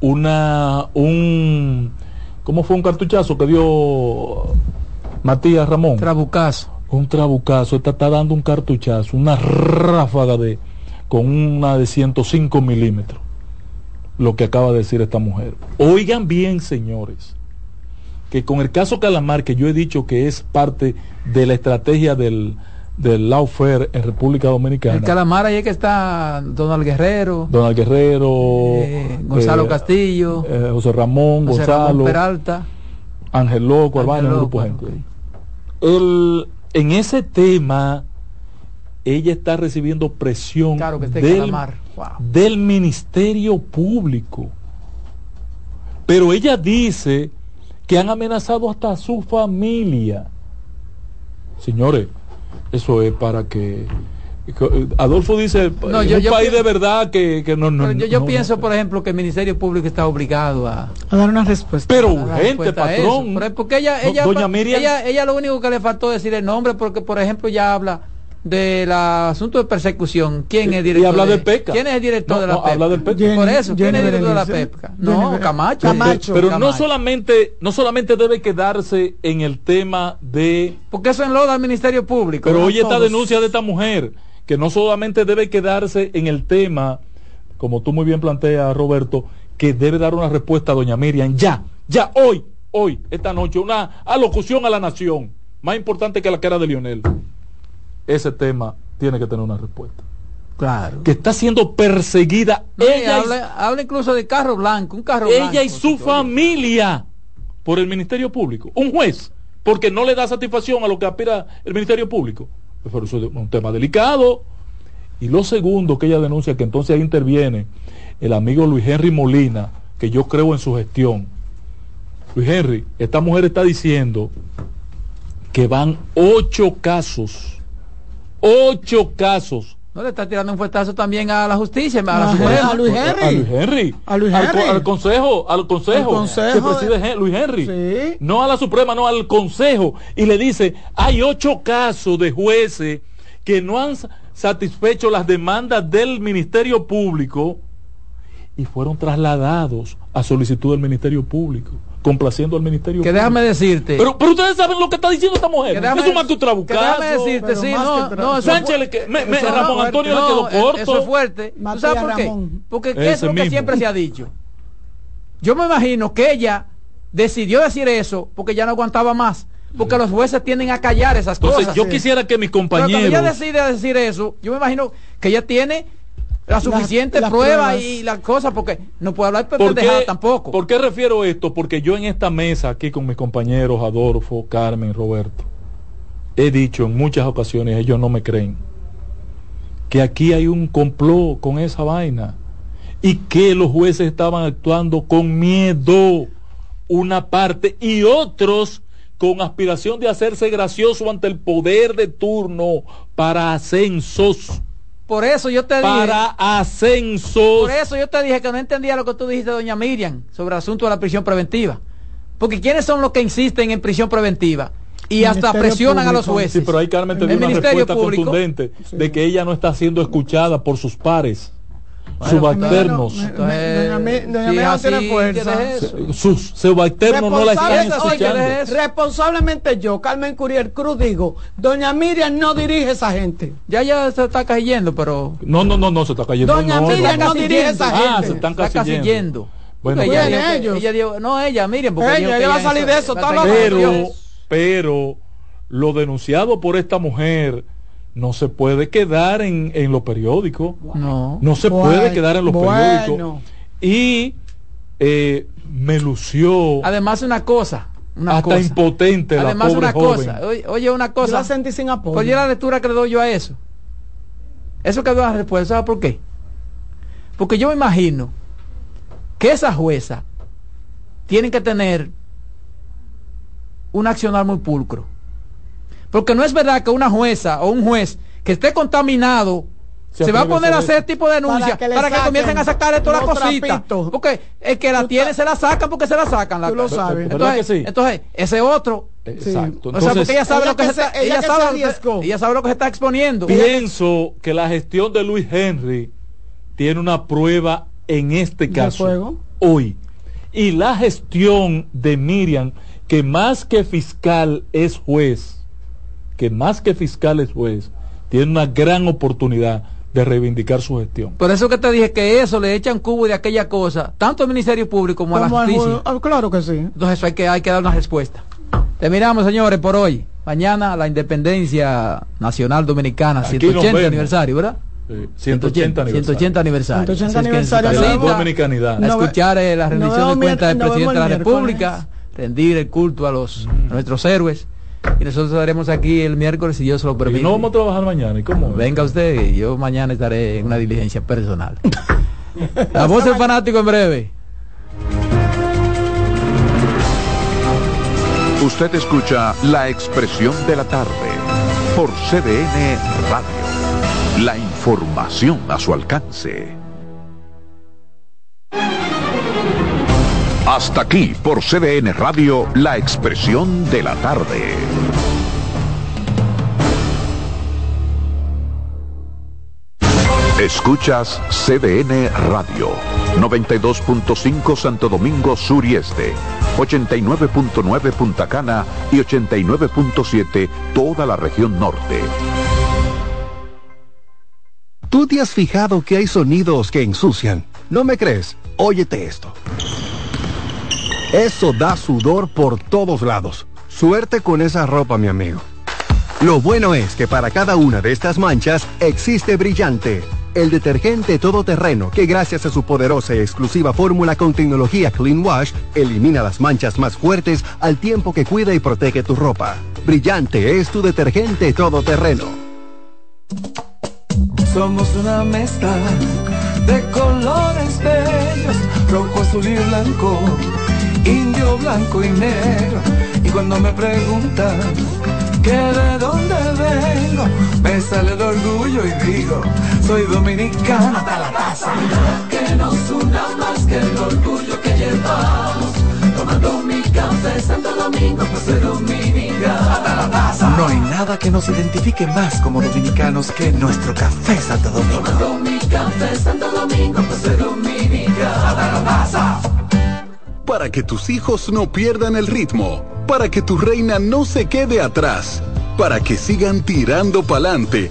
una, un, ¿Cómo fue un cartuchazo que dio Matías Ramón? Trabucazo. Un trabucazo. Esta está dando un cartuchazo, una ráfaga de con una de 105 milímetros. Lo que acaba de decir esta mujer. Oigan bien, señores, que con el caso Calamar, que yo he dicho que es parte de la estrategia del, del Lawfare en República Dominicana. El Calamar ahí es que está Donald Guerrero. Donald Guerrero. Eh, Gonzalo eh, Castillo. eh, José Ramón, José Gonzalo. Ramón Peralta. Ángel Loco, Albano, grupo gente. El, en ese tema, ella está recibiendo presión Claro que del, Calamar. Wow. del Ministerio Público. Pero ella dice que han amenazado hasta a su familia. Señores, eso es para que... Adolfo dice, No, yo- un yo país de verdad que, que no... no yo, yo no- pienso, por ejemplo, que el Ministerio Público está obligado a, A dar una respuesta. Pero urgente, patrón. Porque ella, ella, doña Miriam- ella, ella lo único que le faltó decir el nombre, porque por ejemplo ya habla del asunto de persecución. ¿Quién Y- es el y director? habla de PEPCA. ¿Quién es el director No, de la no, PEPCA? habla del PEPCA. Por eso, ¿quién es el director de la. PEPCA? Jenny No, Camacho. Camacho. Pero no solamente, no solamente debe quedarse en el tema de Porque eso enloda al Ministerio Público. Pero oye esta denuncia de esta mujer, que no solamente debe quedarse en el tema, como tú muy bien planteas, Roberto, que debe dar una respuesta a doña Miriam, ya, ya, hoy, hoy, esta noche, una alocución a la nación, más importante que la cara de Lionel. Ese tema tiene que tener una respuesta. Claro. Que está siendo perseguida No, ella, y- habla, habla incluso de carro blanco, un carro ella blanco. y su familia por el Ministerio Público. Un juez, porque no le da satisfacción a lo que aspira el Ministerio Público. Pero eso es un tema delicado. Y lo segundo que ella denuncia, que entonces ahí interviene el amigo Luis Henry Molina, que yo creo en su gestión. Luis Henry, esta mujer está diciendo que van ocho casos, ocho casos No le está tirando un fuetazo también a la justicia, a la A Suprema. a Luis a Henry. Luis Henry. A Luis Al, co- Henry. al consejo, al consejo, Al consejo que preside de- Luis Henry. Sí. No a la Suprema, no al consejo. Y le dice, hay ocho casos de jueces que no han sa- satisfecho las demandas del Ministerio Público y fueron trasladados a solicitud del Ministerio Público, complaciendo al Ministerio Que déjame decirte. Pero, pero ustedes saben lo que está diciendo esta mujer. Que déjame- es un acto que trabucazo. déjame decirte, sí, no, no, eso Sánchez le que- me- Ramón fuerte. Antonio le No, quedó eh, corto. Eso es fuerte. ¿Tú Matías sabes por qué? Porque eso es lo que siempre se ha dicho. Yo me imagino que ella decidió decir eso porque ya no aguantaba más. Porque los jueces tienden a callar esas Entonces, cosas. yo quisiera que mis Pero cuando ella compañeros... decide decir eso, yo me imagino que ella tiene la suficiente las prueba pruebas. y las cosas porque no puede hablar ¿Por pendejada tampoco. ¿Por qué refiero esto? Porque yo en esta mesa aquí con mis compañeros Adolfo, Carmen, Roberto, he dicho en muchas ocasiones, ellos no me creen, que aquí hay un complot con esa vaina y que los jueces estaban actuando con miedo una parte y otros con aspiración de hacerse gracioso ante el poder de turno para ascensos. Por eso yo te dije. Para ascensos. Por eso yo te dije que no entendía lo que tú dijiste, doña Miriam, sobre el asunto de la prisión preventiva. Porque ¿quiénes son los que insisten en prisión preventiva? Y hasta Ministerio presionan a los Público. jueces. Sí, pero ahí Carmen te dio una Ministerio respuesta Público. contundente de que ella no está siendo escuchada por sus pares, Bueno, subalternos. Me- me- Entonces, doña Mi- doña si Miriam es tiene así, fuerza. ¿qué es eso? Sus subalternos no la están escuchando. responsablemente yo, Carmen Curiel Cruz, digo, doña Miriam no dirige esa gente. Ya ya se está cayendo, pero No, no, no, no, se está cayendo. Doña no, Miriam no. no dirige esa Ah, gente. se están casillendo. Bueno, ella, que- ellos. ella dijo, no ella, Miriam, porque Ella, ella va a ella salir de eso, está pero, Dios. pero lo denunciado por esta mujer no se puede quedar en, en los periódicos. No. No se Bueno, puede quedar en los bueno. periódicos. Y eh, me lució Además una cosa, una hasta cosa. impotente la Además pobre una joven. cosa, oye, oye, una Yo cosa. la sentí sin apoyo. Oye la lectura que le doy yo a eso. Eso que doy la respuesta, ¿sabes por qué? Porque yo me imagino que esa jueza tiene que tener un accionar muy pulcro. Porque no es verdad que una jueza o un juez que esté contaminado Se se, va a poner a hacer tipo de denuncia Para que para comiencen a sacar de todas las los cositas. trapitos. Porque el que la Tú tiene se la sacan porque se la sacan. La Tú lo cosa. sabes. ¿Verdad Entonces, que sí? entonces, ese otro Exacto. o sea, porque ella sabe ella lo que, que se se- está, ella ella que sabe se lo que- arriesgó. ella sabe lo que se está exponiendo. Pienso que la gestión de Luis Henry tiene una prueba en este ¿De caso fuego? hoy. Y la gestión de Miriam, que más que fiscal es juez, que más que fiscal es juez, tiene una gran oportunidad de reivindicar su gestión. Por eso que te dije que eso le echan cubo de aquella cosa, tanto al Ministerio Público como, a la justicia. Ah, claro que sí. Entonces hay que, hay que dar una respuesta. Terminamos, señores, por hoy. Mañana la independencia nacional dominicana, 180 aniversario, ¿verdad? 180, 180 aniversario. 180 aniversario. la dominicanidad. A escuchar eh, la rendición de cuentas del presidente de la República, rendir el culto a los a nuestros héroes. Y nosotros estaremos aquí el miércoles si Dios lo permite. ¿Y no vamos a trabajar mañana? ¿Y cómo? Venga usted, yo mañana estaré en una diligencia personal. la voz del fanático en breve. Usted escucha la expresión de la tarde por CDN Radio. La información a su alcance. Hasta aquí por CDN Radio, la expresión de la tarde. Escuchas CDN Radio, 92.5 Santo Domingo Sur y Este, 89.9 Punta Cana y 89.7 toda la región norte. ¿Tú te has fijado que hay sonidos que ensucian? ¿No me crees? Óyete esto. Eso da sudor por todos lados. Suerte con esa ropa, mi amigo. Lo bueno es que para cada una de estas manchas existe Brillante, el detergente todoterreno que gracias a su poderosa y exclusiva fórmula con tecnología Clean Wash elimina las manchas más fuertes al tiempo que cuida y protege tu ropa. Brillante es tu detergente todoterreno. Somos una mezcla de colores bellos, rojo, azul y blanco, indio, blanco y negro. Y cuando me preguntan que de dónde vengo, me sale el orgullo y digo, soy dominicano hasta la taza. Que nos una más que el orgullo que llevamos, tomando mi café Santo Domingo, pues soy dominicano hasta la taza. No hay nada que nos identifique más como dominicanos que nuestro café Santo Domingo. Tomando mi café Santo Domingo, pues soy dominicano hasta la taza. Para que tus hijos no pierdan el ritmo, para que tu reina no se quede atrás, para que sigan tirando pa'lante.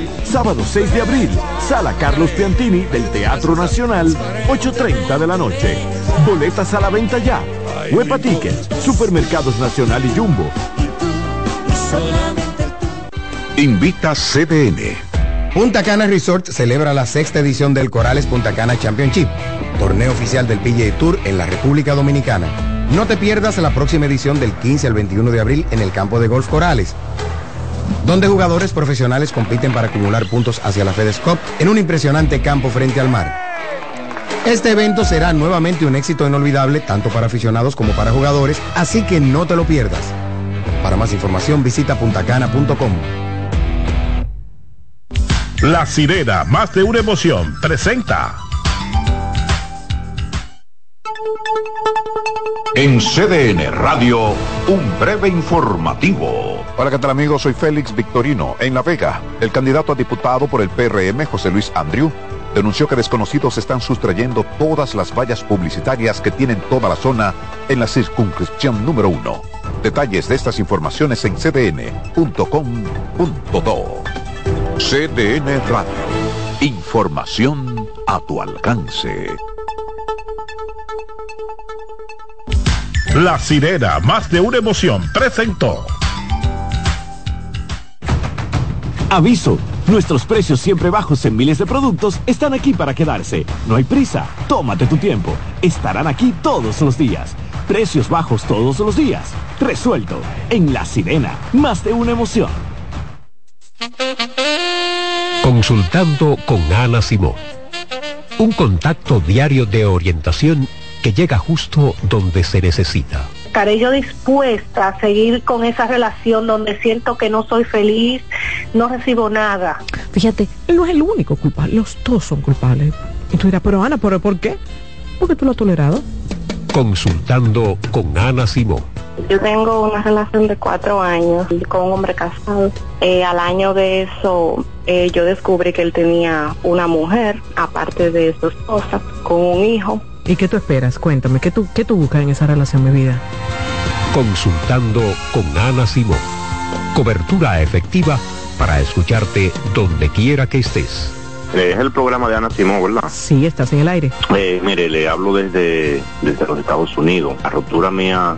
Sábado 6 de abril, Sala Carlos Piantini del Teatro Nacional, 8.30 de la noche. Boletas a la venta ya. Huepa Tickets, Supermercados Nacional y Jumbo. Invita CDN. Punta Cana Resort celebra la sexta edición del Corales Punta Cana Championship, torneo oficial del PGA Tour en la República Dominicana. No te pierdas la próxima edición del 15 al 21 de abril en el campo de golf Corales, donde jugadores profesionales compiten para acumular puntos hacia la FedEx Cup en un impresionante campo frente al mar. Este evento será nuevamente un éxito inolvidable tanto para aficionados como para jugadores, así que no te lo pierdas. Para más información visita puntacana.com. La sirena, más de una emoción, presenta. En CDN Radio, un breve informativo. Hola, ¿qué tal amigos? Soy Félix Victorino. En La Vega, el candidato a diputado por el PRM, José Luis Andriu, denunció que desconocidos están sustrayendo todas las vallas publicitarias que tienen toda la zona en la circunscripción número uno. Detalles de estas informaciones en cdn.com.do. CDN Radio. Información a tu alcance. La sirena, más de una emoción, presentó. Aviso, nuestros precios siempre bajos en miles de productos están aquí para quedarse. No hay prisa, tómate tu tiempo. Estarán aquí todos los días. Precios bajos todos los días. Resuelto. En La Sirena, más de una emoción. Consultando con Ana Simón. Un contacto diario de orientación que llega justo donde se necesita. Estaré yo dispuesta a seguir con esa relación donde siento que no soy feliz, no recibo nada. Fíjate, él no es el único culpable, los dos son culpables. Y tú dirás, pero Ana, ¿pero por qué? Porque tú lo has tolerado. Consultando con Ana Simón. Yo tengo una relación de cuatro años con un hombre casado. Eh, al año de eso, eh, yo descubrí que él tenía una mujer, aparte de su esposa, con un hijo. ¿Y qué tú esperas? Cuéntame, ¿qué tú, qué tú buscas en esa relación, mi vida? Consultando con Ana Simón. Cobertura efectiva para escucharte donde quiera que estés. Eh, es el programa de Ana Simón, ¿verdad? Sí, estás en el aire. Eh, mire, le hablo desde, desde los Estados Unidos. La ruptura mía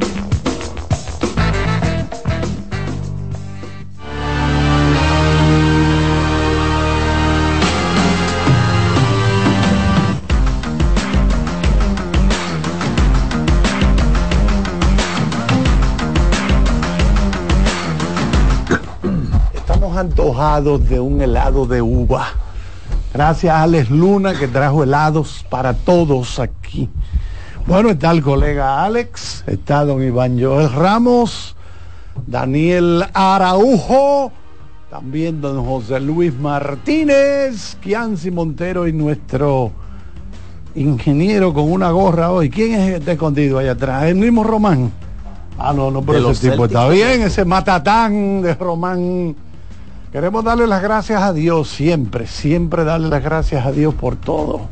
Antojados de un helado de uva. Gracias a Alex Luna que trajo helados para todos aquí. Bueno, está el colega Alex, está don Iván Joel Ramos, Daniel Araujo, también don José Luis Martínez, Kianci Montero y nuestro ingeniero con una gorra hoy. ¿Quién es este escondido allá atrás? El mismo Román. Ah, no, no, pero ese tipo está bien, ese matatán de Román. Queremos darle las gracias a Dios siempre, siempre darle las gracias a Dios por todo.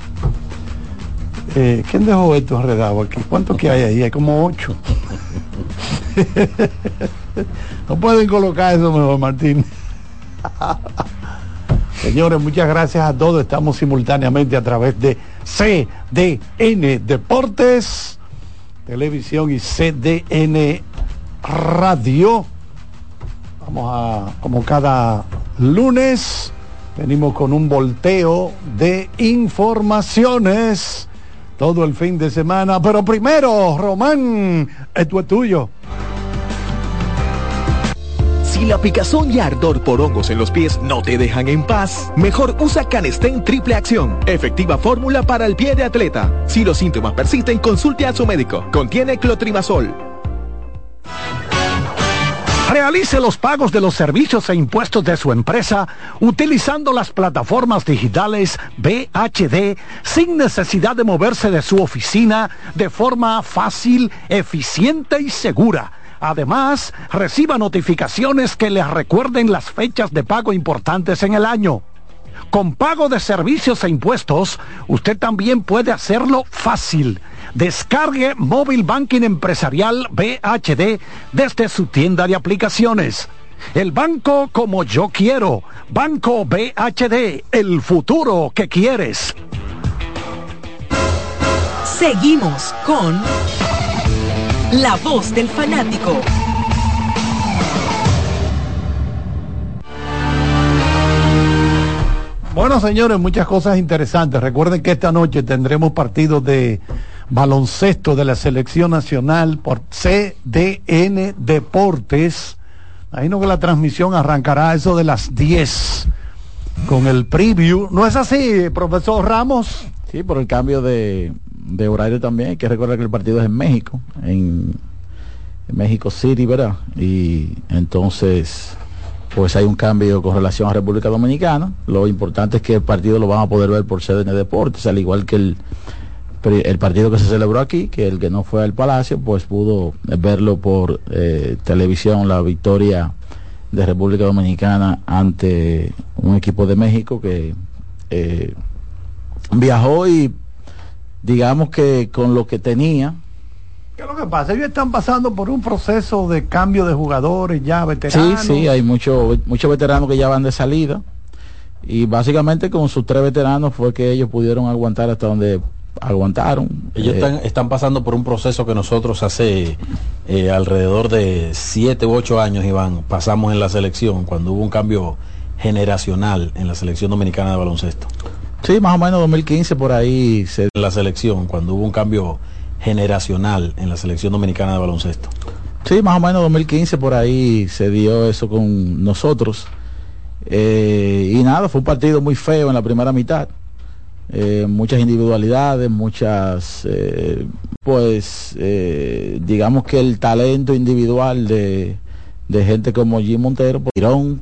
Eh, ¿Quién dejó esto enredado aquí? ¿Cuántos que hay ahí? Hay como ocho. no pueden colocar eso mejor, Martín. Señores, muchas gracias a todos. Estamos simultáneamente a través de CDN Deportes, Televisión y CDN Radio. Vamos a, como cada lunes, venimos con un volteo de informaciones todo el fin de semana. Pero primero, Román, esto es tuyo. Si la picazón y ardor por hongos en los pies no te dejan en paz, mejor usa Canestén Triple Acción. Efectiva fórmula para el pie de atleta. Si los síntomas persisten, consulte a su médico. Contiene clotrimazol. Realice los pagos de los servicios e impuestos de su empresa utilizando las plataformas digitales BHD sin necesidad de moverse de su oficina de forma fácil, eficiente y segura. Además, reciba notificaciones que le recuerden las fechas de pago importantes en el año. Con pago de servicios e impuestos, usted también puede hacerlo fácil. Descargue Móvil Banking Empresarial BHD desde su tienda de aplicaciones. El banco como yo quiero. Banco BHD, el futuro que quieres. Seguimos con La voz del fanático. Bueno, señores, muchas cosas interesantes. Recuerden que esta noche tendremos partidos de baloncesto de la selección nacional por CDN Deportes. Imagino que la transmisión arrancará eso de las 10 con el preview. ¿No es así, profesor Ramos? Sí, por el cambio de de horario también. Hay que recordar que el partido es en México, en, México City, ¿verdad? Y entonces, pues hay un cambio con relación a República Dominicana. Lo importante es que el partido lo van a poder ver por CDN Deportes, al igual que el, el partido que se celebró aquí, que el que no fue al Palacio, pues pudo verlo por eh, televisión, la victoria de República Dominicana ante un equipo de México que eh, viajó y digamos que con lo que tenía. ¿Qué es lo que pasa? Ellos están pasando por un proceso de cambio de jugadores ya veteranos. Sí, sí, hay muchos muchos veteranos que ya van de salida. Y básicamente con sus tres veteranos fue que ellos pudieron aguantar hasta donde aguantaron. Ellos eh, están, pasando por un proceso que nosotros hace eh, alrededor de siete u ocho años, Iván, pasamos en la selección, cuando hubo un cambio generacional en la selección dominicana de baloncesto. Sí, más o menos 2015 por ahí se... La selección, cuando hubo un cambio generacional en la selección dominicana de baloncesto. Sí, más o menos 2015 por ahí se dio eso con nosotros. Eh, y nada, fue un partido muy feo en la primera mitad. Eh, muchas individualidades, muchas, eh, pues, digamos que el talento individual de, de gente como Jim Montero, pues, que